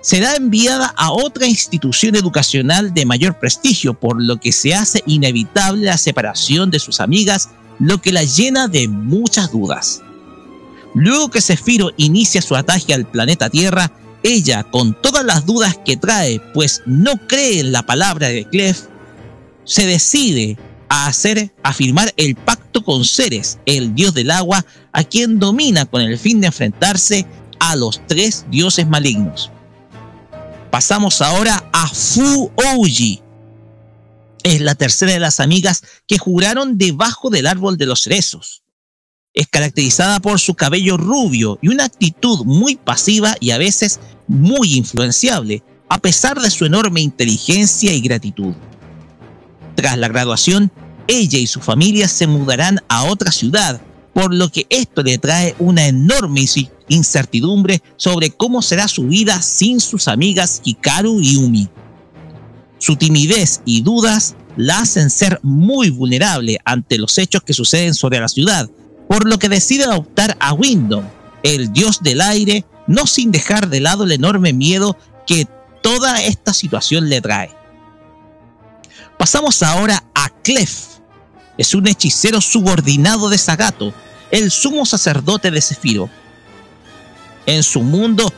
será enviada a otra institución educacional de mayor prestigio, por lo que se hace inevitable la separación de sus amigas, lo que la llena de muchas dudas. Luego que Zefiro inicia su ataque al planeta Tierra, ella, con todas las dudas que trae, pues no cree en la palabra de Clef, se decide a hacer, a firmar el pacto con Ceres, el dios del agua, a quien domina con el fin de enfrentarse a los tres dioses malignos. Pasamos ahora a Fu Ouji. Es la tercera de las amigas que juraron debajo del árbol de los cerezos. Es caracterizada por su cabello rubio y una actitud muy pasiva y a veces muy influenciable, a pesar de su enorme inteligencia y gratitud. Tras la graduación, ella y su familia se mudarán a otra ciudad, por lo que esto le trae una enorme incertidumbre sobre cómo será su vida sin sus amigas Hikaru y Umi. Su timidez y dudas la hacen ser muy vulnerable ante los hechos que suceden sobre la ciudad, por lo que decide adoptar a Windom, el dios del aire, no sin dejar de lado el enorme miedo que toda esta situación le trae. Pasamos ahora a Clef. Es un hechicero subordinado de Sagato, el sumo sacerdote de Zefiro. En su mundo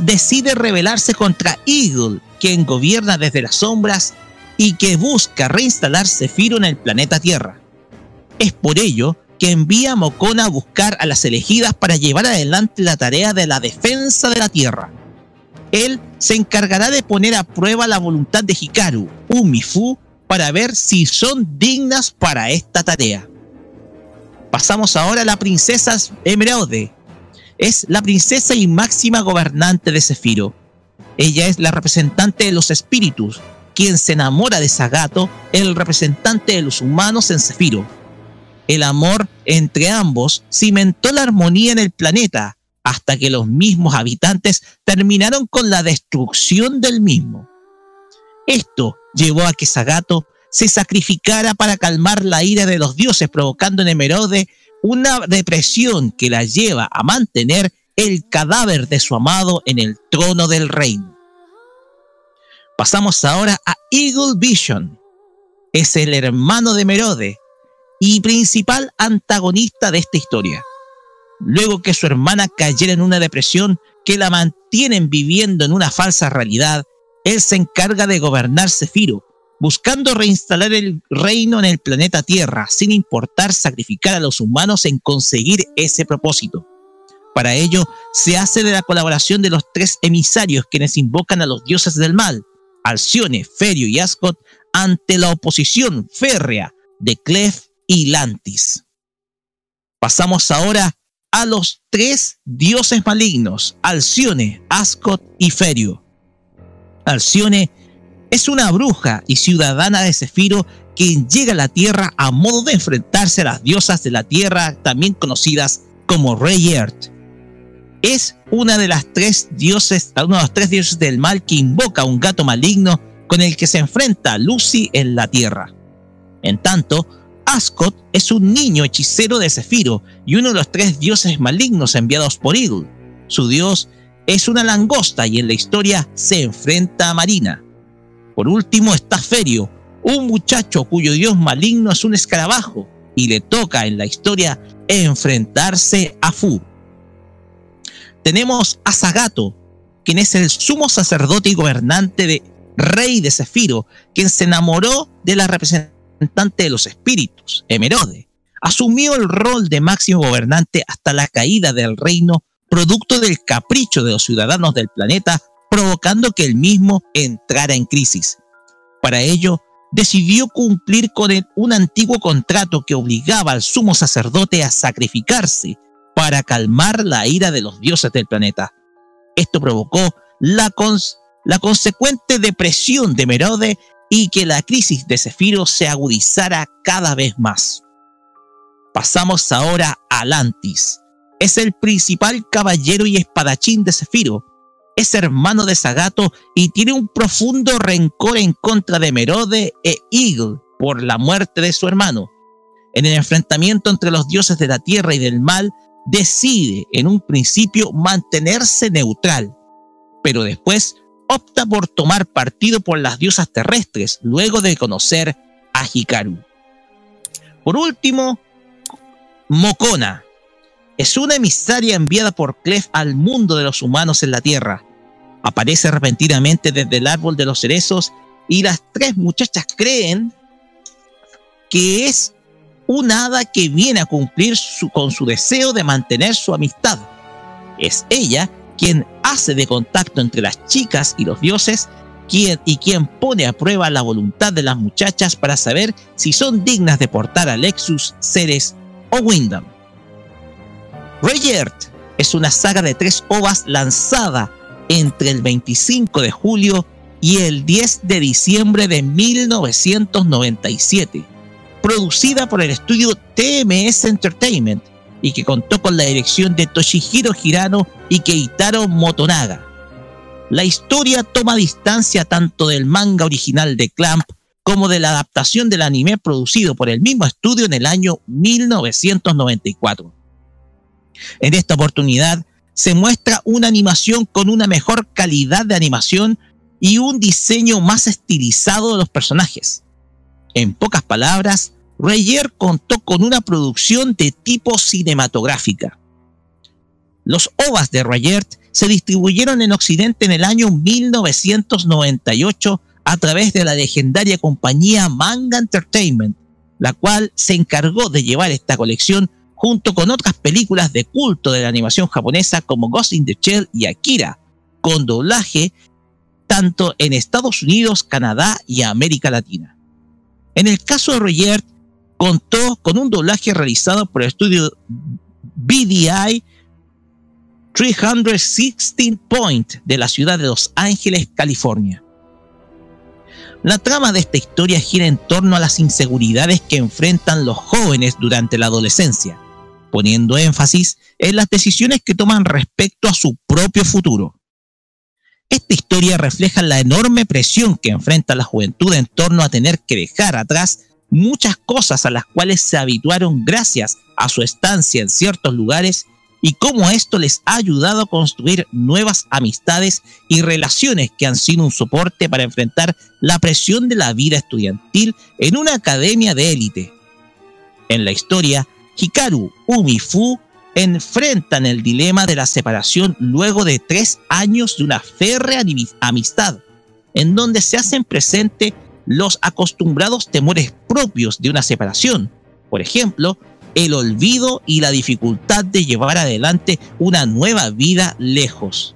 decide rebelarse contra Eagle, quien gobierna desde las sombras y que busca reinstalar Zefiro en el planeta Tierra. Es por ello envía a Mokona a buscar a las elegidas para llevar adelante la tarea de la defensa de la Tierra. Él se encargará de poner a prueba la voluntad de Hikaru, Umifu, para ver si son dignas para esta tarea. Pasamos ahora a la princesa Emeraude. Es la princesa y máxima gobernante de Zefiro. Ella es la representante de los espíritus, quien se enamora de Sagato, el representante de los humanos en Zefiro el amor entre ambos cimentó la armonía en el planeta hasta que los mismos habitantes terminaron con la destrucción del mismo. Esto llevó a que Sagato se sacrificara para calmar la ira de los dioses, provocando en Emerode una depresión que la lleva a mantener el cadáver de su amado en el trono del reino. Pasamos ahora a Eagle Vision. Es el hermano de Merode, y principal antagonista de esta historia. Luego que su hermana cayera en una depresión que la mantienen viviendo en una falsa realidad, él se encarga de gobernar Cefiro, buscando reinstalar el reino en el planeta Tierra, sin importar sacrificar a los humanos en conseguir ese propósito. Para ello, se hace de la colaboración de los tres emisarios quienes invocan a los dioses del mal, Alcione, Ferio y Ascot, ante la oposición férrea de Clef y Lantis. Pasamos ahora a los tres dioses malignos, Alcione, Ascot y Ferio. Alcione es una bruja y ciudadana de Cefiro quien llega a la Tierra a modo de enfrentarse a las diosas de la Tierra, también conocidas como Rey Earth. Es una de las tres dioses, uno de los tres dioses del mal que invoca a un gato maligno con el que se enfrenta Lucy en la Tierra. En tanto, Ascot es un niño hechicero de Cefiro y uno de los tres dioses malignos enviados por Eagle. Su dios es una langosta y en la historia se enfrenta a Marina. Por último está Ferio, un muchacho cuyo dios maligno es un escarabajo y le toca en la historia enfrentarse a Fu. Tenemos a Sagato, quien es el sumo sacerdote y gobernante de rey de Cefiro, quien se enamoró de la representación de los espíritus, Emerode, asumió el rol de máximo gobernante hasta la caída del reino, producto del capricho de los ciudadanos del planeta, provocando que el mismo entrara en crisis. Para ello, decidió cumplir con un antiguo contrato que obligaba al sumo sacerdote a sacrificarse para calmar la ira de los dioses del planeta. Esto provocó la, consecuente depresión de Merode y que la crisis de Cefiro se agudizara cada vez más. Pasamos ahora a Atlantis. Es el principal caballero y espadachín de Cefiro. Es hermano de Sagato y tiene un profundo rencor en contra de Merode e Eagle por la muerte de su hermano. En el enfrentamiento entre los dioses de la tierra y del mal, decide en un principio mantenerse neutral, pero después opta por tomar partido por las diosas terrestres luego de conocer a Hikaru. Por último, Mokona. Es una emisaria enviada por Clef al mundo de los humanos en la Tierra. Aparece repentinamente desde el árbol de los cerezos y las tres muchachas creen que es un hada que viene a cumplir con su deseo de mantener su amistad. Es ella quien hace de contacto entre las chicas y los dioses quien, y quien pone a prueba la voluntad de las muchachas para saber si son dignas de portar a Lexus, Ceres o Wyndham. Rayert es una saga de tres ovas lanzada entre el 25 de julio y el 10 de diciembre de 1997, producida por el estudio TMS Entertainment y que contó con la dirección de Toshihiro Hirano y Keitaro Motonaga. La historia toma distancia tanto del manga original de Clamp como de la adaptación del anime producido por el mismo estudio en el año 1994. En esta oportunidad se muestra una animación con una mejor calidad de animación y un diseño más estilizado de los personajes. En pocas palabras, Reyer contó con una producción de tipo cinematográfica. Los OVAs de Reyer se distribuyeron en Occidente en el año 1998 a través de la legendaria compañía Manga Entertainment, la cual se encargó de llevar esta colección junto con otras películas de culto de la animación japonesa como Ghost in the Shell y Akira, con doblaje tanto en Estados Unidos, Canadá y América Latina. En el caso de Roger, contó con un doblaje realizado por el estudio BDI 316 Point de la ciudad de Los Ángeles, California. La trama de esta historia gira en torno a las inseguridades que enfrentan los jóvenes durante la adolescencia, poniendo énfasis en las decisiones que toman respecto a su propio futuro. Esta historia refleja la enorme presión que enfrenta la juventud en torno a tener que dejar atrás muchas cosas a las cuales se habituaron gracias a su estancia en ciertos lugares y cómo esto les ha ayudado a construir nuevas amistades y relaciones que han sido un soporte para enfrentar la presión de la vida estudiantil en una academia de élite. En la historia, Hikaru, Umi Fu enfrentan el dilema de la separación luego de tres años de una férrea amistad, en donde se hacen presente los acostumbrados temores propios de una separación. Por ejemplo, el olvido y la dificultad de llevar adelante una nueva vida lejos.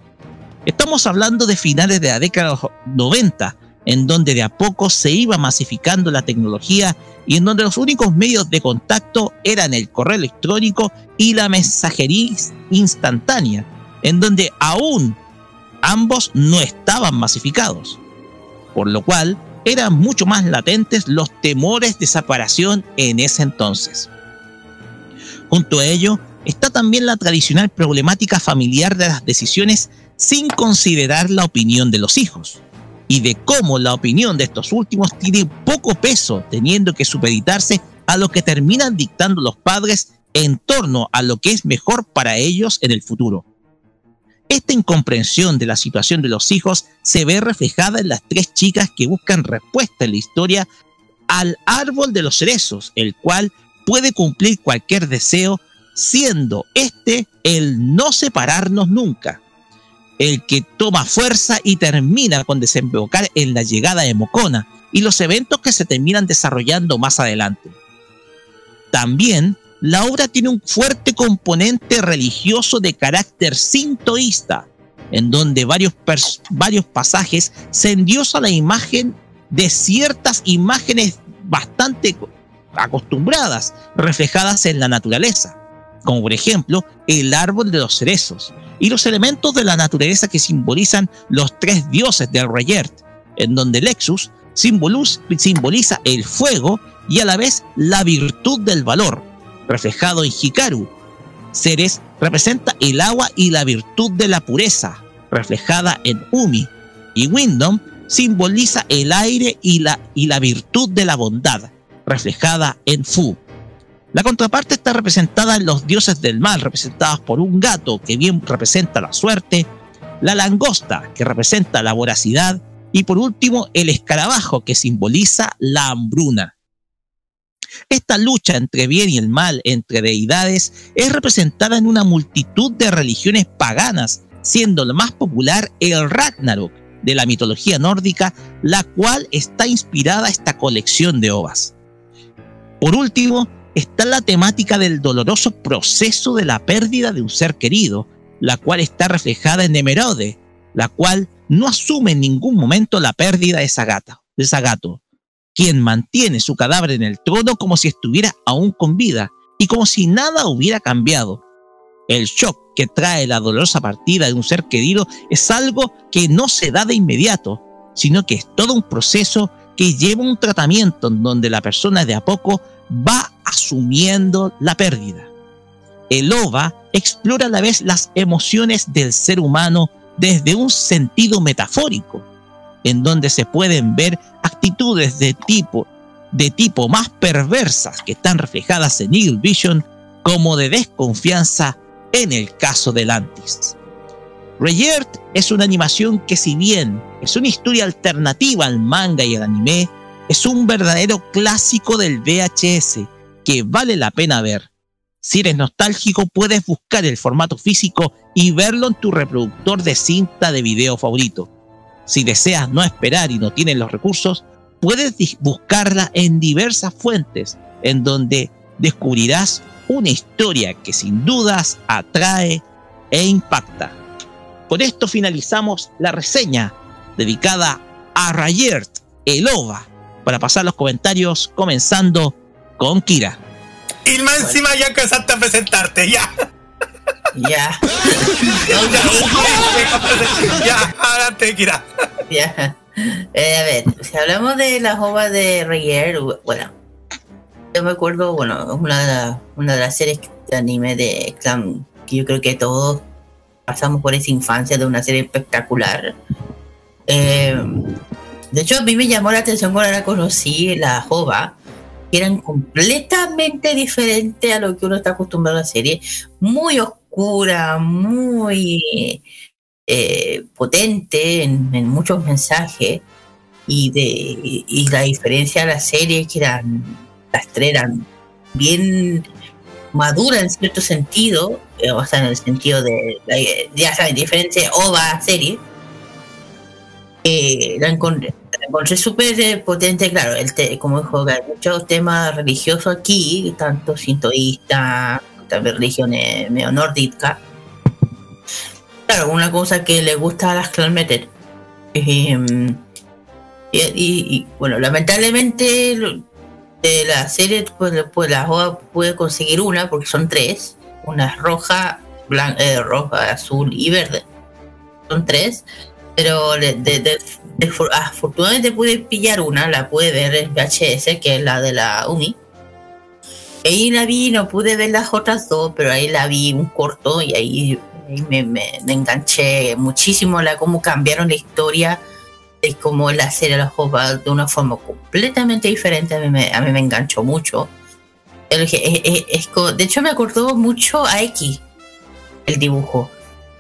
Estamos hablando de finales de la década 90, en donde de a poco se iba masificando la tecnología y en donde los únicos medios de contacto eran el correo electrónico y la mensajería instantánea, en donde aún ambos no estaban masificados. Por lo cual, eran mucho más latentes los temores de separación en ese entonces. Junto a ello, está también la tradicional problemática familiar de las decisiones sin considerar la opinión de los hijos, y de cómo la opinión de estos últimos tiene poco peso teniendo que supeditarse a lo que terminan dictando los padres en torno a lo que es mejor para ellos en el futuro. Esta incomprensión de la situación de los hijos se ve reflejada en las tres chicas que buscan respuesta en la historia al árbol de los cerezos, el cual puede cumplir cualquier deseo, siendo este el no separarnos nunca, el que toma fuerza y termina con desembocar en la llegada de Mocona y los eventos que se terminan desarrollando más adelante. También la obra tiene un fuerte componente religioso de carácter sintoísta, en donde varios, varios pasajes se endiosa la imagen de ciertas imágenes bastante acostumbradas, reflejadas en la naturaleza, como por ejemplo el árbol de los cerezos y los elementos de la naturaleza que simbolizan los tres dioses del Reyert, en donde Lexus simboliza el fuego y a la vez la virtud del valor, reflejado en Hikaru. Ceres representa el agua y la virtud de la pureza, reflejada en Umi. Y Windom simboliza el aire y la, y la virtud de la bondad, reflejada en Fu. La contraparte está representada en los dioses del mal, representados por un gato que bien representa la suerte, la langosta que representa la voracidad y por último el escarabajo que simboliza la hambruna. Esta lucha entre bien y el mal, entre deidades, es representada en una multitud de religiones paganas, siendo la más popular el Ragnarok de la mitología nórdica, la cual está inspirada esta colección de ovas. Por último, está la temática del doloroso proceso de la pérdida de un ser querido, la cual está reflejada en Emerode, la cual no asume en ningún momento la pérdida de esa gata, de esa gato, quien mantiene su cadáver en el trono como si estuviera aún con vida y como si nada hubiera cambiado. El shock que trae la dolorosa partida de un ser querido es algo que no se da de inmediato, sino que es todo un proceso que lleva un tratamiento en donde la persona de a poco va asumiendo la pérdida. El OVA explora a la vez las emociones del ser humano desde un sentido metafórico, en donde se pueden ver actitudes de tipo, de tipo más perversas que están reflejadas en Eagle Vision como de desconfianza en el caso de Lantis. Reyert es una animación que si bien es una historia alternativa al manga y al anime, es un verdadero clásico del VHS que vale la pena ver. Si eres nostálgico, puedes buscar el formato físico y verlo en tu reproductor de cinta de video favorito. Si deseas no esperar y no tienes los recursos, puedes buscarla en diversas fuentes, en donde descubrirás una historia que sin dudas atrae e impacta. Con esto finalizamos la reseña dedicada a Rayert, el OVA, para pasar los comentarios comenzando con Kira. Y más encima ya empezaste a presentarte, ya. Ya. ya, adelante, Kira. Ya. Eh, a ver, si hablamos de las ovas de Reyer, bueno, yo me acuerdo, bueno, es una, una de las series de anime de Clan que yo creo que todos pasamos por esa infancia de una serie espectacular. Eh, de hecho, a mí me llamó la atención cuando la conocí, la Jova, que eran completamente diferentes a lo que uno está acostumbrado a la serie. Muy oscura, muy eh, potente en, muchos mensajes. Y, de, y la diferencia de la serie que eran, las tres eran bien maduras en cierto sentido, eh, o sea, en el sentido de, ya saben, diferente OVA serie. Eh, la encontré, súper eh, potente, claro, el como dijo, hay muchos temas religiosos aquí, tanto sintoísta, también religiones neonórdicas. Claro, una cosa que le gusta a las clan meter. Em, y, y, bueno, lamentablemente de la serie, pues, pues la joa puede conseguir una, porque son tres. Una roja, blanca, eh, roja, azul y verde. Son tres pero de, afortunadamente pude pillar una, la pude ver en VHS, que es la de la UMI. Ahí la vi, no pude ver las otras dos, pero ahí la vi un corto y ahí, me, enganché muchísimo la cómo cambiaron la historia de cómo la serie la Jopa de una forma completamente diferente. A mí me, a mí me enganchó mucho. de hecho, me acordó mucho a X el dibujo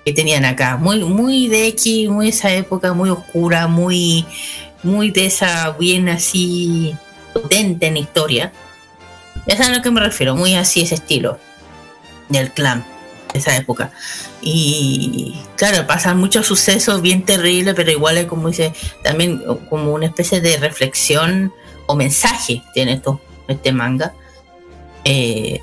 que tenían acá. Muy, muy de X, muy esa época, muy oscura, muy, muy de esa bien así potente en historia. Saben a lo que me refiero, muy así ese estilo del clan de esa época. Y claro, pasan muchos sucesos bien terribles, pero igual es como dice, también como una especie de reflexión o mensaje tiene esto, este manga. Eh,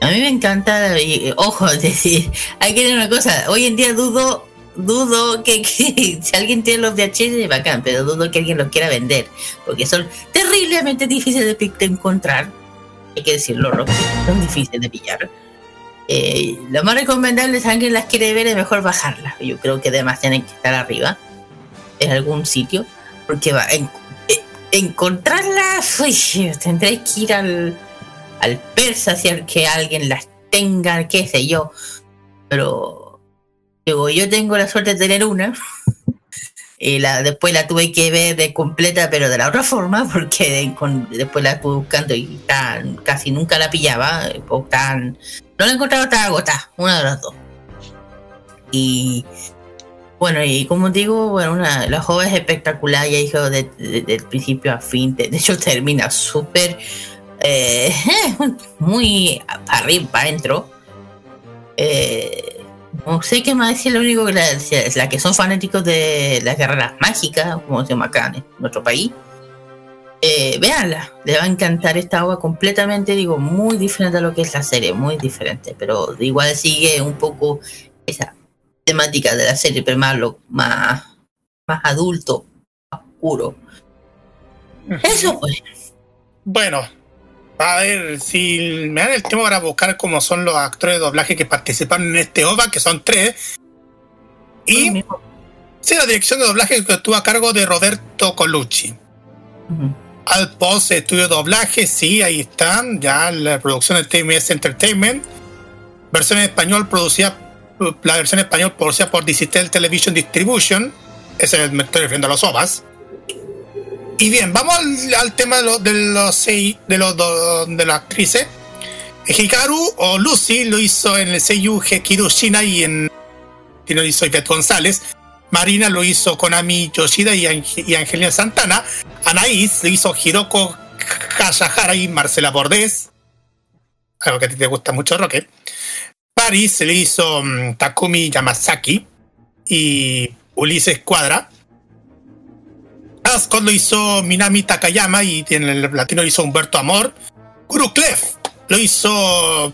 a mí me encanta, y, ojo, *laughs* decir, hay que tener una cosa, hoy en día dudo, dudo que, *laughs* que si alguien tiene los VHS, bacán, pero dudo que alguien los quiera vender, porque son terriblemente difíciles de, de encontrar, hay que decirlo, Rocky, son difíciles de pillar. Eh, lo más recomendable si alguien las quiere ver es mejor bajarlas, yo creo que además tienen que estar arriba, en algún sitio, porque va, en- eh, encontrarlas, uy, tendréis que ir al al persa si que alguien las tenga, qué sé yo. Pero digo, yo tengo la suerte de tener una. Y la, después la tuve que ver de completa, pero de la otra forma, *laughs* porque con- después la estuve buscando y tan, casi nunca la pillaba. o tan- no la encontraba, estaba agotada, una de las dos. Y bueno, y como digo, bueno, una, la joven es espectacular, ya dijo de, de- principio a fin, de, de hecho *laughs* termina súper eh, *laughs* muy para arriba, para adentro. Eh, no sé qué más decir, lo único que la, la que son fanáticos de las guerreras mágicas, como se llama acá en nuestro país, eh, véanla, le va a encantar esta agua completamente, digo, muy diferente a lo que es la serie, muy diferente, pero igual sigue un poco esa temática de la serie, pero más, lo, más, más adulto, más puro. Eso pues. Bueno, a ver, si me dan el tiempo para buscar cómo son los actores de doblaje que participaron en este OVA, que son tres. Y sí, la dirección de doblaje que estuvo a cargo de Roberto Colucci. Al Post Estudio de Doblaje, sí, ahí están, ya la producción de TMS Entertainment. Versión en español producida, la versión en español producida por Digital Television Distribution. Ese me estoy refiriendo a los OVAs. Y bien, vamos al, tema de, lo- de los de los do- de las actrices. Hikaru o Lucy lo hizo en el Seiyu Hekiru Shina y en y lo hizo Ivette González. Marina lo hizo Konami Yoshida y, Ange- Angelina Santana. Anaís lo hizo Hiroko Kashahara y Marcela Bordés. Algo que a ti te gusta mucho, Roque. Paris se le hizo mm, Takumi Yamasaki y Ulises Cuadra. Lo hizo Minami Takayama y en el latino lo hizo Humberto Amor. Guru Clef lo hizo.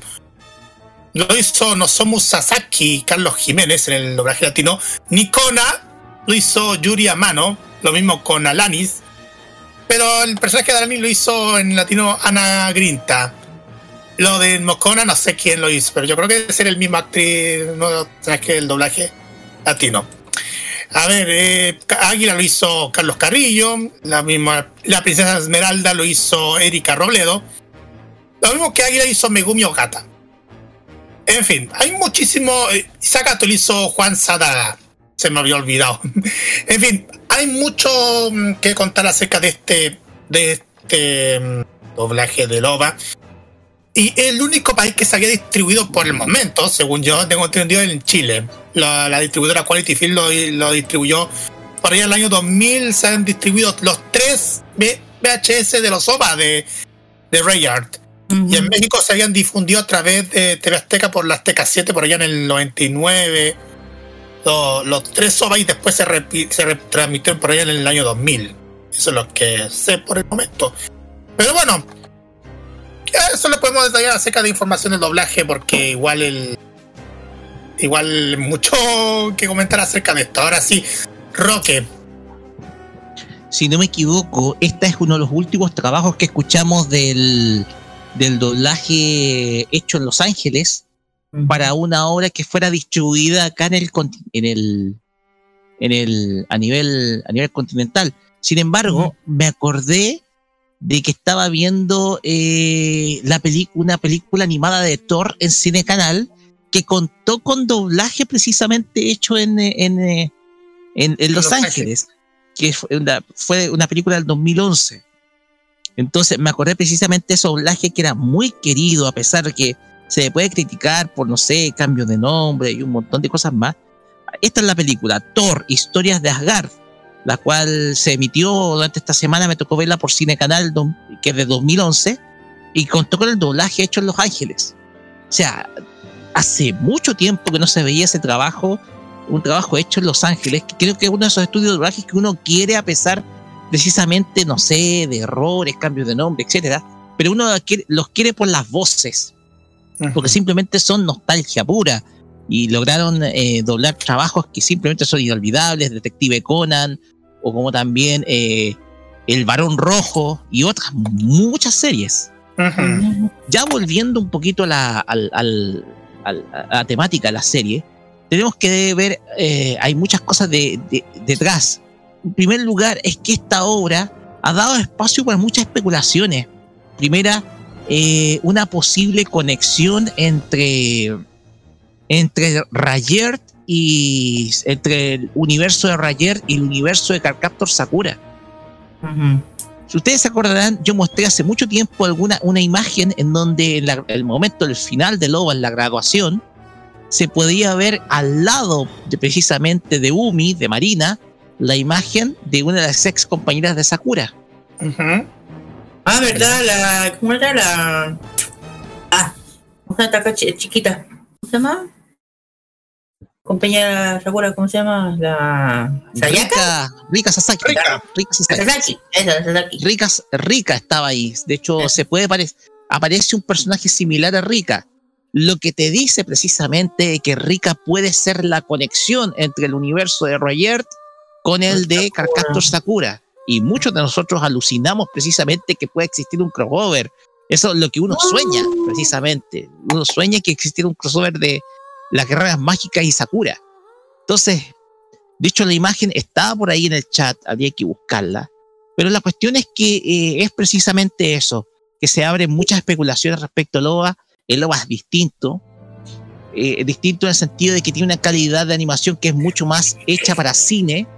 Lo hizo Nozomu Sasaki Carlos Jiménez en el doblaje latino. Nikona lo hizo Yuri Amano. Lo mismo con Alanis. Pero el personaje de Alanis lo hizo en latino Ana Grinta. Lo de Mokona no sé quién lo hizo, pero yo creo que debe ser el mismo actriz, no que el doblaje latino. A ver, eh, Águila lo hizo Carlos Carrillo, la misma, la princesa Esmeralda lo hizo Erika Robledo, lo mismo que Águila hizo Megumi Ogata. En fin, hay muchísimo. eh, Sakato lo hizo Juan Sadada, se me había olvidado. *laughs* en fin, hay mucho mm, que contar acerca de este, de este mm, doblaje de Loba. Y el único país que se había distribuido por el momento, según yo tengo entendido, en Chile. La, la distribuidora Quality Film lo, lo distribuyó por allá en el año 2000. Se han distribuido los tres VHS de los OVA de, de Rayard. Y en México se habían difundido a través de TV Azteca por la Azteca 7 por allá en el 99. Los, los tres OVA y después se, repi- se retransmitieron por allá en el año 2000. Eso es lo que sé por el momento. Pero bueno, eso le podemos detallar acerca de información del doblaje porque igual el igual mucho que comentar acerca de esto. Ahora sí, Roque. Si no me equivoco, este es uno de los últimos trabajos que escuchamos del, del doblaje hecho en Los Ángeles para una obra que fuera distribuida acá en el en el en el a nivel a nivel continental. Sin embargo, me acordé de que estaba viendo eh, la una película animada de Thor en Cine Canal que contó con doblaje precisamente hecho en, eh, en, eh, en- en Los, Los Ángeles, que fue una, fue una película del 2011. Entonces me acordé precisamente de ese doblaje que era muy querido, a pesar de que se puede criticar por, no sé, cambios de nombre y un montón de cosas más. Esta es la película, Thor, Historias de Asgard, la cual se emitió durante esta semana, me tocó verla por Cine Canal, que es de 2011, y contó con el doblaje hecho en Los Ángeles. O sea, hace mucho tiempo que no se veía ese trabajo, un trabajo hecho en Los Ángeles, que creo que es uno de esos estudios de doblaje que uno quiere a pesar precisamente, no sé, de errores, cambios de nombre, etcétera, pero uno los quiere por las voces, porque simplemente son nostalgia pura y lograron eh, doblar trabajos que simplemente son inolvidables, Detective Conan, o como también eh, El Varón Rojo y otras muchas series. Ya volviendo un poquito a la, la temática de la serie, tenemos que ver, eh, hay muchas cosas de, detrás. En primer lugar, es que esta obra ha dado espacio para muchas especulaciones. Primera, una posible conexión entre entre Rayert y entre el universo de Rayert y el universo de Carcaptor Sakura. Si ustedes se acordarán, yo mostré hace mucho tiempo alguna una imagen en donde en el momento del final de Loba en la graduación se podía ver al lado de precisamente de Umi, de Marina, la imagen de una de las ex compañeras de Sakura. Ah, ¿verdad? La, ¿Cómo era la...? Ah, una chiquita. ¿Cómo se llama? Compañera Sakura, ¿cómo se llama? La Rika, Rika Sasaki. Rika, Rika Sasaki. Rika, Rika estaba ahí. De hecho, se puede aparece un personaje similar a Rika. Lo que te dice precisamente que Rika puede ser la conexión entre el universo de Royert con el de Carcastor Sakura. Y muchos de nosotros alucinamos precisamente que puede existir un crossover. Eso es lo que uno sueña, precisamente. Uno sueña que existiera un crossover de, las guerreras mágicas y Sakura. Entonces, de hecho la imagen estaba por ahí en el chat, había que buscarla. Pero la cuestión es que eh, es precisamente eso, que se abren muchas especulaciones respecto a Loba. El Loba es distinto, eh, distinto en el sentido de que tiene una calidad de animación que es mucho más hecha para cine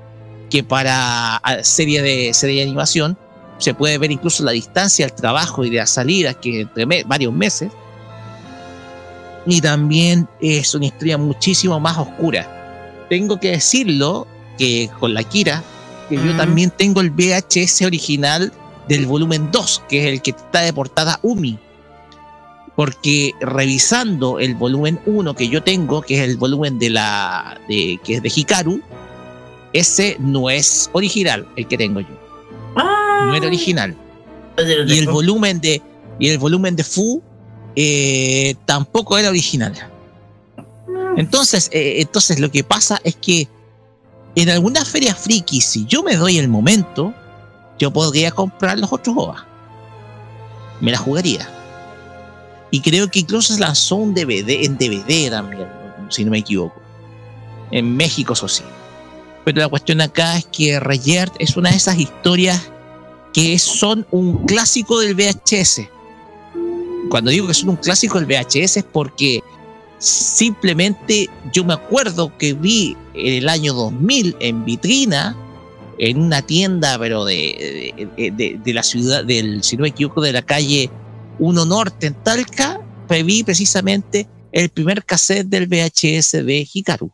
que para serie de, serie de animación. Se puede ver incluso la distancia del trabajo y de las salidas, que entre varios meses y también es una historia muchísimo más oscura. Tengo que decirlo que con la Kira, que yo también tengo el VHS original del volumen 2, que es el que está de portada Umi. Porque revisando el volumen 1 que yo tengo, que es el volumen de la de, que es de Hikaru, ese no es original, el que tengo yo. No era original. Y el volumen de y el volumen de Fu eh, tampoco era original. Entonces, eh, entonces lo que pasa es que en algunas ferias friki, si yo me doy el momento, yo podría comprar los otros OVA. Me la jugaría. Y creo que incluso se lanzó un DVD en DVD también, si no me equivoco. En México, eso sí. Pero la cuestión acá es que Rayert es una de esas historias que son un clásico del VHS cuando digo que son un clásico del VHS es porque simplemente yo me acuerdo que vi en el año 2000 en vitrina en una tienda pero de, de, la ciudad del si no me equivoco de la calle 1 Norte en Talca vi precisamente el primer cassette del VHS de Hikaru.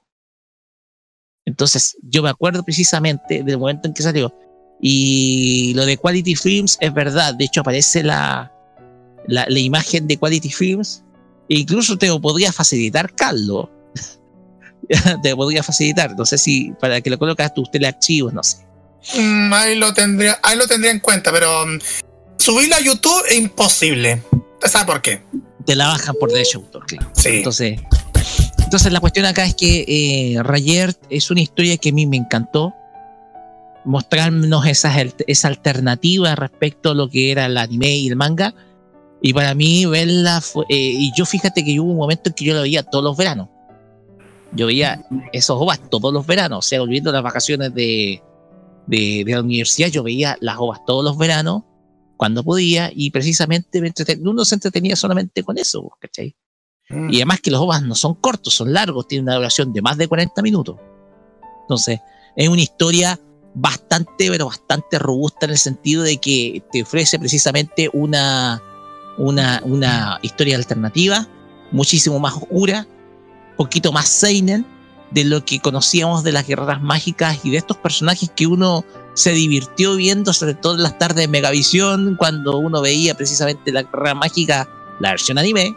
Entonces yo me acuerdo precisamente del momento en que salió. Y lo de Quality Films es verdad de hecho aparece la la, imagen de Quality Films. E incluso te lo podría facilitar, Carlos. *laughs* te lo podría facilitar. No sé si para que lo colocas tú, usted le archivos, no sé. Mm, ahí lo tendría, ahí lo tendría en cuenta, pero um, subirlo a YouTube es imposible. ¿Sabes por qué? Te la bajan por derecho autor, claro. Sí. Entonces, entonces la cuestión acá es que eh, Rayert es una historia que a mí me encantó. Mostrarnos esa, esa alternativa respecto a lo que era el anime y el manga y para mí verla fue, eh, y yo fíjate que hubo un momento en que yo la veía todos los veranos. Yo veía esos ovas todos los veranos, o sea, olvidando las vacaciones de, de, la universidad, yo veía las ovas todos los veranos cuando podía y precisamente me uno se entretenía solamente con eso, ¿cachai? Mm. Y además que los ovas no son cortos, son largos, tienen una duración de más de 40 minutos. Entonces, es una historia bastante, pero bastante robusta en el sentido de que te ofrece precisamente una, una, una historia alternativa, muchísimo más oscura, poquito más seinen de lo que conocíamos de las guerreras mágicas y de estos personajes que uno se divirtió viendo, sobre todo en las tardes de Megavisión, cuando uno veía precisamente la guerrera mágica, la versión anime,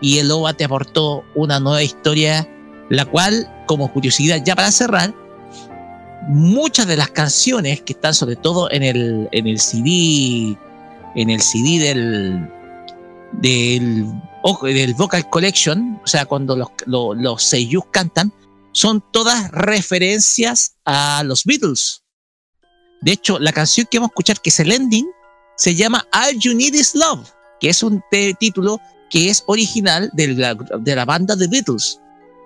y el OVA te aportó una nueva historia, la cual, como curiosidad ya para cerrar, muchas de las canciones que están sobre todo en el, en el CD en el CD del, del, del Vocal Collection, o sea, cuando los, los, los seiyus cantan, son todas referencias a los Beatles. De hecho, la canción que vamos a escuchar, que es el ending, se llama All You Need Is Love, que es un título que es original de la, de la banda The Beatles.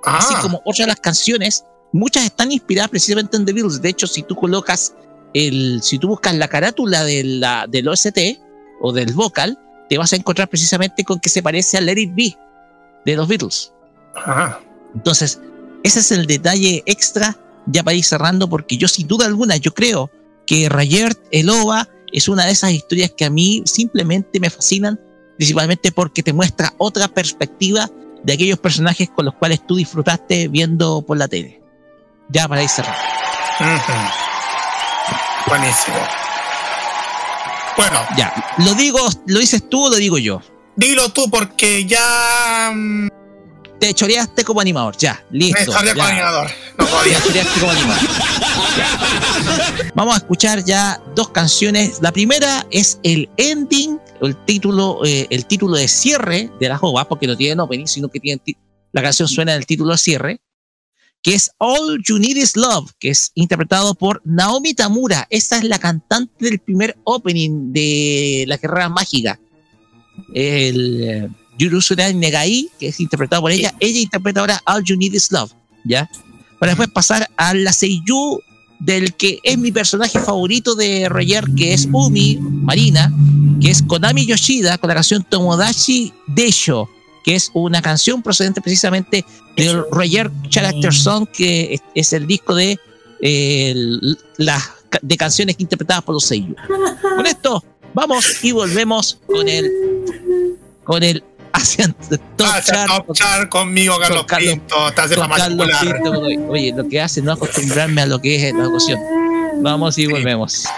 Así como otras de las canciones, muchas están inspiradas precisamente en The Beatles. De hecho, si tú colocas el, si tú buscas la carátula de la, del OST o del vocal, te vas a encontrar precisamente con que se parece a Let It Be de los Beatles. Entonces, ese es el detalle extra ya para ir cerrando, porque yo sin duda alguna, yo creo que Rayert el OVA es una de esas historias que a mí simplemente me fascinan, principalmente porque te muestra otra perspectiva de aquellos personajes con los cuales tú disfrutaste viendo por la tele. Ya para ir cerrando. Buenísimo. Bueno. Ya, lo digo, lo dices tú o lo digo yo. Dilo tú porque ya... mm, Te choreaste como animador, ya, listo. Me choreé como animador. No podía. Te choreaste como animador. Ya. Vamos a escuchar ya dos canciones. La primera es el ending, el título, eh, el título de cierre de la jova, porque no tiene opening, sino que tiene ti- la canción suena en el título de cierre, que es All You Need Is Love, que es interpretado por Naomi Tamura. Esta es la cantante del primer opening de La Guerra Mágica. El eh, Yurusura Negai, que es interpretado por ella. Ella interpreta ahora All You Need Is Love, ¿ya? Para después pasar a la Seiyu del que es mi personaje favorito de Roger, que es Umi, Marina, que es Konami Yoshida con la canción Tomodachi Desho, que es una canción procedente precisamente del Roger Character Song, que es, es el disco de, eh, las de canciones interpretadas por los sellos. Con esto, vamos y volvemos con el con el Asian Top Ah, Chart. Top Chart conmigo, Carlos, Pinto. Estás de con Carlos. Pinto, oye, lo que hace no acostumbrarme a lo que es la ocasión. Vamos y volvemos. Es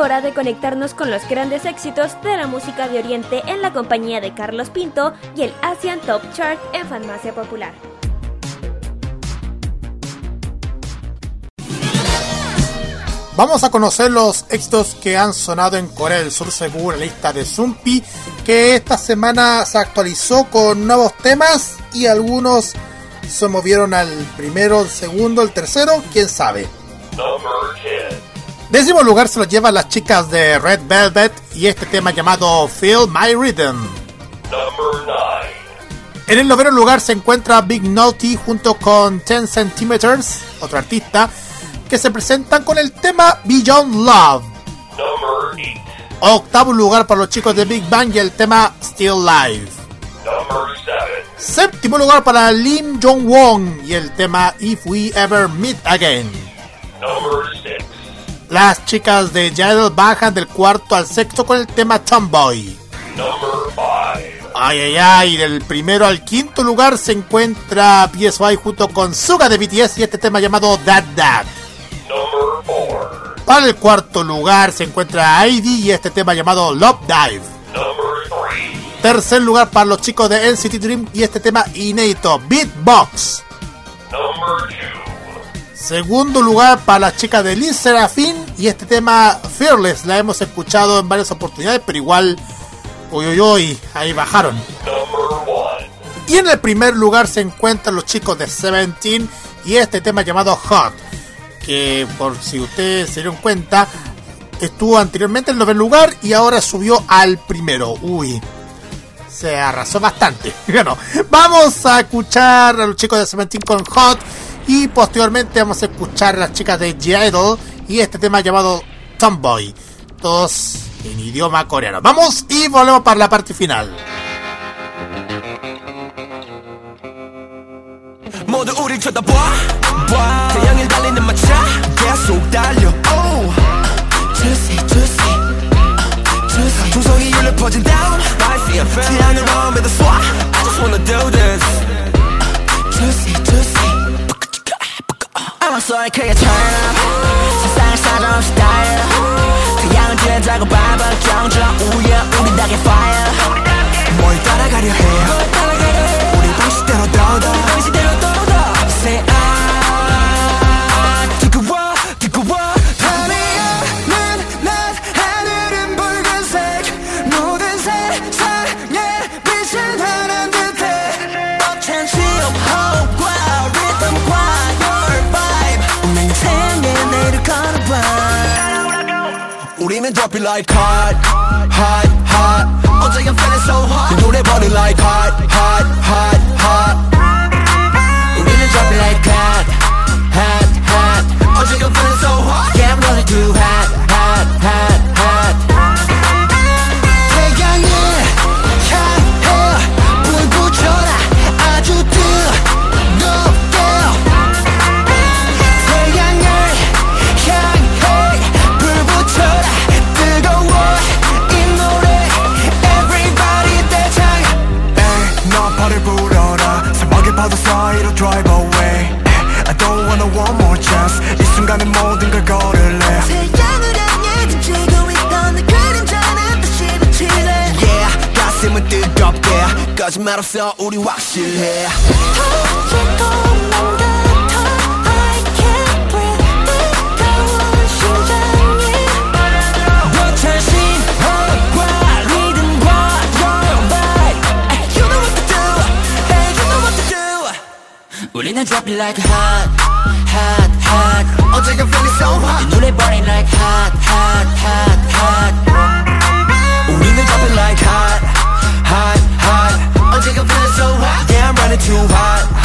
hora de conectarnos con los grandes éxitos de la música de Oriente en la compañía de Carlos Pinto y el Asian Top Chart en Farmacia Popular. Vamos a conocer los éxitos que han sonado en Corea del Sur según la lista de Zumpi, que esta semana se actualizó con nuevos temas y algunos se movieron al primero, el segundo, el tercero, quién sabe. Décimo lugar se lo llevan las chicas de Red Velvet y este tema llamado Feel My Rhythm. En el noveno lugar se encuentra Big Naughty junto con 10 Centimeters, otro artista, que se presentan con el tema Beyond Love. Octavo lugar para los chicos de Big Bang y el tema Still Live. Séptimo lugar para Lim Jong-won y el tema If We Ever Meet Again. Las chicas de Yaddle bajan del cuarto al sexto con el tema Tomboy. Ay, ay, ay, del primero al quinto lugar se encuentra PSY junto con Suga de BTS y este tema llamado That That. Para el cuarto lugar se encuentra ID y este tema llamado Love Dive. Tercer lugar para los chicos de NCT Dream y este tema inédito, Beatbox. Segundo lugar para las chicas de Liz Serafin y este tema Fearless. La hemos escuchado en varias oportunidades, pero igual, uy, uy, uy, ahí bajaron. Y en el primer lugar se encuentran los chicos de Seventeen y este tema llamado Hot. Que por si ustedes se dieron cuenta, estuvo anteriormente en el noveno lugar y ahora subió al primero. Uy, se arrasó bastante. *laughs* Bueno, vamos a escuchar a los chicos de Seventeen con Hot y posteriormente vamos a escuchar a las chicas de G-Idol y este tema llamado Tomboy. Todos en idioma coreano. Vamos y volvemos para la parte final. 모두 우릴 쳐다봐 봐. 태양을 달리는 마차 계속 달려 oh. Juicy juicy juicy 조성이 울려 퍼진 down Life is fair 태양을 with a swat I just wanna do this Juicy juicy I'm so 크게 turn up. 세상을 사정 없이 달려 태양은 뒤에자고 밟아 경주랑 우예 우리 닭의 fire. 뭘 따라가려 해 말 없어 우리 확실해 벅찬 심호흡과 리듬과 your vibe You know what to do Hey you know what to do 우리는 drop it like hot hot hot 어제가 feeling so hot 이 노래 burning like hot hot hot hot 우리는 drop it like hot hot Running too hot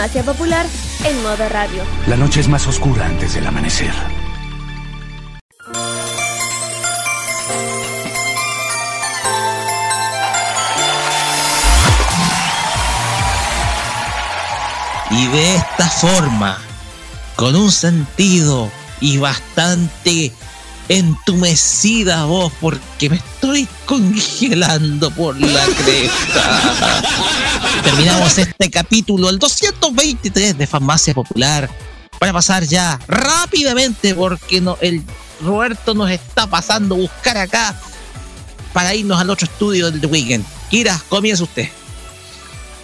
Farmacia Popular en modo radio. La noche es más oscura antes del amanecer. Y de esta forma, con un sentido y bastante entumecida voz, porque me estoy congelando por la cresta. Terminamos este capítulo, el 223 de Farmacia Popular, para pasar ya rápidamente, porque no, el Roberto nos está pasando a buscar acá para irnos al otro estudio del Weekend. Kira, comienza usted.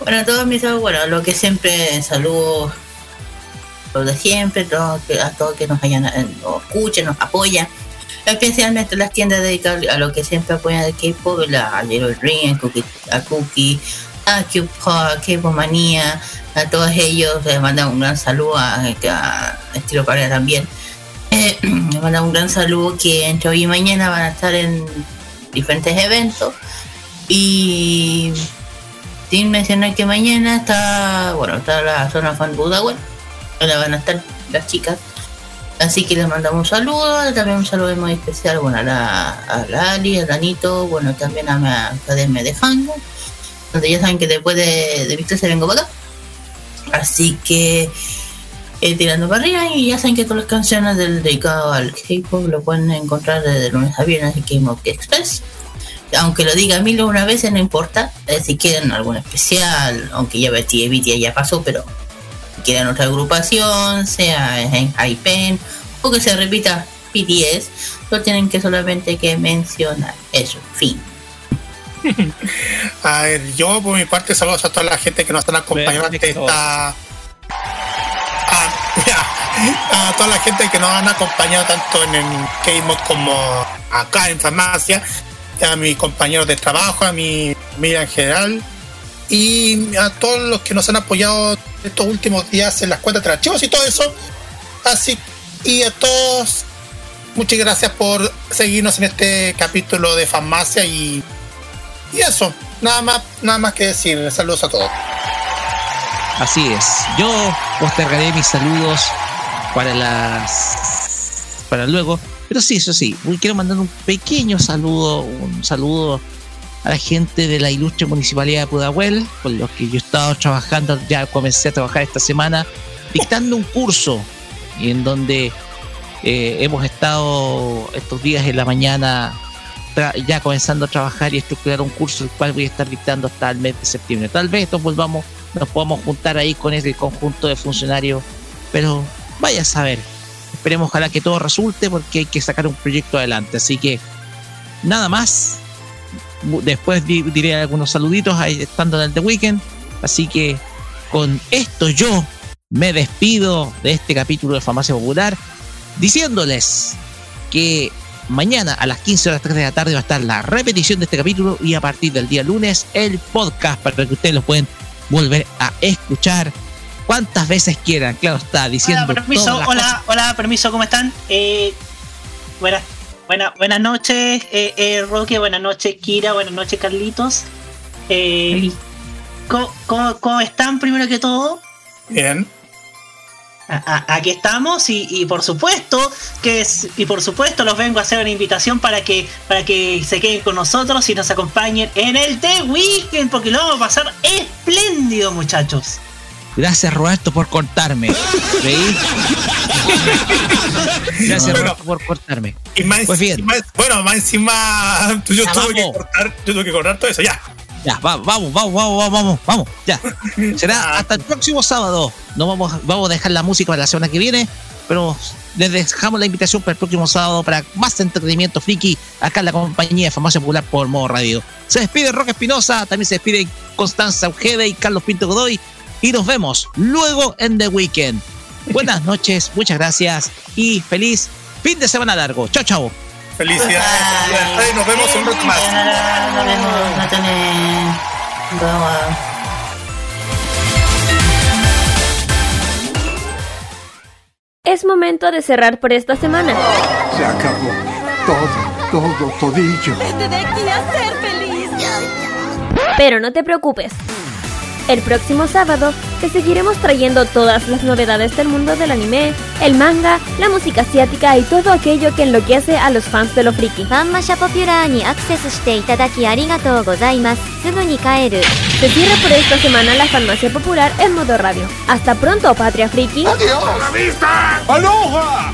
Bueno, a todos mis amigos, bueno, lo que siempre saludo, lo de siempre, todo, a todos que nos hayan, eh, nos escuchen, nos apoyan, especialmente las tiendas dedicadas a lo que siempre apoyan de K-pop, a Little Ring, a Cookie, a, a K-Pop Manía, a todos ellos les mando un gran saludo a, Estilo Pareja también. Eh, *clears throat* les mando un gran saludo que entre hoy y mañana van a estar en diferentes eventos y sin mencionar que mañana está, bueno, está la zona fan Budawen, donde van a estar las chicas. Así que les mandamos un saludo, también un saludo muy especial, bueno, a la, a la Ali, a Danito, bueno, también a mi academia de Hango, donde ya saben que después de, de Víctor se vengo para. Así que eh, tirando para arriba y ya saben que todas las canciones del dedicado al K-pop lo pueden encontrar desde lunes a viernes en Game of Express aunque lo diga mil una veces, no importa. Eh, si quieren algún especial, aunque ya BTS ya pasó, pero si quieren otra agrupación, sea en Hypen o que se repita BTS, lo tienen que solamente que mencionar. Eso, fin. *laughs* A ver, yo por mi parte saludos a toda la gente que nos están acompañando ante esta. A, *laughs* a toda la gente que nos han acompañado tanto en el K-Mod como acá en farmacia, a mis compañeros de trabajo, a mi familia en general y a todos los que nos han apoyado estos últimos días en las cuentas de archivos y todo eso. Así y a todos muchas gracias por seguirnos en este capítulo de farmacia y, y eso, nada más, nada más que decir. Saludos a todos. Así es. Yo postergaré mis saludos para las para luego. Pero sí, eso sí, quiero mandar un pequeño saludo, un saludo a la gente de la ilustre municipalidad de Pudahuel, con los que yo he estado trabajando, ya comencé a trabajar esta semana, dictando un curso en donde eh, hemos estado estos días en la mañana ya comenzando a trabajar y estructurar un curso el cual voy a estar dictando hasta el mes de septiembre. Tal vez nos volvamos, nos podamos juntar ahí con ese conjunto de funcionarios, pero vaya a saber. Esperemos ojalá que todo resulte porque hay que sacar un proyecto adelante. Así que nada más. Después diré algunos saluditos ahí estando en el The Weekend. Así que con esto yo me despido de este capítulo de Farmacia Popular diciéndoles que mañana a las 15 horas 3 de la tarde va a estar la repetición de este capítulo y a partir del día lunes el podcast para que ustedes lo pueden volver a escuchar cuantas veces quieran. Claro, está diciendo. Hola, permiso, hola, hola, permiso, ¿cómo están? Eh, buenas, buena, buenas noches, eh, eh, Roque, buenas noches, Kira, buenas noches, Carlitos. Eh, ¿cómo, cómo, cómo están primero que todo? Bien. aquí estamos y, y, por supuesto que es, y por supuesto los vengo a hacer una invitación para que para que se queden con nosotros y nos acompañen en el The Weekend porque lo vamos a pasar espléndido muchachos. Gracias Roberto por cortarme. ¿Veí? Gracias Bueno. Roberto por cortarme. Y más, Pues bien. y más- bueno, más encima yo Ya, tuve que cortar, yo tuve que cortar todo eso, ya. Ya, va- vamos, vamos, vamos, vamos, vamos, vamos, ya. *laughs* Será hasta el próximo sábado. No vamos, vamos a dejar la música para la semana que viene, pero les dejamos la invitación para el próximo sábado para más entretenimiento friki acá en la compañía de Farmacia Popular por Modo Radio. Se despide Roque Espinosa, también se despide Constanza Ojeda y Carlos Pinto Godoy y nos vemos luego en The Weekend. Buenas noches, muchas gracias y feliz fin de semana largo. Chao, chao. Felicidades, felicidades, nos vemos un rato más. Nos vemos, Natalia. Vamos a- Es momento de cerrar por esta semana. Se acabó. Todo, todo, todillo. Te dejé ser feliz. Pero no te preocupes. El próximo sábado te seguiremos trayendo todas las novedades del mundo del anime, el manga, la música asiática y todo aquello que enloquece a los fans de lo friki. ファンマシャポピュラーにアクセスしていただきありがとうございますすぐに帰る Se cierra por esta semana la farmacia popular en modo radio. Hasta pronto, Patria Friki. ¡La vista! ¡Aloha!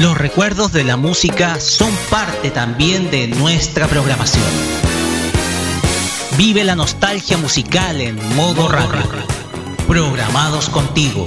Los recuerdos de la música son parte también de nuestra programación. Vive la nostalgia musical en modo radio. Programados contigo.